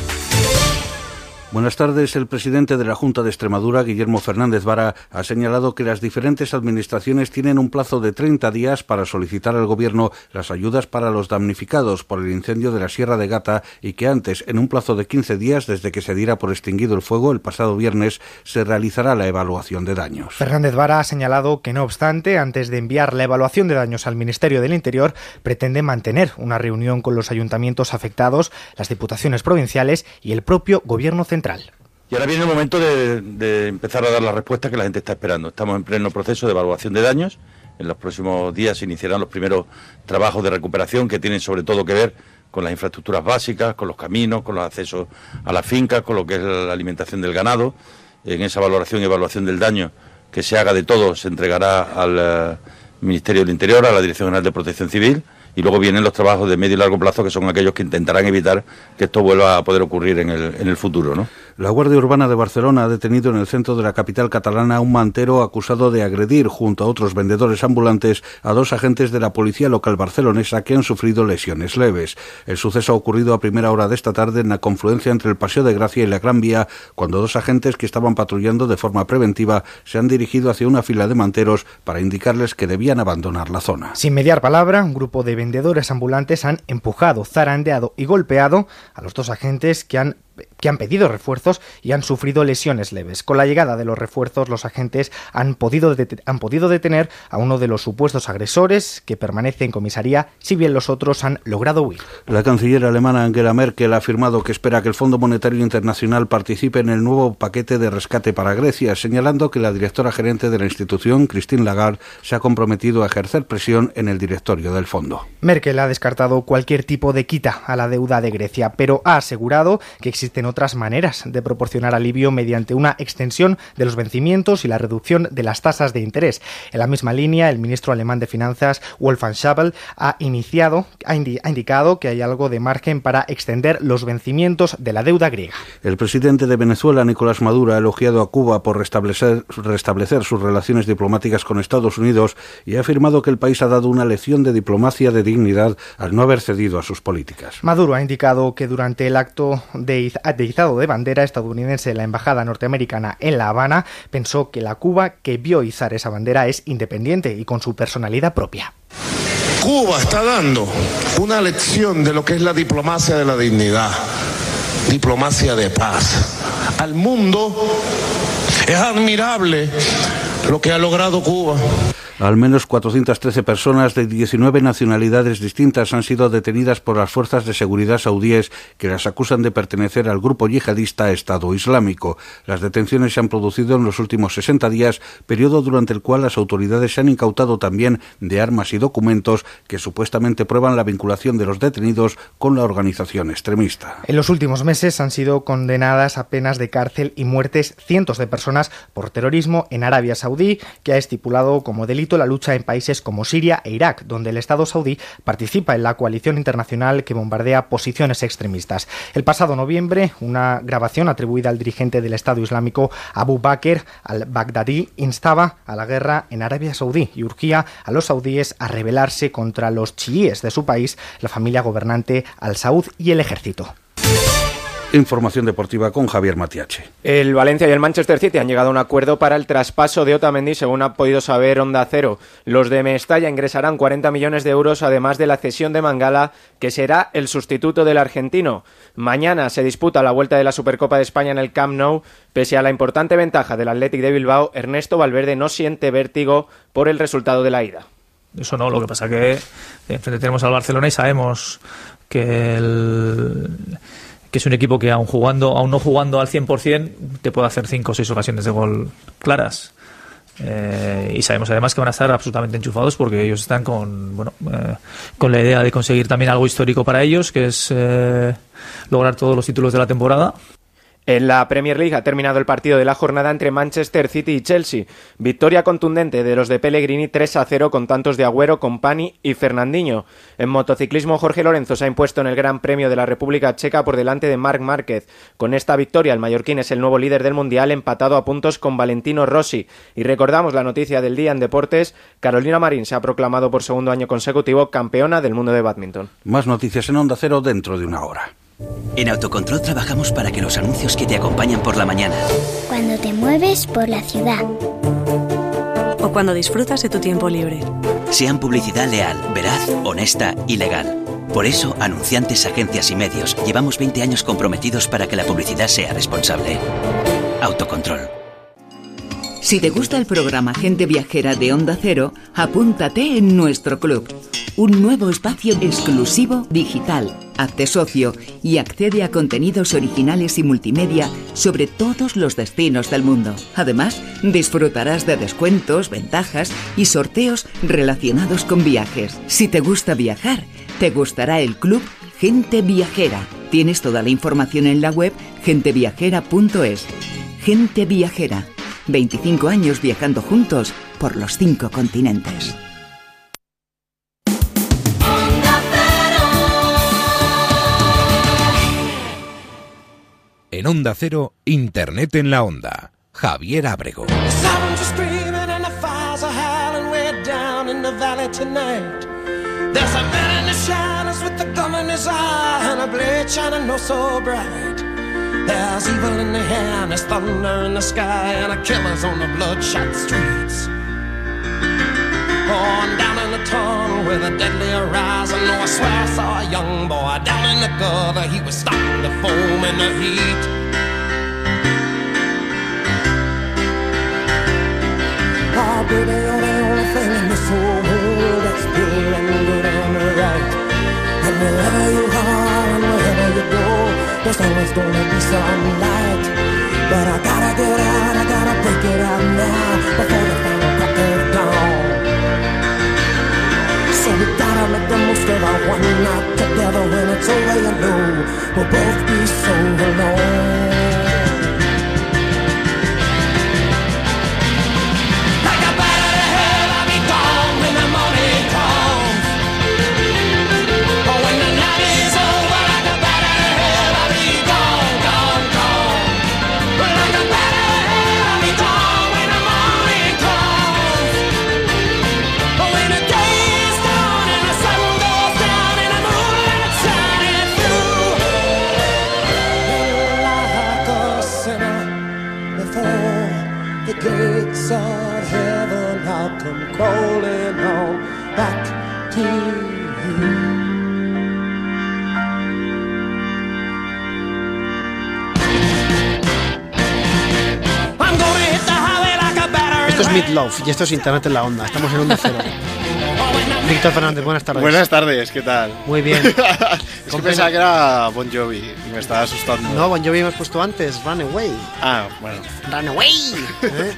S27: Buenas tardes. El presidente de la Junta de Extremadura, Guillermo Fernández Vara, ha señalado que las diferentes administraciones tienen un plazo de 30 días para solicitar al Gobierno las ayudas para los damnificados por el incendio de la Sierra de Gata y que antes, en un plazo de 15 días desde que se diera por extinguido el fuego el pasado viernes, se realizará la evaluación de daños.
S28: Fernández Vara ha señalado que, no obstante, antes de enviar la evaluación de daños al Ministerio del Interior, pretende mantener una reunión con los ayuntamientos afectados, las diputaciones provinciales y el propio Gobierno central.
S29: Y ahora viene el momento de, de, empezar a dar la respuesta que la gente está esperando. Estamos en pleno proceso de evaluación de daños. En los próximos días se iniciarán los primeros trabajos de recuperación que tienen sobre todo que ver con las infraestructuras básicas, con los caminos, con los accesos a las fincas, con lo que es la alimentación del ganado. En esa valoración y evaluación del daño que se haga de todo se entregará al uh, Ministerio del Interior, a la Dirección General de Protección Civil y luego vienen los trabajos de medio y largo plazo que son aquellos que intentarán evitar que esto vuelva a poder ocurrir en el, en el futuro. ¿no?
S27: La Guardia Urbana de Barcelona ha detenido en el centro de la capital catalana a un mantero acusado de agredir junto a otros vendedores ambulantes a dos agentes de la policía local barcelonesa que han sufrido lesiones leves. El suceso ha ocurrido a primera hora de esta tarde en la confluencia entre el Paseo de Gracia y la Gran Vía, cuando dos agentes que estaban patrullando de forma preventiva se han dirigido hacia una fila de manteros para indicarles que debían abandonar la zona.
S28: Sin mediar palabra, un grupo de vendedores ambulantes han empujado, zarandeado y golpeado a los dos agentes que han que han pedido refuerzos y han sufrido lesiones leves. Con la llegada de los refuerzos, los agentes han podido, han podido detener a uno de los supuestos agresores que permanece en comisaría, si bien los otros han logrado huir.
S27: La canciller alemana Angela Merkel ha afirmado que espera que el Fondo Monetario Internacional participe en el nuevo paquete de rescate para Grecia, señalando que la directora gerente de la institución, Christine Lagarde, se ha comprometido a ejercer presión en el directorio del fondo.
S28: Merkel ha descartado cualquier tipo de quita a la deuda de Grecia, pero ha asegurado que existen otras maneras de proporcionar alivio mediante una extensión de los vencimientos y la reducción de las tasas de interés. En la misma línea, el ministro alemán de Finanzas, Wolfgang Schäuble, ha iniciado, ha, indi ha indicado que hay algo de margen para extender los vencimientos de la deuda griega.
S27: El presidente de Venezuela, Nicolás Maduro, ha elogiado a Cuba por restablecer, restablecer sus relaciones diplomáticas con Estados Unidos y ha afirmado que el país ha dado una lección de diplomacia de dignidad al no haber cedido a sus políticas.
S28: Maduro ha indicado que durante el acto de, de de bandera estadounidense en la embajada norteamericana en La Habana pensó que la Cuba que vio izar esa bandera es independiente y con su personalidad propia.
S30: Cuba está dando una lección de lo que es la diplomacia de la dignidad, diplomacia de paz. Al mundo es admirable lo que ha logrado Cuba.
S27: Al menos 413 personas de 19 nacionalidades distintas han sido detenidas por las fuerzas de seguridad saudíes que las acusan de pertenecer al grupo yihadista Estado Islámico. Las detenciones se han producido en los últimos 60 días, periodo durante el cual las autoridades se han incautado también de armas y documentos que supuestamente prueban la vinculación de los detenidos con la organización extremista.
S28: En los últimos meses han sido condenadas a penas de cárcel y muertes cientos de personas por terrorismo en Arabia Saudí, que ha estipulado como delito la lucha en países como Siria e Irak, donde el Estado saudí participa en la coalición internacional que bombardea posiciones extremistas. El pasado noviembre, una grabación atribuida al dirigente del Estado Islámico Abu Bakr al-Baghdadi instaba a la guerra en Arabia Saudí y urgía a los saudíes a rebelarse contra los chiíes de su país, la familia gobernante al-Saud y el ejército.
S27: Información deportiva con Javier Matiache.
S31: El Valencia y el Manchester City han llegado a un acuerdo para el traspaso de Otamendi, según ha podido saber Onda Cero. Los de Mestalla ingresarán 40 millones de euros, además de la cesión de Mangala, que será el sustituto del argentino. Mañana se disputa la vuelta de la Supercopa de España en el Camp Nou. Pese a la importante ventaja del Athletic de Bilbao, Ernesto Valverde no siente vértigo por el resultado de la ida.
S32: Eso no, lo que pasa que enfrente tenemos al Barcelona y sabemos que el que es un equipo que aún jugando, aún no jugando al 100%, te puede hacer cinco o seis ocasiones de gol claras. Eh, y sabemos además que van a estar absolutamente enchufados porque ellos están con bueno eh, con la idea de conseguir también algo histórico para ellos, que es eh, lograr todos los títulos de la temporada.
S31: En la Premier League ha terminado el partido de la jornada entre Manchester City y Chelsea. Victoria contundente de los de Pellegrini 3 a 0 con tantos de Agüero, Compani y Fernandinho. En motociclismo Jorge Lorenzo se ha impuesto en el Gran Premio de la República Checa por delante de Marc Márquez. Con esta victoria el mallorquín es el nuevo líder del Mundial empatado a puntos con Valentino Rossi. Y recordamos la noticia del día en deportes, Carolina Marín se ha proclamado por segundo año consecutivo campeona del mundo de badminton.
S27: Más noticias en Onda Cero dentro de una hora.
S33: En Autocontrol trabajamos para que los anuncios que te acompañan por la mañana,
S34: Cuando te mueves por la ciudad.
S35: O cuando disfrutas de tu tiempo libre.
S33: sean publicidad leal, veraz, honesta y legal. Por eso, anunciantes, agencias y medios, llevamos 20 años comprometidos para que la publicidad sea responsable. Autocontrol.
S36: Si te gusta el programa Gente Viajera de Onda Cero, apúntate en nuestro club. Un nuevo espacio exclusivo digital. Hazte socio y accede a contenidos originales y multimedia sobre todos los destinos del mundo. Además, disfrutarás de descuentos, ventajas y sorteos relacionados con viajes. Si te gusta viajar, te gustará el club Gente Viajera. Tienes toda la información en la web genteviajera.es. Gente Viajera. 25 años viajando juntos por los cinco continentes.
S26: En Onda Cero, Internet en la Onda. Javier Abrego.
S11: Sirens are screaming and the fires are howling way down in the valley tonight. There's a man in the shadows with a gun in his eye and a blade shining no so bright. There's evil in the air and there's thunder in the sky and a killer's on the bloodshot streets. And down in the tunnel with a deadly horizon, oh, I swear I saw a young boy down in the gutter. He was starting to foam in the heat. Oh, baby, you're the only thing in this whole world that's pure and good and right. And wherever you are there's always gonna be some light. But I gotta get out, I gotta break it out now before the final crack of dawn. So we gotta make the most of our one night together. When it's over, you know we'll both be so alone.
S4: Esto es Meatloaf y esto es Internet en la Onda. Estamos en Onda Cero. <laughs> Víctor Fernández, buenas tardes.
S15: Buenas tardes, ¿qué tal?
S4: Muy bien. <laughs>
S15: es que pensaba que era Bon Jovi y me estaba asustando.
S4: No, Bon Jovi hemos puesto antes, Runaway.
S15: Ah, bueno.
S4: Runaway. <laughs> ¿eh?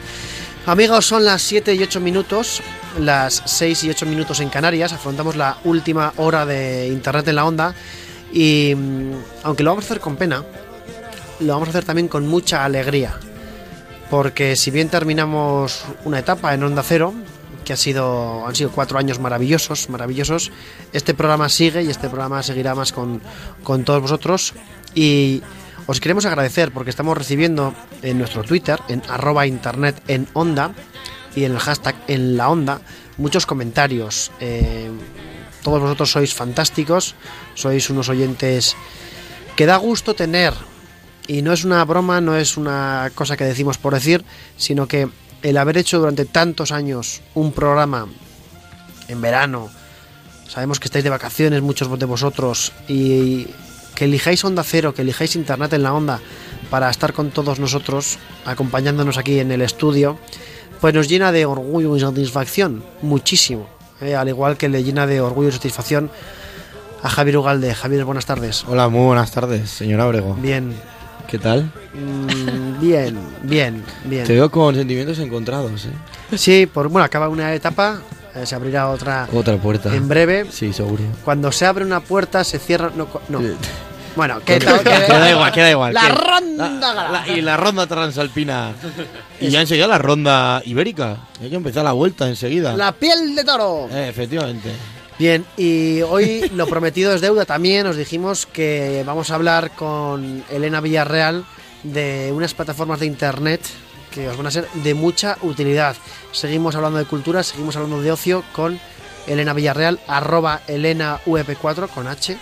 S4: Amigos, son las 7 y 8 minutos, las 6 y 8 minutos en Canarias. Afrontamos la última hora de Internet en la Onda. Y mm, aunque lo vamos a hacer con pena, lo vamos a hacer también con mucha alegría. Porque si bien terminamos una etapa en Onda Cero, que ha sido, han sido cuatro años maravillosos, maravillosos, este programa sigue y este programa seguirá más con, con todos vosotros. Y os queremos agradecer porque estamos recibiendo en nuestro Twitter, en arroba internet en onda y en el hashtag en la onda, muchos comentarios. Eh, todos vosotros sois fantásticos, sois unos oyentes que da gusto tener. Y no es una broma, no es una cosa que decimos por decir, sino que el haber hecho durante tantos años un programa en verano, sabemos que estáis de vacaciones muchos de vosotros y que elijáis Onda Cero, que elijáis Internet en la Onda para estar con todos nosotros, acompañándonos aquí en el estudio, pues nos llena de orgullo y satisfacción, muchísimo. ¿eh? al igual que le llena de orgullo y satisfacción a Javier Ugalde. Javier, buenas tardes.
S37: Hola, muy buenas tardes, señor Abrego.
S4: Bien.
S37: ¿Qué tal?
S4: Mm, bien, bien, bien.
S37: Te veo con sentimientos encontrados, ¿eh?
S4: Sí, por, bueno, acaba una etapa, eh, se abrirá otra
S37: Otra puerta.
S4: en breve.
S37: Sí, seguro.
S4: Cuando se abre una puerta, se cierra. No, no. Bueno, <laughs> que
S37: Queda, queda igual, queda igual.
S4: La
S37: que-
S4: ronda
S37: la- y la ronda transalpina. Y ya enseguida la ronda ibérica. Hay que empezar la vuelta enseguida.
S4: La piel de toro.
S37: Eh, efectivamente.
S4: Bien, y hoy lo prometido es deuda. También os dijimos que vamos a hablar con Elena Villarreal de unas plataformas de internet que os van a ser de mucha utilidad. Seguimos hablando de cultura, seguimos hablando de ocio con Elena Villarreal, arroba Elena VP4 con H,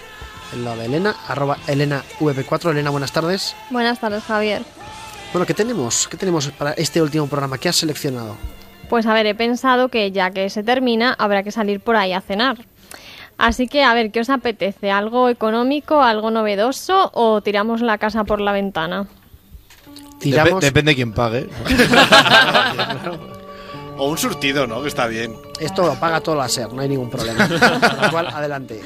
S4: el lado de Elena, arroba Elena VP4. Elena, buenas tardes.
S9: Buenas tardes, Javier.
S4: Bueno, ¿qué tenemos? ¿Qué tenemos para este último programa? ¿Qué has seleccionado?
S9: Pues a ver, he pensado que ya que se termina, habrá que salir por ahí a cenar. Así que, a ver, ¿qué os apetece? ¿Algo económico, algo novedoso o tiramos la casa por la ventana?
S37: Dep- depende de quién pague. <laughs>
S12: O un surtido, ¿no? Que está bien.
S4: Esto lo paga todo la SER, no hay ningún problema. <laughs> Con lo cual, adelante.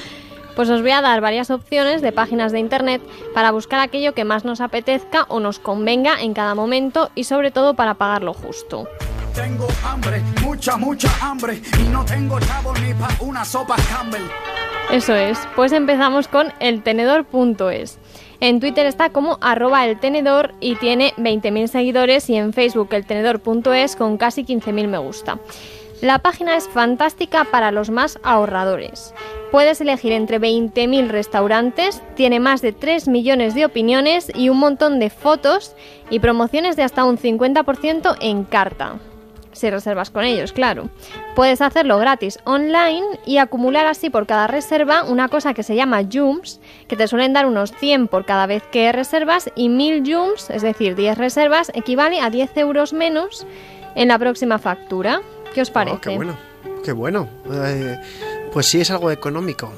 S9: Pues os voy a dar varias opciones de páginas de internet para buscar aquello que más nos apetezca o nos convenga en cada momento y sobre todo para pagar lo justo.
S38: Tengo hambre, mucha, mucha hambre. Y no tengo chavo ni pa' una sopa Campbell.
S9: Eso es, pues empezamos con eltenedor.es. En Twitter está como arroba el tenedor y tiene 20.000 seguidores y en Facebook eltenedor.es con casi 15.000 me gusta. La página es fantástica para los más ahorradores. Puedes elegir entre 20.000 restaurantes, tiene más de 3 millones de opiniones y un montón de fotos y promociones de hasta un 50% en carta si reservas con ellos, claro. Puedes hacerlo gratis online y acumular así por cada reserva una cosa que se llama Jums, que te suelen dar unos 100 por cada vez que reservas y 1000 Jums, es decir, 10 reservas, equivale a 10 euros menos en la próxima factura. ¿Qué os parece?
S4: Oh, qué bueno, qué bueno. Eh, pues sí, es algo económico.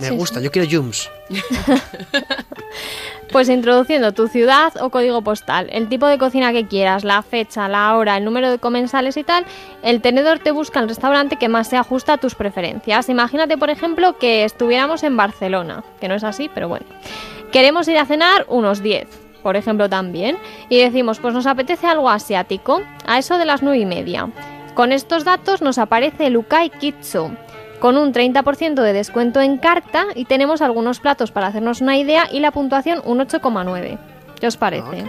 S4: Me
S9: Sí,
S4: gusta,
S9: sí.
S4: yo quiero Jums. <laughs>
S9: Pues introduciendo tu ciudad o código postal, el tipo de cocina que quieras, la fecha, la hora, el número de comensales y tal, el tenedor te busca el restaurante que más se ajusta a tus preferencias. Imagínate, por ejemplo, que estuviéramos en Barcelona, que no es así, pero bueno. Queremos ir a cenar unos 10, por ejemplo, también, y decimos, pues nos apetece algo asiático, a eso de las 9 y media. Con estos datos nos aparece el Ukai Kitsu, con un 30% de descuento en carta y tenemos algunos platos para hacernos una idea y la puntuación un 8,9. ¿Qué os parece?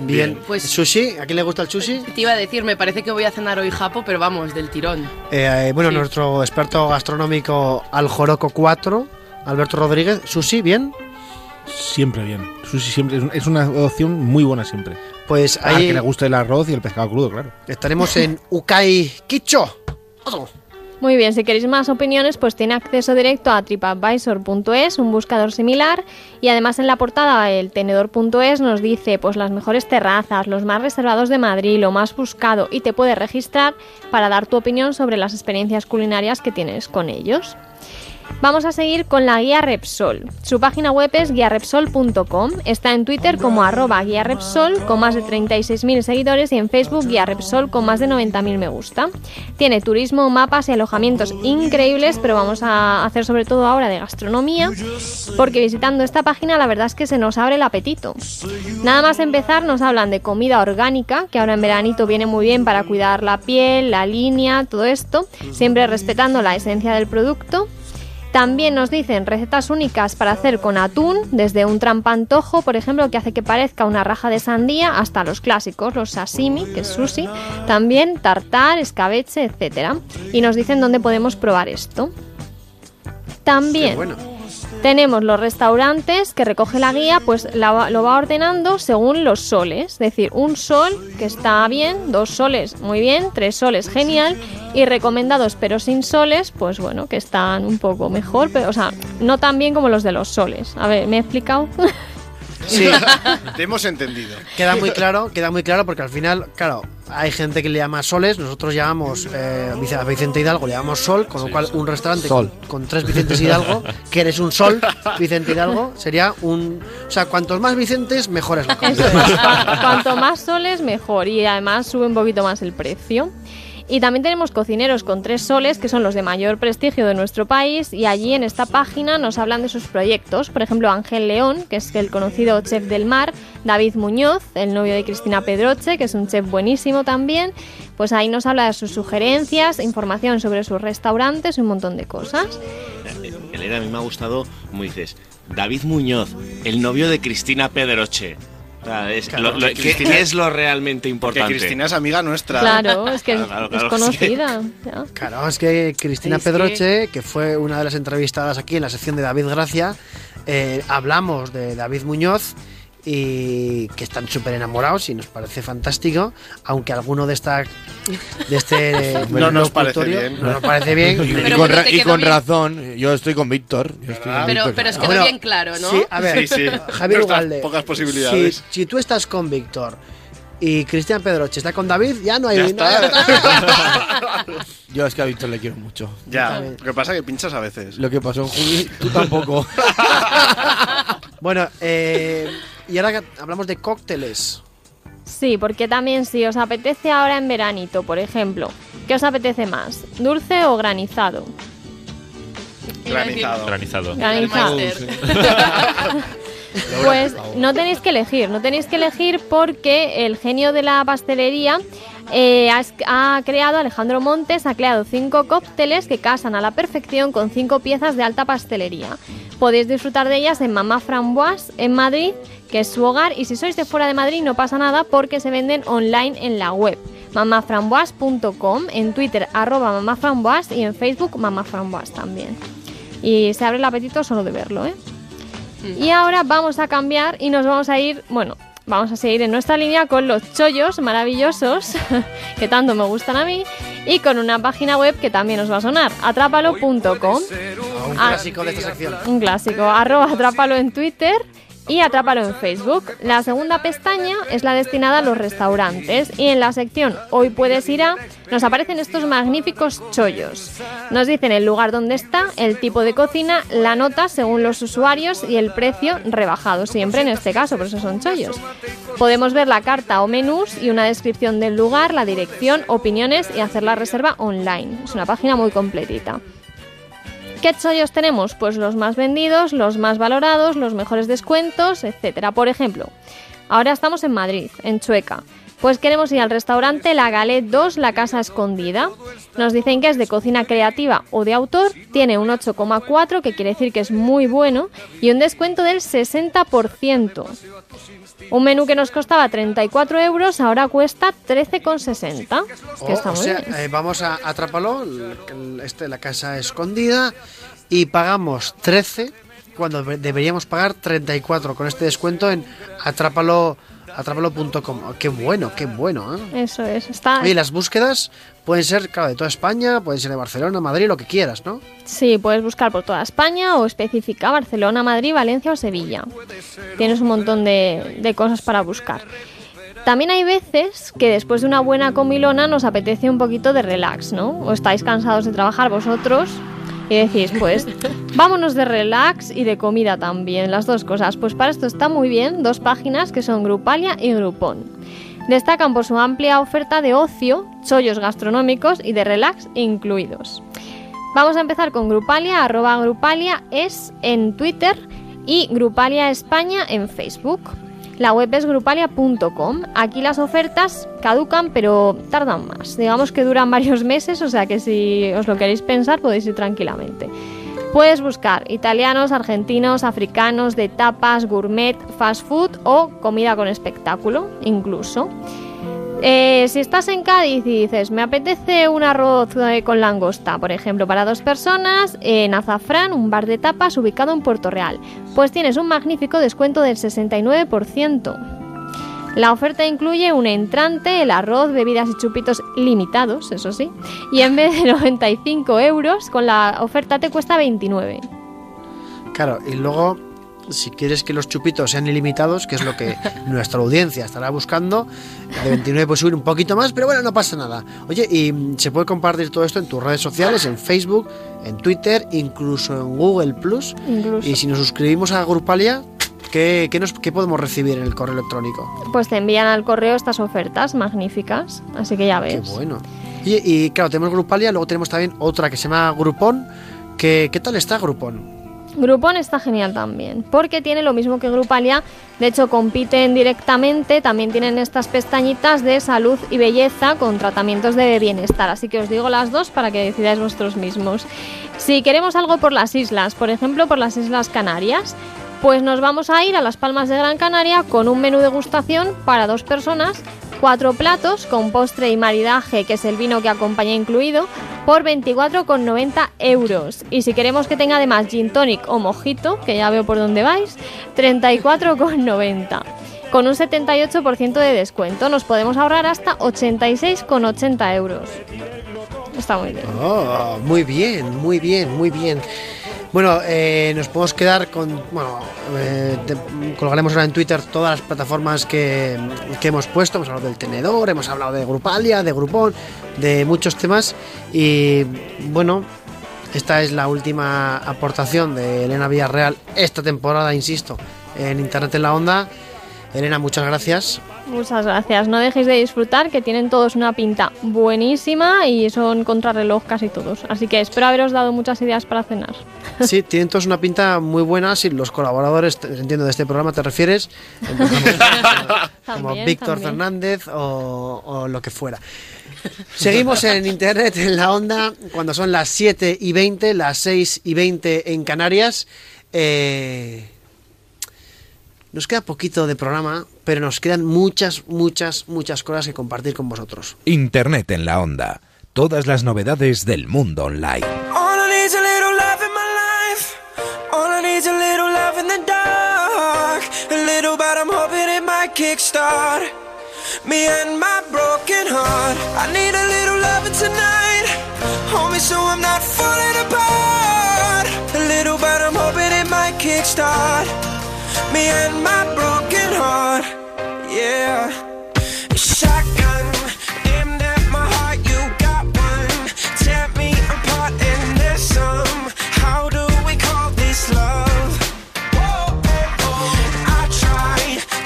S4: Bien.
S1: Pues-
S4: ¿Sushi? ¿A quién le gusta el sushi?
S1: Te iba a decir, me parece que voy a cenar hoy japo, pero vamos, del tirón.
S4: Eh, bueno,
S1: Sí.
S4: nuestro experto gastronómico Aljoroco 4, Alberto Rodríguez. ¿Sushi? ¿Bien?
S6: Siempre bien. Sushi siempre es, un- es una opción muy buena siempre.
S4: Pues ahí
S6: que le guste el arroz y el pescado crudo, claro.
S4: estaremos en Ukai Kicho.
S9: Muy bien, si queréis más opiniones, pues tiene acceso directo a tripadvisor.es, un buscador similar, y además en la portada el tenedor.es nos dice pues las mejores terrazas, los más reservados de Madrid, lo más buscado, y te puedes registrar para dar tu opinión sobre las experiencias culinarias que tienes con ellos. Vamos a seguir con la guía Repsol. Su página web es guiarepsol.com. Está en Twitter como arroba guía Repsol con más de 36.000 seguidores y en Facebook guía Repsol con más de 90.000 me gusta. Tiene turismo, mapas y alojamientos increíbles, pero vamos a hacer sobre todo ahora de gastronomía, porque visitando esta página la verdad es que se nos abre el apetito. Nada más empezar nos hablan de comida orgánica, que ahora en veranito viene muy bien para cuidar la piel, la línea, todo esto, siempre respetando la esencia del producto. También nos dicen recetas únicas para hacer con atún, desde un trampantojo, por ejemplo, que hace que parezca una raja de sandía, hasta los clásicos, los sashimi, que es sushi, también tartar, escabeche, etcétera. Y nos dicen dónde podemos probar esto. También tenemos los restaurantes que recoge la guía, pues lo va ordenando según los soles. Es decir, un sol que está bien, dos soles muy bien, tres soles genial y recomendados pero sin soles, pues bueno, que están un poco mejor, pero o sea, no tan bien como los de los soles. A ver, ¿me he explicado? <laughs>
S4: Sí, <laughs>
S12: Te hemos entendido.
S4: queda muy claro, queda muy claro porque al final, claro, hay gente que le llama soles, nosotros llamamos eh, a Vicente Hidalgo, le llamamos sol, con lo cual un restaurante
S37: Sol.
S4: Con, con tres Vicentes Hidalgo, <laughs> que eres un sol, Vicente Hidalgo, sería un... O sea, cuantos más Vicentes, mejor es la cosa.
S9: Eso es. Cu- Cuanto más soles, mejor. Y además sube un poquito más el precio. Y también tenemos cocineros con tres soles, que son los de mayor prestigio de nuestro país, y allí en esta página nos hablan de sus proyectos. Por ejemplo, Ángel León, que es el conocido chef del mar, David Muñoz, el novio de Cristina Pedroche, que es un chef buenísimo también. Pues ahí nos habla de sus sugerencias, información sobre sus restaurantes un montón de cosas.
S39: Elena, a mí me ha gustado, como dices, David Muñoz, el novio de Cristina Pedroche. O sea, es
S12: Claro,
S39: lo- lo-
S12: que
S39: ¿qué,
S12: Cristina-
S39: qué es lo realmente
S12: Porque
S39: importante?
S12: Cristina es amiga nuestra.
S9: Claro, es que es,
S39: Claro,
S9: es
S39: claro,
S9: conocida.
S4: Claro, es que Cristina
S9: Es que-
S4: Pedroche, que... fue una de las entrevistadas aquí en la sección de David Gracia, eh, hablamos de David Muñoz y que están súper enamorados y nos parece fantástico, aunque alguno de esta de este <laughs>
S12: No nos parece bien.
S4: no nos parece bien. <laughs>
S37: Y, con, y razón, yo estoy con Víctor. yo estoy con
S1: Pero,
S37: Víctor.
S1: pero es que
S4: Bueno,
S1: bien claro, ¿no?
S4: Sí, a ver,
S12: Sí, sí.
S4: Javier Ugalde,
S12: pocas posibilidades.
S4: Si, si tú estás con Víctor y Cristian Pedroche está con David, ya no hay
S12: Ya está. <laughs>
S37: Yo es que a Víctor le quiero mucho.
S12: Ya, lo que pasa es que pinchas a veces.
S37: Lo que pasó en Juli, tú tampoco.
S4: Bueno, eh, y ahora que hablamos de cócteles.
S9: Sí, porque también si os apetece ahora en veranito, por ejemplo, ¿qué os apetece más? ¿Dulce o granizado?
S12: Granizado.
S10: Granizado.
S9: Granizado. <laughs> Pues no tenéis que elegir, no tenéis que elegir porque el genio de la pastelería eh, ha, ha creado, Alejandro Montes, ha creado cinco cócteles que casan a la perfección con cinco piezas de alta pastelería. Podéis disfrutar de ellas en Mamá Framboise en Madrid, que es su hogar, y si sois de fuera de Madrid no pasa nada porque se venden online en la web mamaframboise.com, en Twitter arroba mamaframboise y en Facebook mamaframboise también. Y se abre el apetito solo de verlo, ¿eh? Y ahora vamos a cambiar y nos vamos a ir, bueno, vamos a seguir en nuestra línea con los chollos maravillosos <laughs> que tanto me gustan a mí y con una página web que también os va a sonar, atrápalo.com.
S4: Un
S9: Ah.
S4: clásico de esta sección.
S9: Un clásico, arroba atrápalo en Twitter y atrápalo en Facebook. La segunda pestaña es la destinada a los restaurantes y en la sección Hoy puedes ir a nos aparecen estos magníficos chollos. Nos dicen el lugar donde está, el tipo de cocina, la nota según los usuarios y el precio rebajado siempre en este caso, por eso son chollos. Podemos ver la carta o menús y una descripción del lugar, la dirección, opiniones y hacer la reserva online. Es una página muy completita. ¿Qué chollos tenemos? Pues los más vendidos, los más valorados, los mejores descuentos, etcétera. Por ejemplo, ahora estamos en Madrid, en Chueca. Pues queremos ir al restaurante La Galet 2, La Casa Escondida. Nos dicen que es de cocina creativa o de autor, tiene un 8,4, que quiere decir que es muy bueno, y un descuento del 60%. Un menú que nos costaba 34 euros, ahora cuesta 13,60. Es que
S4: O-
S9: está
S4: o
S9: muy
S4: sea,
S9: bien.
S4: eh, vamos a Atrápalo, este, la casa escondida, y pagamos 13 cuando de- deberíamos pagar 34 con este descuento en atrápalo atrápalo.com. Oh, qué bueno, qué bueno. ¿eh?
S9: Eso es, está...
S4: Oye, las búsquedas pueden ser, claro, de toda España, pueden ser de Barcelona, Madrid, lo que quieras, ¿no?
S9: Sí, puedes buscar por toda España o especifica Barcelona, Madrid, Valencia o Sevilla. Tienes un montón de, de cosas para buscar. También hay veces que después de una buena comilona nos apetece un poquito de relax, ¿no? O estáis cansados de trabajar vosotros y decís, pues, vámonos de relax y de comida también, las dos cosas. Pues para esto está muy bien dos páginas que son Grupalia y Groupon. Destacan por su amplia oferta de ocio, chollos gastronómicos y de relax incluidos. Vamos a empezar con Grupalia, arroba Grupalia es en Twitter y Grupalia España en Facebook. La web es grupalia.com. Aquí las ofertas caducan, pero tardan más. Digamos que duran <laughs> varios meses, o sea que si os lo queréis pensar podéis ir tranquilamente. Puedes buscar italianos, argentinos, africanos, de tapas, gourmet, fast food o comida con espectáculo, incluso. Eh, si estás en Cádiz y dices, me apetece un arroz eh, con langosta, por ejemplo, para dos personas, en Azafrán, un bar de tapas ubicado en Puerto Real, pues tienes un magnífico descuento del 69%. La oferta incluye un entrante, el arroz, bebidas y chupitos limitados, eso sí, y en vez de <laughs> 95 euros, con la oferta te cuesta 29.
S4: Claro, y luego, si quieres que los chupitos sean ilimitados, que es lo que <laughs> nuestra audiencia estará buscando, de 29 puede subir un poquito más, pero bueno, no pasa nada. Oye, y mm, se puede compartir todo esto en tus redes sociales, en Facebook, en Twitter, incluso en Google Plus.
S9: Incluso.
S4: Y si nos suscribimos a Grupalia, ¿qué, qué nos, qué podemos recibir en el correo electrónico?
S9: Pues te envían al correo estas ofertas magníficas, así que ya ves.
S4: Qué bueno. Y, y claro, tenemos Grupalia, luego tenemos también otra que se llama Groupon. que ¿Qué tal está Groupon?
S9: Groupon está genial también, porque tiene lo mismo que Grupalia, de hecho compiten directamente, también tienen estas pestañitas de salud y belleza con tratamientos de bienestar, así que os digo las dos para que decidáis vosotros mismos. Si queremos algo por las islas, por ejemplo por las Islas Canarias, pues nos vamos a ir a las Palmas de Gran Canaria con un menú degustación para dos personas cuatro platos con postre y maridaje, que es el vino que acompaña incluido, por 24,90 euros. Y si queremos que tenga además gin tonic o mojito, que ya veo por dónde vais, 34,90. Con un 78% de descuento nos podemos ahorrar hasta 86,80 euros. Está muy bien.
S4: Muy bien, muy bien, muy bien. Bueno, eh, nos podemos quedar con. Bueno, eh, colgaremos ahora en Twitter todas las plataformas que, que hemos puesto. Hemos hablado del tenedor, hemos hablado de Grupalia, de Grupón, de muchos temas. Y bueno, esta es la última aportación de Elena Villarreal esta temporada, insisto, en Internet en la Onda. Elena, muchas gracias.
S9: Muchas gracias. No dejéis de disfrutar, que tienen todos una pinta buenísima y son contrarreloj casi todos. Así que espero haberos dado muchas ideas para cenar.
S4: Sí, tienen todos una pinta muy buena. Si los colaboradores, entiendo, de este programa te refieres, <laughs> como Víctor. Fernández o, o lo que fuera. Seguimos en internet, en la onda, cuando son las 7 y 20, las 6 y 20 en Canarias. Eh, nos queda poquito de programa, pero nos quedan muchas, muchas, muchas cosas que compartir con vosotros.
S26: Internet en la onda. Todas las novedades del mundo online.
S11: All I need's a little love in my life. All I need's a little love in the dark. A little, but I'm hoping it might kickstart me and my broken heart. Yeah. Shotgun aimed at my heart. You got one. Tear me apart and there's some. How do we call this love? Whoa, oh, oh. I try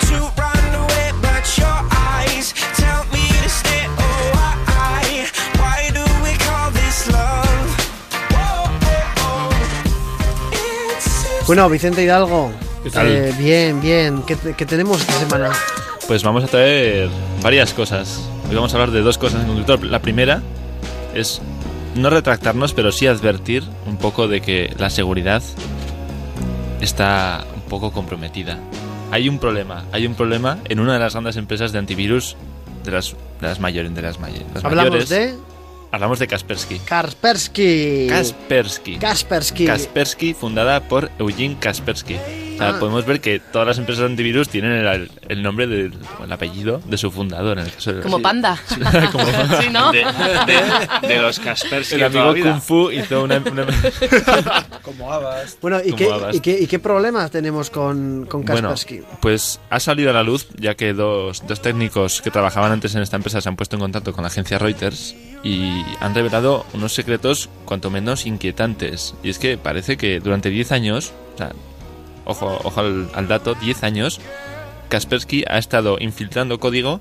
S11: to run away, but your eyes tell me to stay. Oh, why? Why do we call this love? Whoa, oh, oh. It's
S4: Bueno, Vicente Hidalgo.
S10: ¿Qué tal?
S4: eh, bien, bien. ¿Qué, qué tenemos esta semana?
S10: Pues vamos a traer varias cosas. Hoy vamos a hablar de dos cosas en concreto. La primera es no retractarnos, pero sí advertir un poco de que la seguridad está un poco comprometida. Hay un problema, hay un problema en una de las grandes empresas de antivirus de las, de las mayores, de las, may- las
S4: Hablamos
S10: mayores.
S4: de
S10: Hablamos de Kaspersky.
S4: Kaspersky.
S10: Kaspersky.
S4: Kaspersky.
S10: Kaspersky, fundada por Eugene Kaspersky. Sea,
S4: Ah.
S10: podemos ver que todas las empresas de antivirus tienen el, el nombre del el apellido de su fundador, en el caso de
S1: Como
S10: sí.
S1: panda. <laughs>
S10: Como-
S1: Sí, ¿no?
S39: De, de- de los Kaspersky
S10: El amigo. Kung Fu hizo una... una- <laughs>
S6: Como habas.
S4: Bueno, ¿y
S10: Como
S4: qué, y, qué, y qué problemas tenemos con, con
S10: Bueno,
S4: Kaspersky?
S10: pues ha salido a la luz, ya que dos, dos técnicos que trabajaban antes en esta empresa se han puesto en contacto con la agencia Reuters y han revelado unos secretos cuanto menos inquietantes. Y es que parece que durante 10 años, o sea, ojo, ojo al, al dato, 10 años, Kaspersky ha estado infiltrando código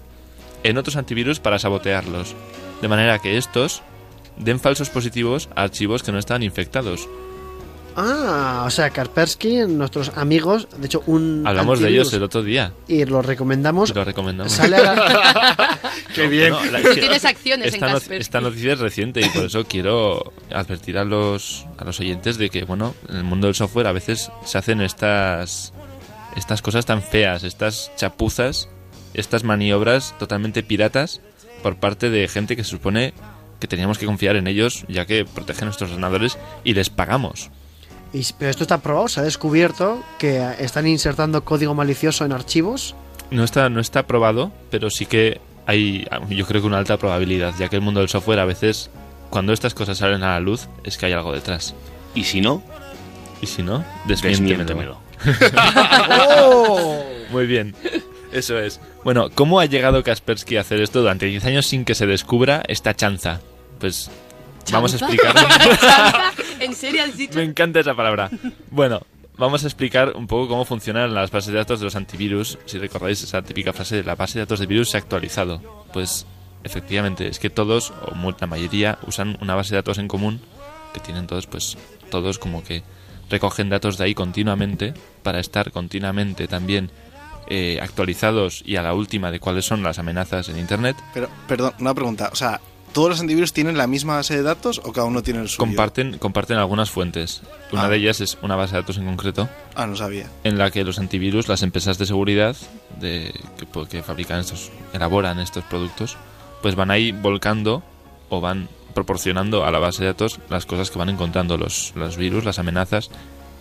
S10: en otros antivirus para sabotearlos. De manera que estos den falsos positivos a archivos que no estaban infectados.
S4: Ah, o sea, Kaspersky, nuestros amigos, de hecho, un.
S10: Hablamos de ellos el otro día.
S4: Y lo recomendamos.
S10: Lo recomendamos.
S4: Sale a la- <laughs>
S10: Qué bien.
S1: Tú tienes acciones en
S10: esta, no-
S1: Kaspersky.
S10: esta noticia es reciente y por eso quiero advertir a los, a los oyentes de que, bueno, en el mundo del software a veces se hacen estas, estas cosas tan feas, estas chapuzas, estas maniobras totalmente piratas por parte de gente que se supone que teníamos que confiar en ellos ya que protegen nuestros ordenadores y les pagamos.
S4: Y- pero esto está probado, se ha descubierto que están insertando código malicioso en archivos.
S10: No está, no está probado, pero sí que hay, yo creo que una alta probabilidad, ya que el mundo del software a veces, cuando estas cosas salen a la luz, es que hay algo detrás.
S39: ¿Y si no?
S10: ¿Y si no? Desmiéntemelo.
S39: ¡Oh! <laughs> <laughs>
S10: Muy bien. Eso es. Bueno, ¿cómo ha llegado Kaspersky a hacer esto durante 10 años sin que se descubra esta chanza? Pues vamos a explicarlo. <laughs>
S1: ¿En serio has dicho?
S10: Me encanta esa palabra. Bueno, vamos a explicar un poco cómo funcionan las bases de datos de los antivirus. Si recordáis esa típica frase de la base de datos de virus se ha actualizado. Pues efectivamente, es que todos, o la mayoría, usan una base de datos en común que tienen todos, pues todos como que recogen datos de ahí continuamente para estar continuamente también eh, actualizados y a la última de cuáles son las amenazas en Internet.
S15: Pero, perdón, una pregunta. O sea,
S12: ¿Todos los antivirus tienen la misma base de datos o cada uno tiene el suyo?
S10: Comparten, comparten algunas fuentes. Una
S12: Ah.
S10: de ellas es una base de datos en concreto.
S12: Ah, no sabía.
S10: En la que los antivirus, las empresas de seguridad de, que, po- que fabrican estos, elaboran estos productos, pues van ahí volcando o van proporcionando a la base de datos las cosas que van encontrando, los, los virus, las amenazas.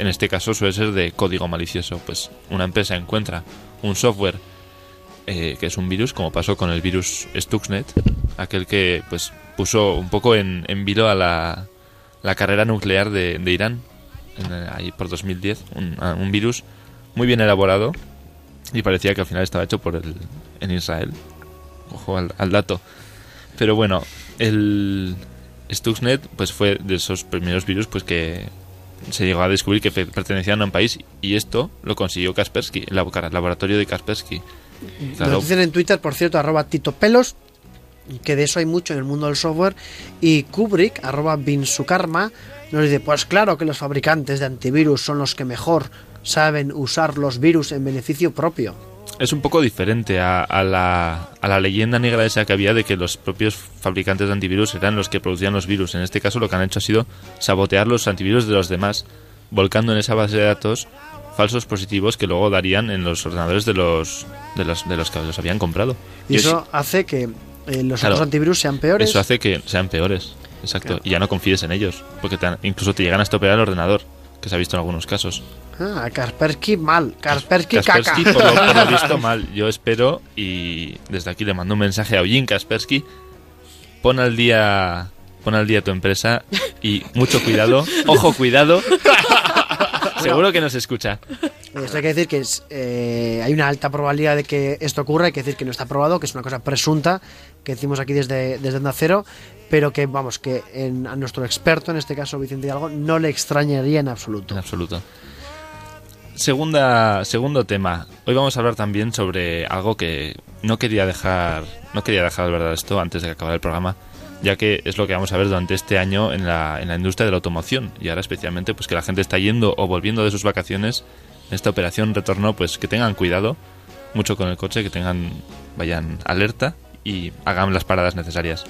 S10: En este caso suele ser de código malicioso. Pues una empresa encuentra un software eh, que es un virus, como pasó con el virus Stuxnet, aquel que pues puso un poco en, en vilo a la, la carrera nuclear de, de Irán, en, eh, ahí por 2010, un, a- un virus muy bien elaborado y parecía que al final estaba hecho por el, en Israel. Ojo al, al dato. Pero bueno, el Stuxnet pues fue de esos primeros virus pues que se llegó a descubrir que pe- pertenecían a un país y esto lo consiguió Kaspersky, el labo- laboratorio de Kaspersky. Claro,
S4: Nos dicen en Twitter, por cierto, arroba Tito Pelos, que de eso hay mucho en el mundo del software. Y Kubrick, arroba Binsukarma, nos dice, pues claro que los fabricantes de antivirus son los que mejor saben usar los virus en beneficio propio.
S10: es un poco diferente a, a la, a la leyenda negra esa que había de que los propios fabricantes de antivirus eran los que producían los virus. En este caso lo que han hecho ha sido sabotear los antivirus de los demás, volcando en esa base de datos falsos positivos que luego darían en los ordenadores de los de los, de los que los habían comprado.
S4: Y
S10: Yo
S4: eso hace que eh, los
S10: Claro.
S4: otros antivirus sean peores.
S10: Eso hace que sean peores, exacto, y ya no confíes en ellos, porque te incluso te llegan a estropear el ordenador, que se ha visto en algunos casos.
S4: Ah, Kaspersky mal, Kaspersky,
S10: Kaspersky,
S4: caca.
S10: por lo, por lo <laughs> visto, mal. Yo espero, y desde aquí le mando un mensaje a Eugene Kaspersky, pon al día... Pon al día tu empresa y mucho cuidado, <laughs> ojo cuidado, seguro que nos escucha.
S4: Esto hay que decir que es, eh, hay una alta probabilidad de que esto ocurra, hay que decir que no está probado, que es una cosa presunta, que decimos aquí desde, desde Onda Cero, pero que vamos, que en- a nuestro experto, en este caso Vicente Hidalgo, no le extrañaría en absoluto.
S10: En absoluto. Segunda, segundo tema. Hoy vamos a hablar también sobre algo que no quería dejar, no quería dejar de verdad esto antes de que acabara el programa, ya que es lo que vamos a ver durante este año en la, en la industria de la automoción y ahora especialmente pues que la gente está yendo o volviendo de sus vacaciones en esta operación retorno, pues que tengan cuidado mucho con el coche, que tengan vayan alerta y hagan las paradas necesarias.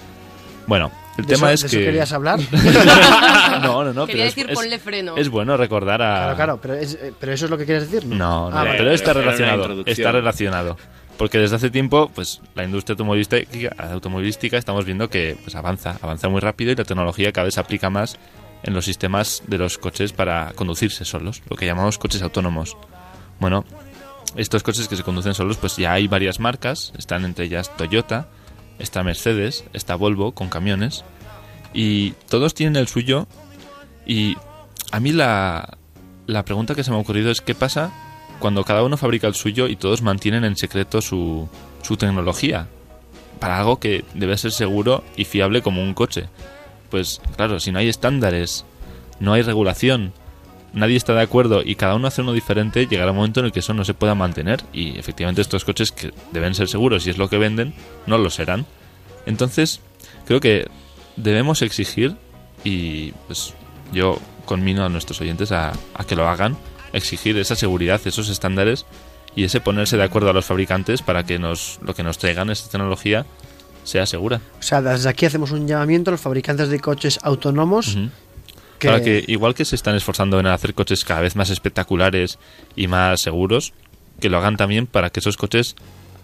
S10: Bueno, el
S4: ¿De
S10: tema
S4: eso-
S10: es
S4: de
S10: que
S4: eso querías hablar? <laughs>
S10: no, no, no.
S1: Quería
S10: pero
S1: decir,
S10: es,
S1: ponle freno.
S10: Es bueno recordar a.
S4: Claro, claro, pero, es- eh, pero eso es lo que quieres decir.
S10: No, no,
S4: Ah, vale.
S10: pero está relacionado. Está relacionado. Porque desde hace tiempo, pues la industria automovilística, automovilística estamos viendo que pues, avanza, avanza muy rápido y la tecnología cada vez se aplica más en los sistemas de los coches para conducirse solos, lo que llamamos coches autónomos. Bueno, estos coches que se conducen solos, pues ya hay varias marcas, están entre ellas Toyota, está Mercedes, está Volvo con camiones y todos tienen el suyo y a mí la, la pregunta que se me ha ocurrido es qué pasa cuando cada uno fabrica el suyo y todos mantienen en secreto su, su tecnología para algo que debe ser seguro y fiable como un coche. Pues claro, si no hay estándares, no hay regulación, nadie está de acuerdo y cada uno hace uno diferente, llegará un momento en el que eso no se pueda mantener y efectivamente estos coches que deben ser seguros y es lo que venden, no lo serán. Entonces, creo que debemos exigir y pues yo conmino a nuestros oyentes a, a que lo hagan, exigir esa seguridad, esos estándares y ese ponerse de acuerdo a los fabricantes para que nos lo que nos traigan esta tecnología sea segura.
S4: O sea, desde aquí hacemos un llamamiento a los fabricantes de coches autónomos. que-
S10: Claro que igual que se están esforzando en hacer coches cada vez más espectaculares y más seguros, que lo hagan también para que esos coches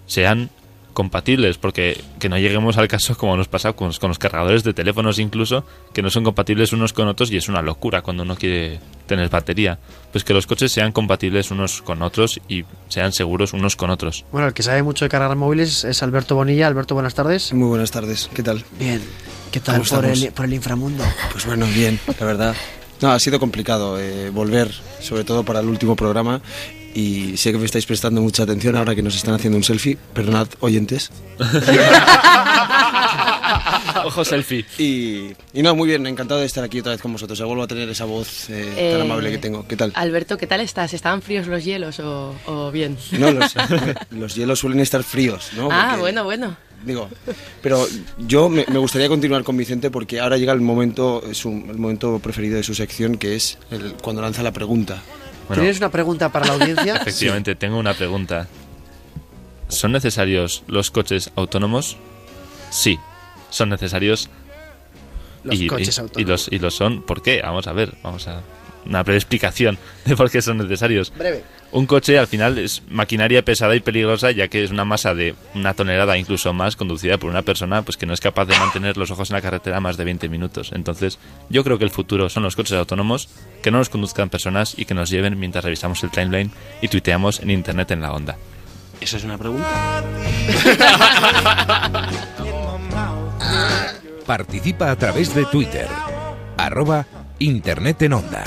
S10: sean compatibles, porque que no lleguemos al caso como nos pasa con los, con los cargadores de teléfonos incluso, que no son compatibles unos con otros y es una locura cuando uno quiere tener batería. Pues que los coches sean compatibles unos con otros y sean seguros unos con otros.
S4: Bueno, el que sabe mucho de cargar móviles es Alberto Bonilla. Alberto, buenas tardes.
S40: Muy buenas tardes, ¿qué tal?
S4: Bien. ¿Qué tal
S40: ¿Cómo
S4: por el, por el inframundo?
S40: Pues bueno, bien, la verdad. No, ha sido complicado eh, volver, sobre todo para el último programa. Y sé que me estáis prestando mucha atención ahora que nos están haciendo un selfie. Perdonad, oyentes. <laughs>
S10: Ojo selfie.
S40: Y, y no, muy bien, encantado de estar aquí otra vez con vosotros. Ya vuelvo a tener esa voz eh, tan
S1: Eh,
S40: amable que tengo. ¿Qué tal?
S1: Alberto, ¿qué tal estás? ¿Estaban fríos los hielos o, o bien?
S40: No, los, <laughs> los hielos suelen estar fríos, ¿no?
S1: ah,
S40: Porque-
S1: bueno, bueno.
S40: Digo, pero yo me, me gustaría continuar con Vicente porque ahora llega el momento, es un- el momento preferido de su sección, que es el- cuando lanza la pregunta.
S10: Bueno.
S4: ¿Tienes una pregunta para la audiencia? <laughs>
S10: Efectivamente, tengo una pregunta. ¿Son necesarios los coches autónomos? Sí. son necesarios.
S4: Los
S10: y,
S4: coches
S10: y-
S4: autónomos.
S10: y los, y los son. ¿Por qué? Vamos a ver, vamos a. Una breve explicación de por qué son necesarios.
S4: Breve.
S10: Un coche al final es maquinaria pesada y peligrosa ya que es una masa de una tonelada incluso más conducida por una persona pues que no es capaz de mantener los ojos en la carretera más de 20 minutos. Entonces yo creo que el futuro son los coches autónomos que no nos conduzcan personas y que nos lleven mientras revisamos el timeline y tuiteamos en internet en la onda.
S39: ¿Eso es una pregunta?
S26: Participa a través de Twitter. Arroba Internet en Onda.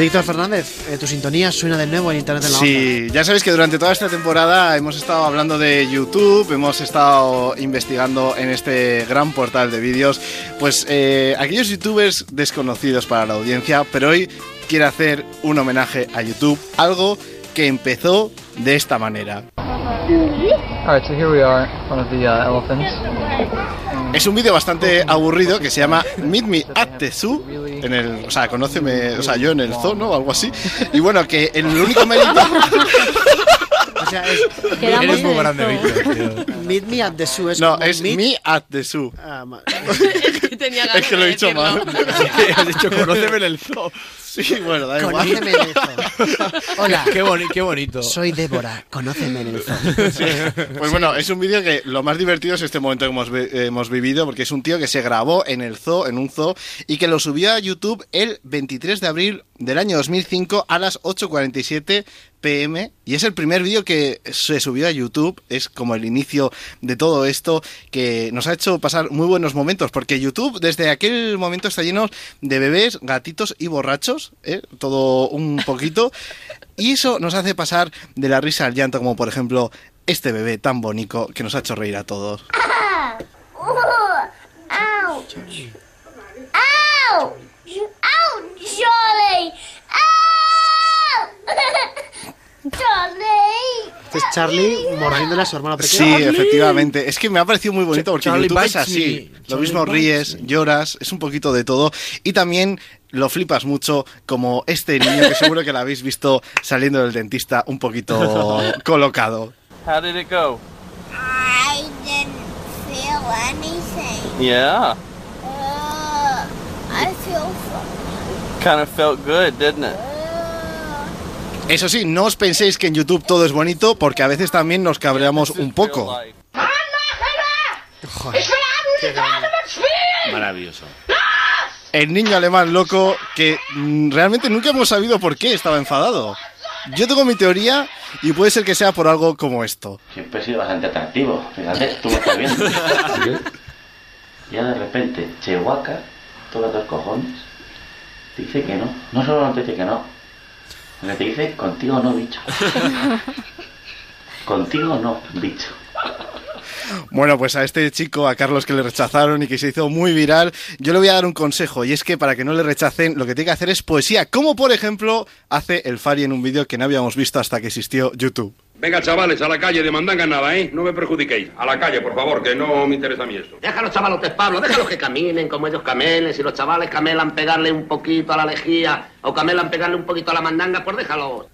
S4: Víctor Fernández, eh, tu sintonía suena de nuevo en Internet en la Onda.
S12: Sí, ya sabéis que durante toda esta temporada hemos estado hablando de YouTube, hemos estado investigando en este gran portal de vídeos, pues eh, aquellos youtubers desconocidos para la audiencia, pero hoy quiero hacer un homenaje a YouTube, algo que empezó de esta manera.
S41: Alright, so here we are, one of the uh, elephants.
S12: Es un vídeo bastante aburrido que se llama Meet Me at the Zoo. En el, o sea, conóceme, o sea, yo en el zoo, ¿no? O algo así. Y bueno, que el único mérito. <laughs>
S4: O sea, es.
S12: Eres muy en el grande. Víctor,
S4: Meet me at the zoo. Es
S12: No, es
S4: meet-
S12: Me at the Zoo.
S4: Ah, ma- <laughs>
S12: Es que lo he dicho mal. <laughs>
S37: Has dicho, conóceme en el zoo.
S12: Sí, bueno, da igual.
S4: Conóceme en el zoo. Hola.
S37: Qué, boni- qué bonito.
S4: Soy Débora, conóceme en el zoo.
S12: Sí. Pues bueno, es un vídeo que lo más divertido es este momento que hemos, vi- hemos vivido, porque es un tío que se grabó en el zoo, en un zoo, y que lo subió a YouTube el 23 de abril del año 2005 a las 8.47 pm. Y es el primer vídeo que se subió a YouTube, es como el inicio de todo esto, que nos ha hecho pasar muy buenos momentos, porque YouTube desde aquel momento está lleno de bebés, gatitos y borrachos, ¿eh? todo un poquito. Y eso nos hace pasar de la risa al llanto, como por ejemplo este bebé tan bonito que nos ha hecho reír a todos.
S11: Ow! Ow! Ow, Charlie! Ow! Charlie!
S4: Este es Charlie mordiéndole a su hermano pequeño.
S12: Sí, efectivamente. Es que me ha parecido muy bonito porque
S4: Charlie
S12: YouTube es así.
S4: me.
S12: Lo
S4: Charlie
S12: mismo ríes, lloras, es un poquito de todo. Y también lo flipas mucho como este niño que seguro que lo habéis visto saliendo del dentista un poquito <laughs> colocado.
S41: How did it go?
S11: I didn't feel anything.
S41: Yeah,
S11: Uh, I feel
S41: kind of felt good, didn't it?
S12: Eso sí, no os penséis que en YouTube todo es bonito porque a veces también nos cabreamos un poco.
S39: Maravilloso.
S12: El niño alemán loco que mm, realmente nunca hemos sabido por qué estaba enfadado. Yo tengo mi teoría y puede ser que sea por algo como esto.
S42: Siempre he sido bastante atractivo. Fíjate, tú me estás viendo. <laughs> ya de repente, Chihuahua, todos los cojones, te dice que no. No solo no te dice que no, sino que te dice contigo no, bicho. <laughs> contigo no, bicho.
S12: Bueno, pues a este chico, a Carlos que le rechazaron y que se hizo muy viral, yo le voy a dar un consejo y es que para que no le rechacen lo que tiene que hacer es poesía, como por ejemplo hace el Fari en un vídeo que no habíamos visto hasta que existió YouTube.
S43: Venga, chavales, a la calle, de mandanga nada, ¿eh? No me perjudiquéis. A la calle, por favor, que no me interesa a mí esto.
S44: Deja a los chavalotes, Pablo, déjalos que caminen como ellos camelen. Si los chavales camelan pegarle un poquito a la lejía o camelan pegarle un poquito a la mandanga, pues déjalos.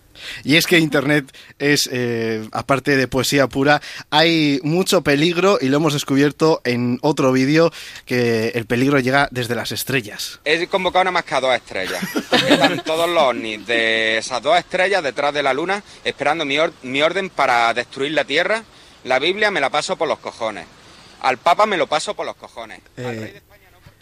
S12: Y es que Internet es, eh, aparte de poesía pura, hay mucho peligro y lo hemos descubierto en otro vídeo que el peligro llega desde las estrellas.
S45: He convocado nada más que a dos estrellas. Están <laughs> todos los ovnis de esas dos estrellas detrás de la luna esperando mi, or- mi orden para destruir la Tierra. La Biblia me la paso por los cojones. Al Papa me lo paso por los cojones.
S40: Eh,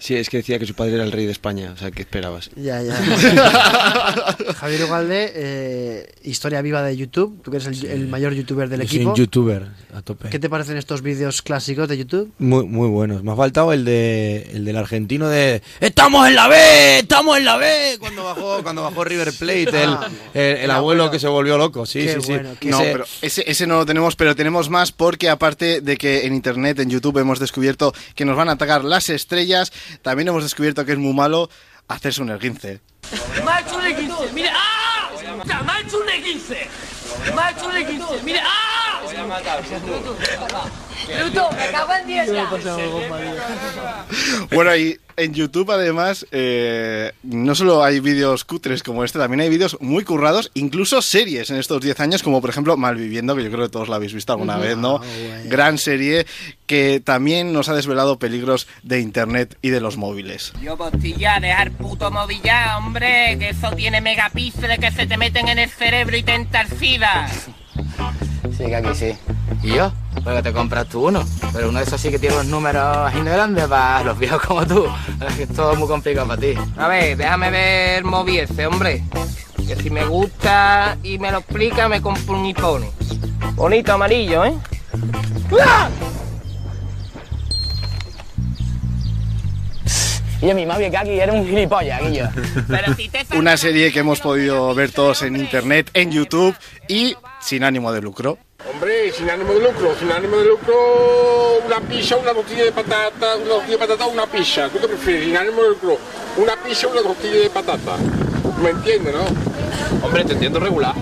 S40: sí, es que decía que su padre era el rey de España, o sea, ¿qué esperabas?
S4: Ya, ya. <laughs> Javier Ugalde, eh, historia viva de YouTube. Tú que eres el, el mayor youtuber del
S37: Yo soy
S4: equipo.
S37: un youtuber, a tope.
S4: ¿Qué te parecen estos vídeos clásicos de YouTube?
S37: Muy, muy buenos. Me ha faltado el de el del argentino de ¡Estamos en la B! ¡Estamos en la B! Cuando bajó, cuando bajó River Plate, el,
S4: Ah,
S37: el- el
S4: el
S37: abuelo que se volvió loco. Sí,
S4: Qué
S37: sí, sí.
S4: bueno, qué
S12: No,
S37: Ese-
S12: pero ese, ese no lo tenemos, pero tenemos más porque aparte de que en internet, en YouTube, hemos descubierto que nos van a atacar las estrellas, también hemos descubierto que es muy malo hacerse un esguince.
S11: Me ha hecho un E15, mire, ¡ah! Me ha hecho un E15. Me ha hecho un E15, mire, ¡ah! Bruto, me cago en diez ya.
S12: Bueno, y en YouTube además eh, no solo hay vídeos cutres como este, también hay vídeos muy currados, incluso series en estos 10 años, como por ejemplo Malviviendo, que yo creo que todos la habéis visto alguna vez, ¿no? Gran serie que también nos ha desvelado peligros de Internet y de los móviles.
S46: Yo, Bostilla, dejar puto móvil ya, hombre, que eso tiene megapíxeles que se te meten en el cerebro y te SIDA.
S47: Sí, que aquí sí. ¿Y yo? Porque te compras tú uno. Pero uno de esos sí que tiene unos números así grandes para los viejos como tú. Es que es todo muy complicado para ti.
S46: A ver, déjame ver el móvil ese, hombre. Que si me gusta y me lo explica, me compro un iPhone. Bonito amarillo, ¿eh? ¡Ah!
S47: Y yo, mi mami, que aquí eres un gilipollas, Guillo.
S46: Pero si te
S12: Una serie que hemos podido ver todos en Internet, en YouTube y sin ánimo de lucro.
S43: Hombre, sin ánimo de lucro, sin ánimo de lucro, una pizza, una tortilla de patata, una tortilla de patata, una pizza. ¿Tú qué prefieres? Sin ánimo de lucro, una pizza, una tortilla de patata. ¿Me entiendes, no?
S47: Hombre, te entiendo regular.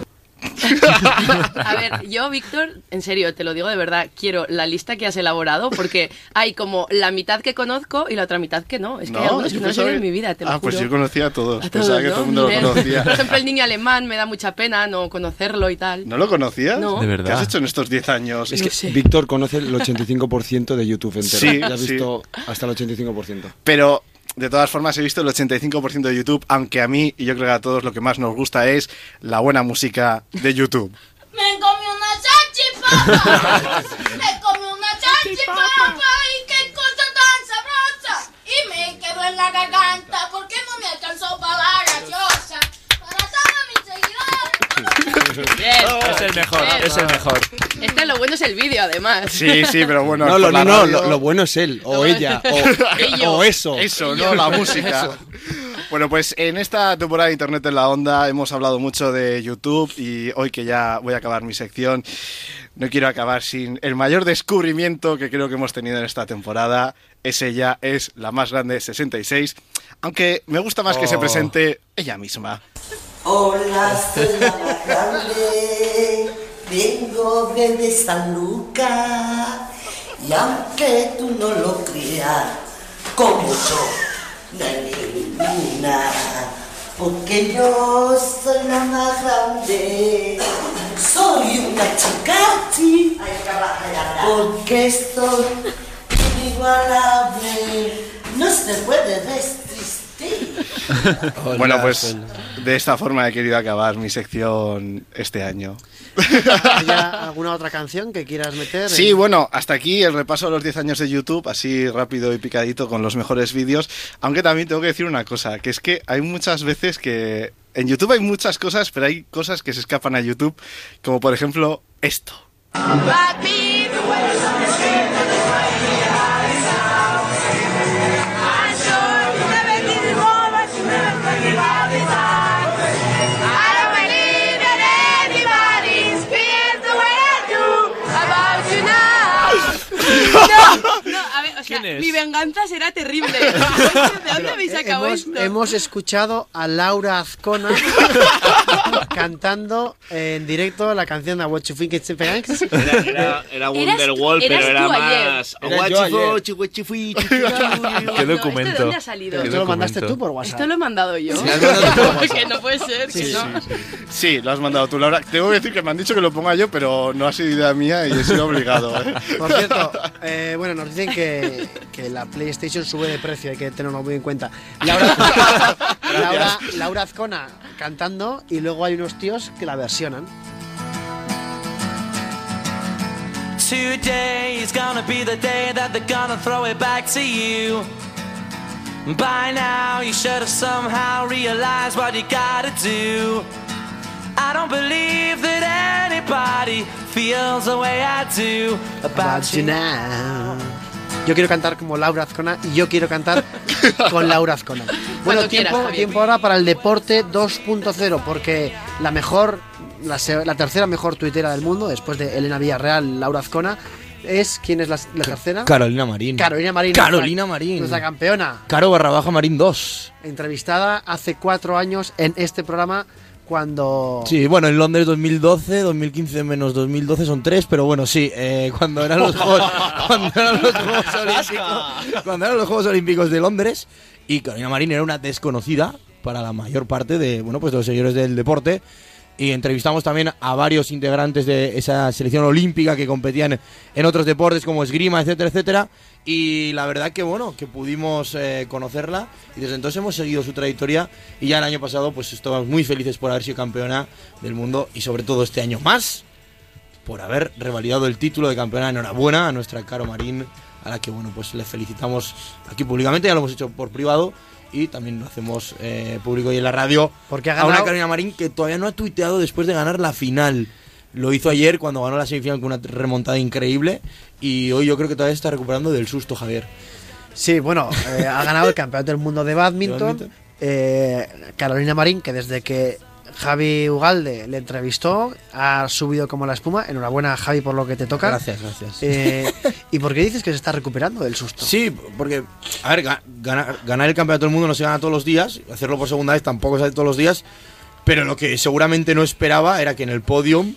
S47: <laughs>
S1: A ver, yo, Víctor, en serio, te lo digo de verdad, quiero la lista que has elaborado porque hay como la mitad que conozco y la otra mitad que no. Es que hay algunos que no
S12: pensaba
S1: en mi vida, te lo
S12: Ah,
S1: juro.
S12: pues yo conocía a todos.
S1: A
S12: Pensaba
S1: todos,
S12: que
S1: ¿no?
S12: todo el mundo lo
S1: Miguel.
S12: conocía.
S1: Por ejemplo, el niño alemán me da mucha pena no conocerlo y tal.
S12: ¿No lo conocías?
S1: No. De
S12: ¿Qué has hecho en estos 10 años?
S40: Es que Víctor conoce el 85% de YouTube entero.
S12: Sí,
S40: ya has
S12: sí.
S40: visto hasta el 85%.
S12: Pero de todas formas he visto el 85% de YouTube, aunque a mí y yo creo que a todos lo que más nos gusta es la buena música de YouTube.
S11: Me comí una salchipapa. <laughs> Me comí una salchipapa
S10: el mejor, es el mejor.
S1: Este lo bueno es el vídeo, además.
S12: Sí, sí, pero bueno.
S40: no, lo, no, no, lo, lo bueno es él, o ella, o, o eso.
S12: Eso, no la música.
S40: Eso.
S12: Bueno, pues en esta temporada de Internet en la Onda hemos hablado mucho de YouTube y hoy que ya voy a acabar mi sección, no quiero acabar sin el mayor descubrimiento que creo que hemos tenido en esta temporada. Es ella, es la más grande 66, aunque me gusta más que se
S40: Oh.
S12: presente ella misma.
S48: Hola, soy la más grande, vengo desde San Lucas. Y aunque tú no lo creas, como yo, no hay ninguna, porque yo soy la más grande, soy una chicati, porque soy inigualable, no se puede
S12: bueno, pues de esta forma he querido acabar mi sección este año.
S4: ¿Hay alguna otra canción que quieras meter?
S12: Sí,
S4: en-
S12: bueno, hasta aquí el repaso de los 10 años de YouTube, así rápido y picadito con los mejores vídeos. Aunque también tengo que decir una cosa, que es que hay muchas veces que en YouTube hay muchas cosas, pero hay cosas que se escapan a YouTube, como por ejemplo esto.
S1: No, no, a ver, o sea,
S4: ¿Quién es?
S1: mi venganza será terrible. <laughs> ¿De dónde habéis sacado
S4: hemos,
S1: esto?
S4: hemos escuchado a Laura Azcona <laughs> cantando en directo la canción de What You Think It's.
S39: Era, era, era Wonderwall, pero era más. What
S4: yo
S39: you what you.
S10: Qué documento.
S1: ¿Esto de dónde ha salido?
S10: Qué
S4: Esto lo mandaste tú por WhatsApp.
S1: Esto lo he mandado yo. <laughs> Que no puede ser.
S12: Sí,
S1: que no.
S12: sí, Sí, lo has mandado tú, Laura. Tengo que decir que me han dicho que lo ponga yo, pero no ha sido idea mía y he sido obligado. ¿eh?
S4: Por cierto, eh, bueno, nos dicen que, que la PlayStation sube de precio, hay que tenerlo muy en cuenta. Laura, <laughs> Laura, Laura Azcona cantando y luego hay unos tíos que la versionan.
S11: Today is gonna be the day that they're gonna throw it back to you. By now, you should have somehow realized what you gotta do. I don't believe that anybody feels the way I do about you now.
S4: Yo quiero cantar como Laura Azcona y yo quiero cantar con Laura Azcona. <laughs> Bueno,
S1: Cuando
S4: tiempo,
S1: quieras, Javier.
S4: tiempo ahora para el deporte 2.0, porque la mejor, la, tercera mejor tuitera del mundo, después de Elena Villarreal, Laura Azcona, es ¿quién es la, la tercera?
S37: Carolina Marín.
S4: Carolina Marín.
S37: Carolina
S4: nuestra-
S37: Marín.
S4: Nuestra campeona,
S37: Caro barra baja Marín 2.
S4: entrevistada hace cuatro años en este programa cuando...
S37: Sí, bueno, en Londres 2012, 2015 menos 2012 son tres, pero bueno, sí, eh, cuando eran los Juegos, <laughs> cuando eran los Juegos Olímpicos, cuando eran los Juegos Olímpicos de Londres y Carolina Marín era una desconocida para la mayor parte de, bueno, pues de los seguidores del deporte y entrevistamos también a varios integrantes de esa selección olímpica que competían en otros deportes como esgrima, etcétera, etcétera. Y la verdad que bueno, que pudimos eh, conocerla y desde entonces hemos seguido su trayectoria y ya el año pasado pues estábamos muy felices por haber sido campeona del mundo y sobre todo este año más por haber revalidado el título de campeona. Enhorabuena a nuestra Caro Marín, a la que bueno pues le felicitamos aquí públicamente, ya lo hemos hecho por privado y también lo hacemos eh, público y en la radio.
S4: Porque ha
S37: a una
S4: ganado-
S37: Carolina Marín que todavía no ha tuiteado después de ganar la final. Lo hizo ayer cuando ganó la semifinal con una remontada increíble y hoy yo creo que todavía está recuperando del susto, Javier.
S4: Sí, bueno, eh, ha ganado el campeonato del mundo de <laughs> badminton.
S37: De badminton.
S4: Eh, Carolina Marín, que desde que Javi Ugalde le entrevistó, ha subido como la espuma. Enhorabuena, Javi, por lo que te toca.
S37: Gracias, gracias.
S4: Eh, ¿Y por qué dices que se está recuperando del susto?
S37: Sí, porque, a ver, ga- ganar, ganar el campeonato del mundo no se gana todos los días, hacerlo por segunda vez tampoco se hace todos los días, pero lo que seguramente no esperaba era que en el podium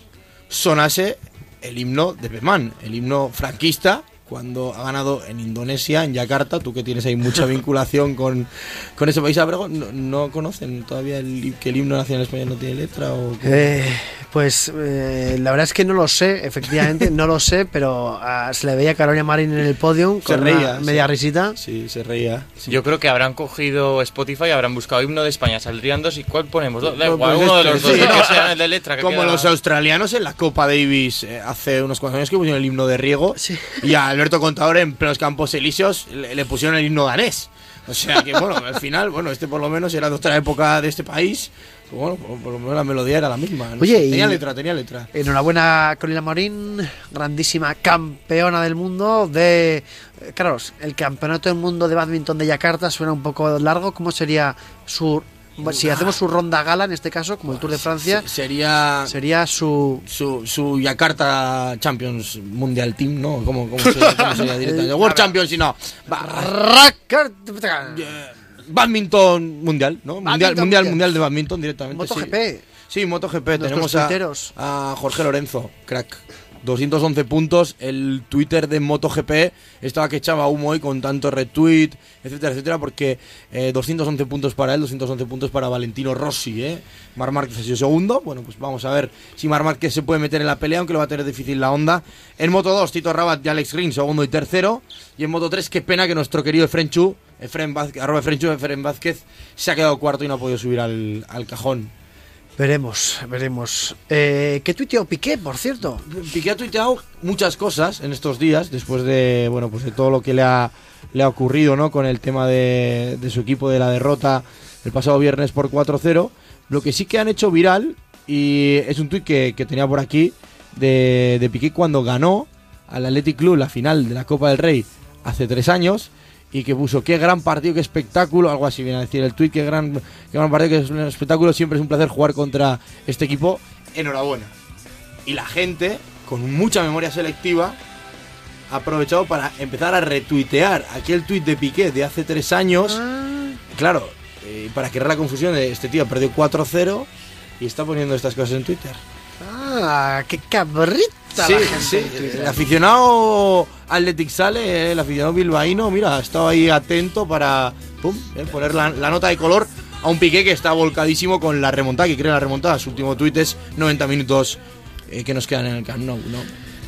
S37: sonase el himno de Pemán, el himno franquista, cuando ha ganado en Indonesia, en Yakarta, tú que tienes ahí mucha <laughs> vinculación con, con ese país, ¿no, no conocen todavía el, que el himno nacional español no tiene letra? O?
S4: Eh, pues eh, la verdad es que no lo sé, efectivamente, no lo sé, pero ah, se le veía a Carolina Marín en el podium
S37: Se
S4: con
S37: reía,
S4: una media
S37: sí.
S4: risita.
S37: Sí, se reía.
S49: Yo creo que habrán cogido Spotify, habrán buscado himno de España, saldrían dos y ¿cuál ponemos? Da
S37: No,
S49: igual,
S37: pues
S49: uno de
S37: este,
S49: los dos,
S37: sí,
S49: que
S37: no.
S49: sean el de letra. Que
S37: Como
S49: queda-
S37: los australianos en la Copa Davis eh, hace unos cuantos años que pusieron el himno de Riego y a Alberto Contador en plenos campos elíseos le, le pusieron el himno danés. O sea que bueno, al final, bueno, este por lo menos era de otra época de este país. bueno, por, por lo menos la melodía era la misma. no
S4: Oye,
S37: sé, tenía letra, tenía letra.
S4: Enhorabuena, Carolina Marín, grandísima campeona del mundo de... eh, Carlos, el campeonato del mundo de badminton de Yakarta suena un poco largo. ¿Cómo sería su... Si hacemos su ronda gala, en este caso, como el Tour de Francia,
S37: Se- Sería
S4: sería su...
S37: su, su Yakarta Champions Mundial Team, ¿no? ¿Cómo, cómo, se- <laughs> cómo sería directamente? World Champions, si no. Ba- Badminton mundial, ¿no? Mundial, mundial,
S4: mundial.
S37: de badminton directamente.
S4: MotoGP.
S37: Sí, sí MotoGP. Tenemos a, a Jorge Lorenzo, crack. 211 puntos. El Twitter de MotoGP estaba que echaba humo hoy con tanto retweet, etcétera, etcétera, porque eh, 211 puntos para él, 211 puntos para Valentino Rossi, ¿eh? Mar Márquez ha sido segundo. Bueno, pues vamos a ver si Mar Márquez se puede meter en la pelea, aunque lo va a tener difícil la onda. En Moto 2, Tito Rabat y Alex Green, segundo y tercero. Y en Moto 3, qué pena que nuestro querido Efrenchu, Efren Vázquez, arroba Efrenchu, Efren Vázquez, se ha quedado cuarto y no ha podido subir al, al cajón.
S4: Veremos, veremos. Eh, ¿Qué tuiteó Piqué, por cierto?
S37: Piqué ha tuiteado muchas cosas en estos días, después de bueno pues de todo lo que le ha, le ha ocurrido ¿no? con el tema de, de su equipo de la derrota el pasado viernes por 4-0. Lo que sí que han hecho viral, y es un tuit que, que tenía por aquí, de, de Piqué cuando ganó al Athletic Club la final de la Copa del Rey hace tres años, y que puso qué gran partido, qué espectáculo, algo así viene a decir el tuit, qué gran, qué gran partido, qué es un espectáculo, siempre es un placer jugar contra este equipo, enhorabuena. Y la gente, con mucha memoria selectiva, ha aprovechado para empezar a retuitear aquel tuit de Piqué de hace tres años. Claro, eh, para crear la confusión de este tío perdió 4-0 y está poniendo estas cosas en Twitter.
S4: Ah, qué cabrita
S37: Sí,
S4: la gente
S37: sí, el aficionado Athletic sale, eh, el aficionado bilbaíno, mira, ha estado ahí atento para pum, eh, poner la, la nota de color a un Piqué que está volcadísimo con la remontada, que cree la remontada. Su último tuit es 90 minutos eh, que nos quedan en el Camp Nou, ¿no?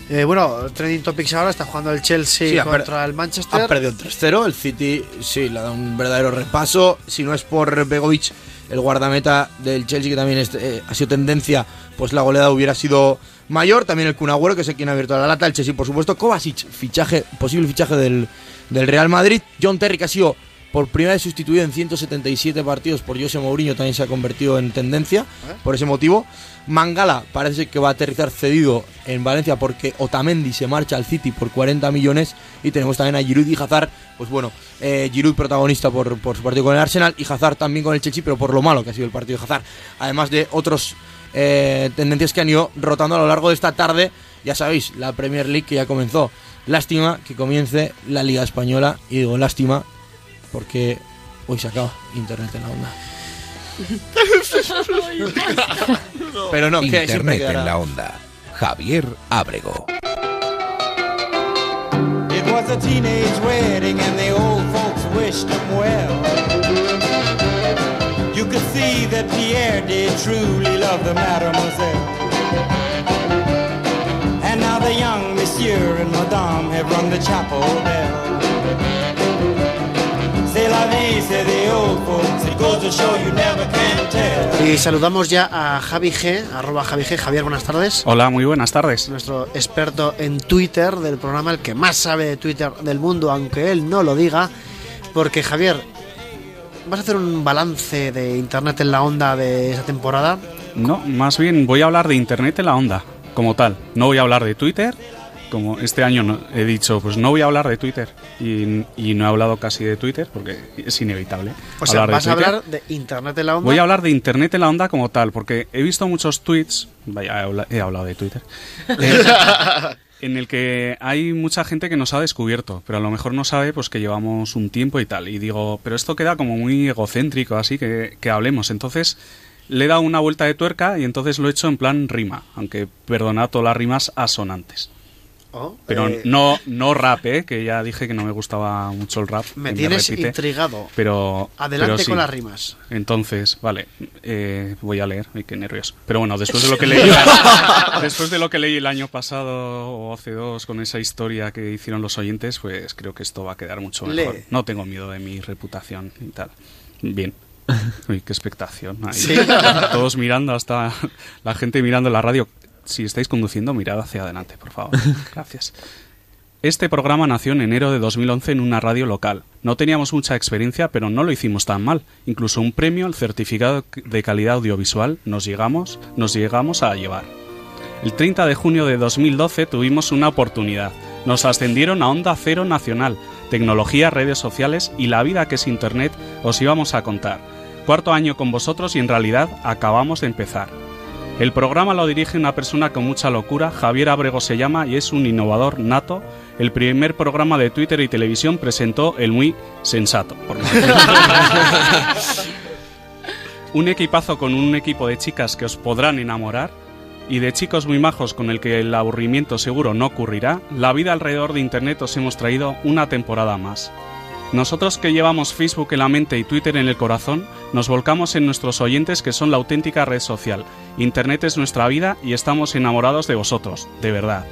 S4: Eh, bueno, Trending Topics ahora está jugando el Chelsea
S37: Sí,
S4: contra el Manchester.
S37: Ha perdido el 3-0, el City sí, le ha dado un verdadero repaso. Si no es por Begovic, el guardameta del Chelsea, que también es- eh, ha sido tendencia, pues la goleada hubiera sido mayor. También el Kun Agüero, que es el quien ha abierto la lata. El Chelsea, por supuesto. Kovacic, fichaje, posible fichaje del, del Real Madrid. John Terry, que ha sido por primera vez sustituido en 177 partidos por José Mourinho, también se ha convertido en tendencia por ese motivo. Mangala parece que va a aterrizar cedido en Valencia porque Otamendi se marcha al City por 40 millones y tenemos también a Giroud y Hazard, pues bueno, eh, Giroud protagonista por, por su partido con el Arsenal y Hazard también con el Chelsea, pero por lo malo que ha sido el partido de Hazard, además de otros eh, tendencias que han ido rotando a lo largo de esta tarde, ya sabéis, la Premier League que ya comenzó. Lástima que comience la Liga Española y digo lástima porque hoy se acaba Internet en la onda. <laughs> Pero no, que
S26: Internet en la onda. Javier Ábrego.
S11: It was a teenage wedding and the old folks wished him well. You could see that Pierre did truly love the mademoiselle. And now the young monsieur and madame have rung the chapel bell. C'est la vie, say the old folks. It goes to show you never can tell.
S4: Y saludamos ya a Javi G, arroba Javi G. Javier, buenas tardes.
S50: Hola, muy buenas tardes.
S4: Nuestro experto en Twitter del programa, el que más sabe de Twitter del mundo, aunque él no lo diga. Porque Javier, ¿vas a hacer un balance de Internet en la onda de esta temporada?
S50: No, más bien voy a hablar de Internet en la onda, como tal. No voy a hablar de Twitter, como este año he dicho, pues no voy a hablar de Twitter. Y, y no he hablado casi de Twitter, porque es inevitable.
S4: O sea,
S50: hablar de
S4: vas a hablar de Internet en la onda.
S50: Voy a hablar de Internet en la onda como tal, porque he visto muchos tweets, vaya, he hablado de Twitter, <laughs> eh, en el que hay mucha gente que nos ha descubierto, pero a lo mejor no sabe pues que llevamos un tiempo y tal. Y digo, pero esto queda como muy egocéntrico, así que, hablemos. Entonces le he dado una vuelta de tuerca y entonces lo he hecho en plan rima, aunque perdonad las rimas asonantes.
S4: Oh,
S50: Pero
S4: eh,
S50: no, no rap, ¿eh? que ya dije que no me gustaba mucho el rap.
S4: Me tienes
S50: repite.
S4: intrigado.
S50: Pero,
S4: Adelante
S50: pero sí.
S4: con las rimas.
S50: Entonces, vale, eh, voy a leer, ay, qué nervios. Pero bueno, después de lo que <laughs> leí, después de lo que leí el año pasado o hace dos con esa historia que hicieron los oyentes, pues creo que esto va a quedar mucho mejor.
S4: Lee.
S50: No tengo miedo de mi reputación y tal. Bien. <laughs> Uy, qué expectación. ahí.
S4: Sí.
S50: Todos mirando hasta la gente mirando la radio. Si estáis conduciendo, mirad hacia adelante, por favor. <laughs> Gracias. Este programa nació en enero de 2011 en una radio local. No teníamos mucha experiencia, pero no lo hicimos tan mal. Incluso un premio, el certificado de calidad audiovisual, nos llegamos, nos llegamos a llevar. El 30 de junio de 2012 tuvimos una oportunidad. Nos ascendieron a Onda Cero Nacional, tecnología, redes sociales y la vida que es Internet os íbamos a contar. Cuarto año con vosotros y en realidad acabamos de empezar. El programa lo dirige una persona con mucha locura, Javier Abrego se llama y es un innovador nato. El primer programa de Twitter y televisión presentó el muy sensato. por <laughs> un equipazo con un equipo de chicas que os podrán enamorar y de chicos muy majos con el que el aburrimiento seguro no ocurrirá, la vida alrededor de Internet os hemos traído una temporada más. Nosotros que llevamos Facebook en la mente y Twitter en el corazón, nos volcamos en nuestros oyentes que son la auténtica red social. Internet es nuestra vida y estamos enamorados de vosotros, de verdad.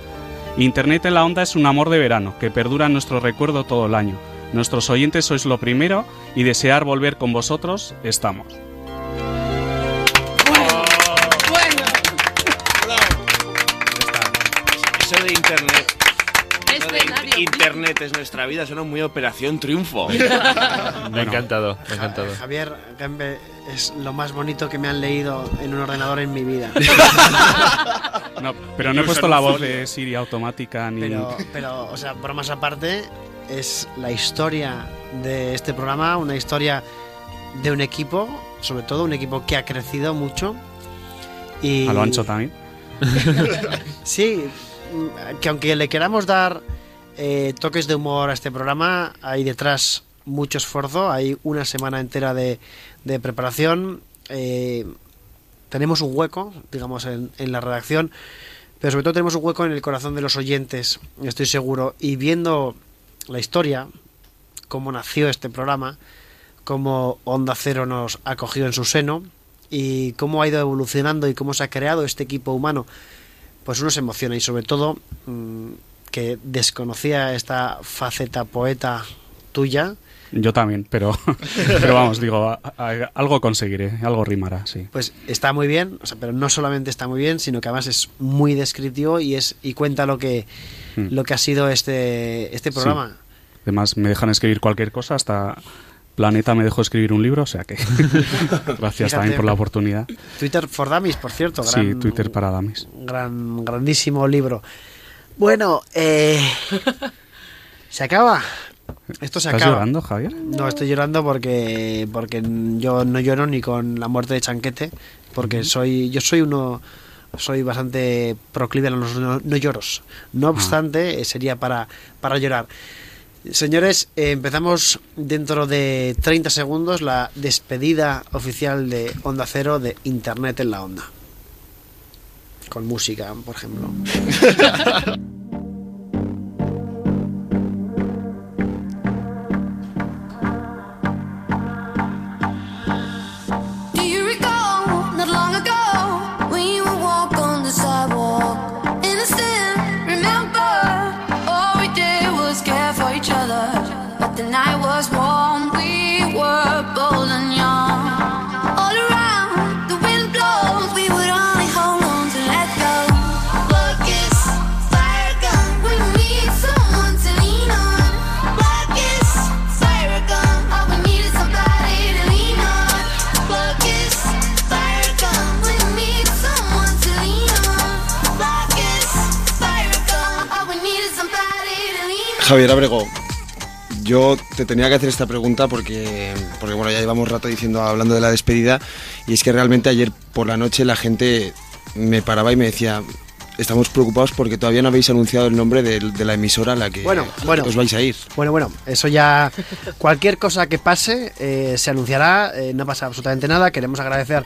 S50: Internet en la onda es un amor de verano que perdura en nuestro recuerdo todo el año. Nuestros oyentes sois lo primero y desear volver con vosotros estamos.
S39: Internet es nuestra vida, suena muy Operación Triunfo. <laughs>
S10: Me ha encantado, me ha encantado.
S4: Javier Gembe es lo más bonito que me han leído en un ordenador en mi vida. <laughs>
S50: No, pero no he puesto la voz de Siri automática ni...
S4: Pero, pero, o sea, bromas aparte, es la historia de este programa, una historia de un equipo, sobre todo un equipo que ha crecido mucho. Y
S50: A lo ancho también. <laughs>
S4: Sí, que aunque le queramos dar eh, toques de humor a este programa, hay detrás mucho esfuerzo, hay una semana entera de, preparación, eh, tenemos un hueco, digamos, en, en la redacción, pero sobre todo tenemos un hueco en el corazón de los oyentes, estoy seguro, y viendo la historia, cómo nació este programa, cómo Onda Cero nos acogió en su seno y cómo ha ido evolucionando y cómo se ha creado este equipo humano, pues uno se emociona y sobre todo mm, que desconocía esta faceta poeta tuya,
S50: Yo también, pero, <laughs> pero vamos, digo, a- a- algo conseguiré, algo rimará, sí.
S4: pues está muy bien, o sea, pero no solamente está muy bien, sino que además es muy descriptivo y es y cuenta lo que
S50: Hmm.
S4: lo que ha sido este este programa.
S50: Además, me dejan escribir cualquier cosa, hasta Planeta me dejó escribir un libro, o sea que <laughs> gracias
S4: Fíjate,
S50: también por la oportunidad.
S4: Twitter for Dummies, por cierto,
S50: Sí,
S4: gran,
S50: Twitter para damis.
S4: gran grandísimo libro. Bueno, eh, se acaba. Esto se
S50: ¿Estás
S4: acaba.
S50: llorando, Javier?
S4: No, estoy llorando porque porque yo no lloro ni con la muerte de Chanquete, porque soy yo soy uno soy bastante proclive a los no, no lloros. No obstante, eh, sería para para llorar. Señores, eh, empezamos dentro de 30 segundos la despedida oficial de Onda Cero de Internet en la Onda. Con música, por ejemplo. <laughs>
S40: Javier Abrego, yo te tenía que hacer esta pregunta porque, porque bueno, ya llevamos rato diciendo, hablando de la despedida, y es que realmente ayer por la noche la gente me paraba y me decía, estamos preocupados porque todavía no habéis anunciado el nombre de, de la emisora a la que
S4: Bueno, bueno.
S40: os vais a ir.
S4: Bueno, bueno, eso ya. Cualquier cosa que pase eh, se anunciará, eh, no pasa absolutamente nada. Queremos agradecer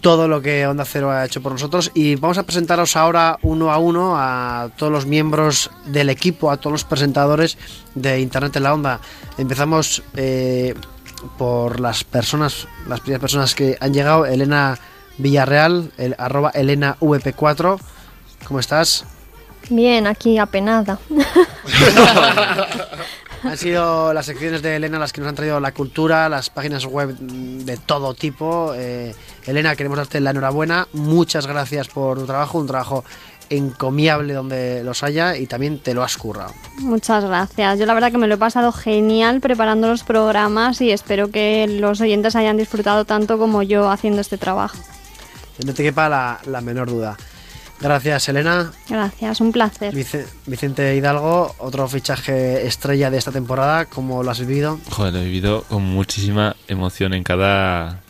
S4: todo lo que Onda Cero ha hecho por nosotros y vamos a presentaros ahora uno a uno a todos los miembros del equipo, a todos los presentadores de Internet en la Onda. Empezamos eh, por las personas, las primeras personas que han llegado. Elena Villarreal, el, arroba Elena VP4. ¿Cómo estás?
S9: Bien, aquí apenada. <laughs> <laughs>
S4: Han sido las secciones de Elena las que nos han traído la cultura, las páginas web de todo tipo. Eh, Elena, queremos darte la enhorabuena. Muchas gracias por tu trabajo, un trabajo encomiable donde los haya y también te lo has currado.
S9: Muchas gracias. Yo la verdad que me lo he pasado genial preparando los programas y espero que los oyentes hayan disfrutado tanto como yo haciendo este trabajo.
S4: No te quepa la, la menor duda. Gracias, Elena.
S9: Gracias, un placer.
S4: Vice- Vicente Hidalgo, otro fichaje estrella de esta temporada. ¿Cómo lo has vivido?
S10: Joder, lo he vivido con muchísima emoción en cada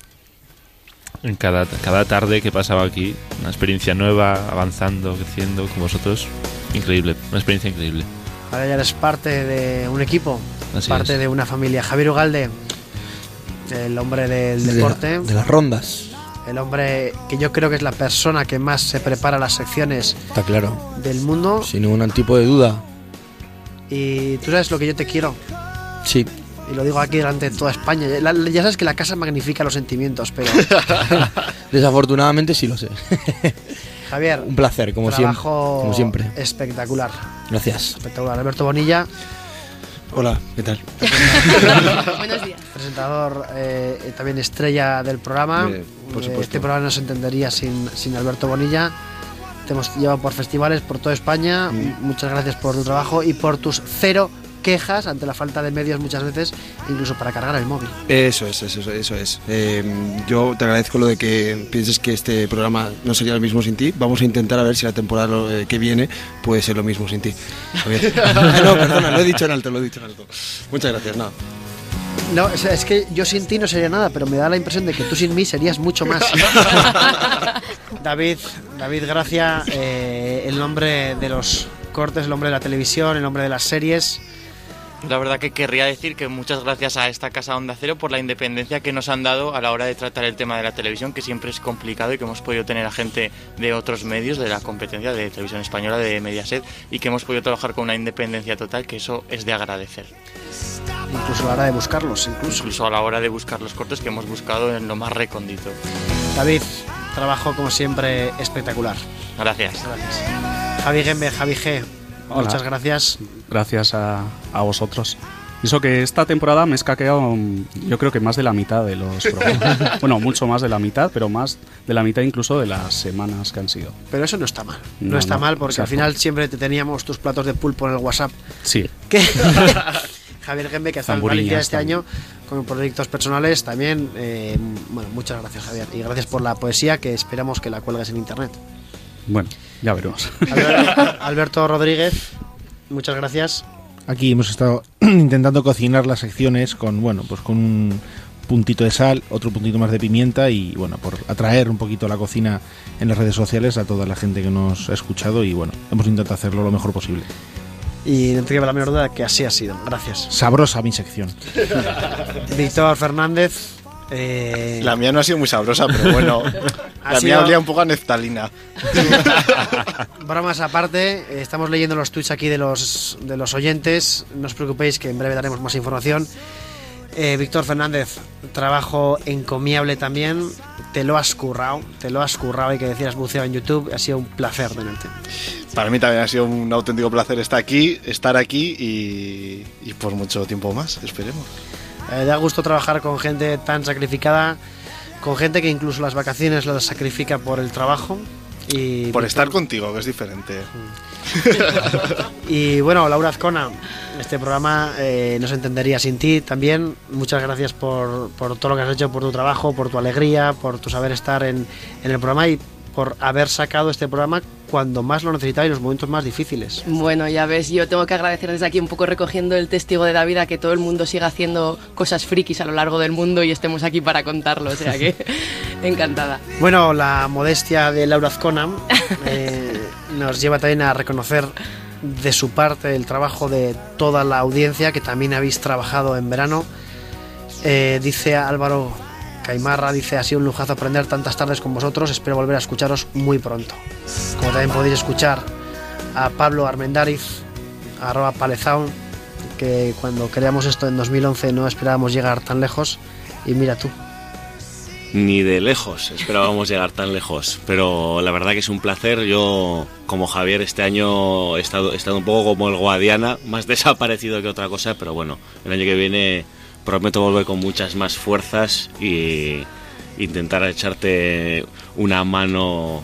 S10: en cada, cada tarde que pasaba aquí. Una experiencia nueva, avanzando, creciendo con vosotros. Increíble, una experiencia increíble.
S4: Ahora ya eres parte de un equipo,
S10: Así
S4: parte
S10: es.
S4: de una familia. Javier Ugalde, el hombre del
S37: De la-
S4: deporte.
S37: de las rondas.
S4: El hombre que yo creo que es la persona que más se prepara las secciones
S37: Está claro.
S4: del mundo.
S37: Sin ningún tipo de duda.
S4: Y tú sabes lo que yo te quiero.
S37: Sí.
S4: Y lo digo aquí delante de toda España. La- ya sabes que la casa magnifica los sentimientos, pero <laughs>
S37: Desafortunadamente sí lo sé. <laughs>
S4: Javier,
S37: Un placer, como siempre.
S4: trabajo
S37: Como siempre.
S4: espectacular.
S37: Gracias.
S4: Espectacular. Alberto Bonilla,
S40: Hola, ¿qué tal? <laughs>
S1: Buenos días.
S4: presentador eh, también estrella del programa.
S40: Por
S4: Eh,
S40: supuesto.
S4: Este programa no se entendería sin, sin Alberto Bonilla. Te hemos llevado por festivales por toda España.
S40: Mm.
S4: Muchas gracias por tu trabajo y por tus cero quejas ante la falta de medios muchas veces, incluso para cargar el móvil.
S40: Eso es, eso, es, eso es. Eh, yo te agradezco lo de que pienses que este programa no sería lo mismo sin ti. Vamos a intentar a ver si la temporada eh, que viene puede ser lo mismo sin ti. <laughs> Ah, no, perdona, lo he dicho en alto, lo he dicho en alto. Muchas gracias, no.
S4: No, es, es que yo sin ti no sería nada, pero me da la impresión de que tú sin mí serías mucho más. <laughs> David, David Gracia, eh, el nombre de los cortes, el hombre de la televisión, el hombre de las series.
S8: La verdad que querría decir que muchas gracias a esta casa Onda Cero por la independencia que nos han dado a la hora de tratar el tema de la televisión, que siempre es complicado y que hemos podido tener a gente de otros medios, de la competencia de televisión española, de Mediaset, y que hemos podido trabajar con una independencia total, que eso es de agradecer.
S4: Incluso a la hora de buscarlos, incluso.
S8: Incluso a la hora de buscar los cortes que hemos buscado en lo más recóndito.
S4: David, trabajo como siempre espectacular.
S8: Gracias.
S4: Javi Gembe, Javi G,
S50: Hola.
S4: muchas gracias.
S50: Gracias a, a vosotros. Y eso que esta temporada me he escaqueado, mm, yo creo que más de la mitad de los programas. <laughs> bueno, mucho más de la mitad, pero más de la mitad incluso de las semanas que han sido.
S4: Pero eso no está mal. No,
S50: No,
S4: está
S50: no,
S4: mal porque al
S50: exacto.
S4: final siempre te teníamos tus platos de pulpo en el WhatsApp.
S50: Sí.
S4: Que <laughs> Javier Gembe, que está en
S50: Zamburiñas
S4: Valencia este
S50: también.
S4: año con proyectos personales también. eh, bueno, muchas gracias, Javier. Y gracias por la poesía que esperamos que la cuelgues en internet.
S50: Bueno, ya veremos.
S4: Albert- Alberto Rodríguez, muchas gracias.
S6: Aquí hemos estado <clears throat> intentando cocinar las secciones con, bueno, pues con un puntito de sal, otro puntito más de pimienta y, bueno, por atraer un poquito la cocina en las redes sociales a toda la gente que nos ha escuchado y, bueno, hemos intentado hacerlo lo mejor posible.
S4: Y no te queda la menor duda que así ha sido. Gracias.
S6: Sabrosa mi sección.
S4: Víctor Fernández. Eh,
S12: La mía no ha sido muy sabrosa, pero <laughs> bueno. La
S4: sido-
S12: mía olía un poco a neftalina. <laughs>
S4: Bromas aparte, estamos leyendo los tweets aquí de los, de los oyentes. No os preocupéis que en breve daremos más información. Eh, Víctor Fernández, trabajo encomiable también. Te lo has currado, te lo has currado y que decías buceado en YouTube. Ha sido un placer tenerte.
S12: Para mí también ha sido un auténtico placer estar aquí, estar aquí y, y por mucho tiempo más, esperemos.
S4: Eh, da gusto trabajar con gente tan sacrificada, con gente que incluso las vacaciones las sacrifica por el trabajo. Y
S12: Por
S4: Víctor-
S12: estar contigo, que es diferente. <laughs>
S4: Y bueno, Laura Azcona, este programa eh, no se entendería sin ti también. Muchas gracias por, por todo lo que has hecho, por tu trabajo, por tu alegría, por tu saber estar en, en el programa y por haber sacado este programa cuando más lo en los momentos más difíciles.
S1: Bueno, ya ves, yo tengo que agradecer desde aquí un poco recogiendo el testigo de David a que todo el mundo siga haciendo cosas frikis a lo largo del mundo y estemos aquí para contarlo, o sea que <laughs> encantada.
S4: Bueno, la modestia de Laura Azcona eh, <laughs> nos lleva también a reconocer de su parte el trabajo de toda la audiencia que también habéis trabajado en verano. Eh, dice Álvaro Caimarra, dice, ha sido un lujazo aprender tantas tardes con vosotros, espero volver a escucharos muy pronto. Como también podéis escuchar a Pablo Armendariz, arroba Palezaun, que cuando creamos esto en 2011 no esperábamos llegar tan lejos, y mira tú.
S7: Ni de lejos esperábamos llegar tan lejos, pero la verdad que es un placer. Yo, como Javier, este año he estado, he estado un poco como el Guadiana, más <laughs> desaparecido que otra cosa, pero bueno, el año que viene prometo volver con muchas más fuerzas y intentar echarte una mano,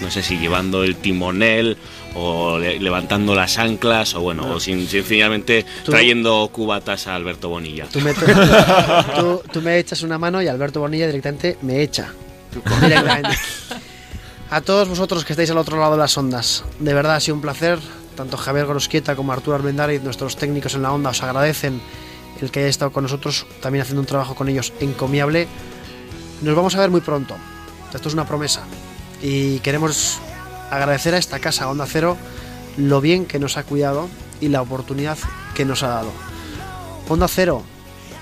S7: no sé si llevando el timonel o le- levantando las anclas o bueno, o sin, sencillamente
S4: Tú-
S7: trayendo cubatas a Alberto Bonilla.
S4: Tú me, <laughs> tú, tú me echas una mano y Alberto Bonilla directamente me echa. Directamente. A todos vosotros que estáis al otro lado de las ondas, de verdad ha sido un placer. Tanto Javier Gorosquieta como Arturo Armendariz, nuestros técnicos en la onda, os agradecen el que hayáis estado con nosotros, también haciendo un trabajo con ellos encomiable. Nos vamos a ver muy pronto. Esto es una promesa. Y queremos agradecer a esta casa Onda Cero lo bien que nos ha cuidado y la oportunidad que nos ha dado. Onda Cero,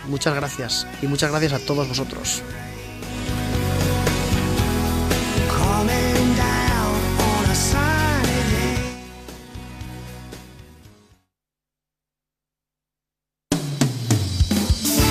S4: muchas gracias y muchas gracias a todos vosotros.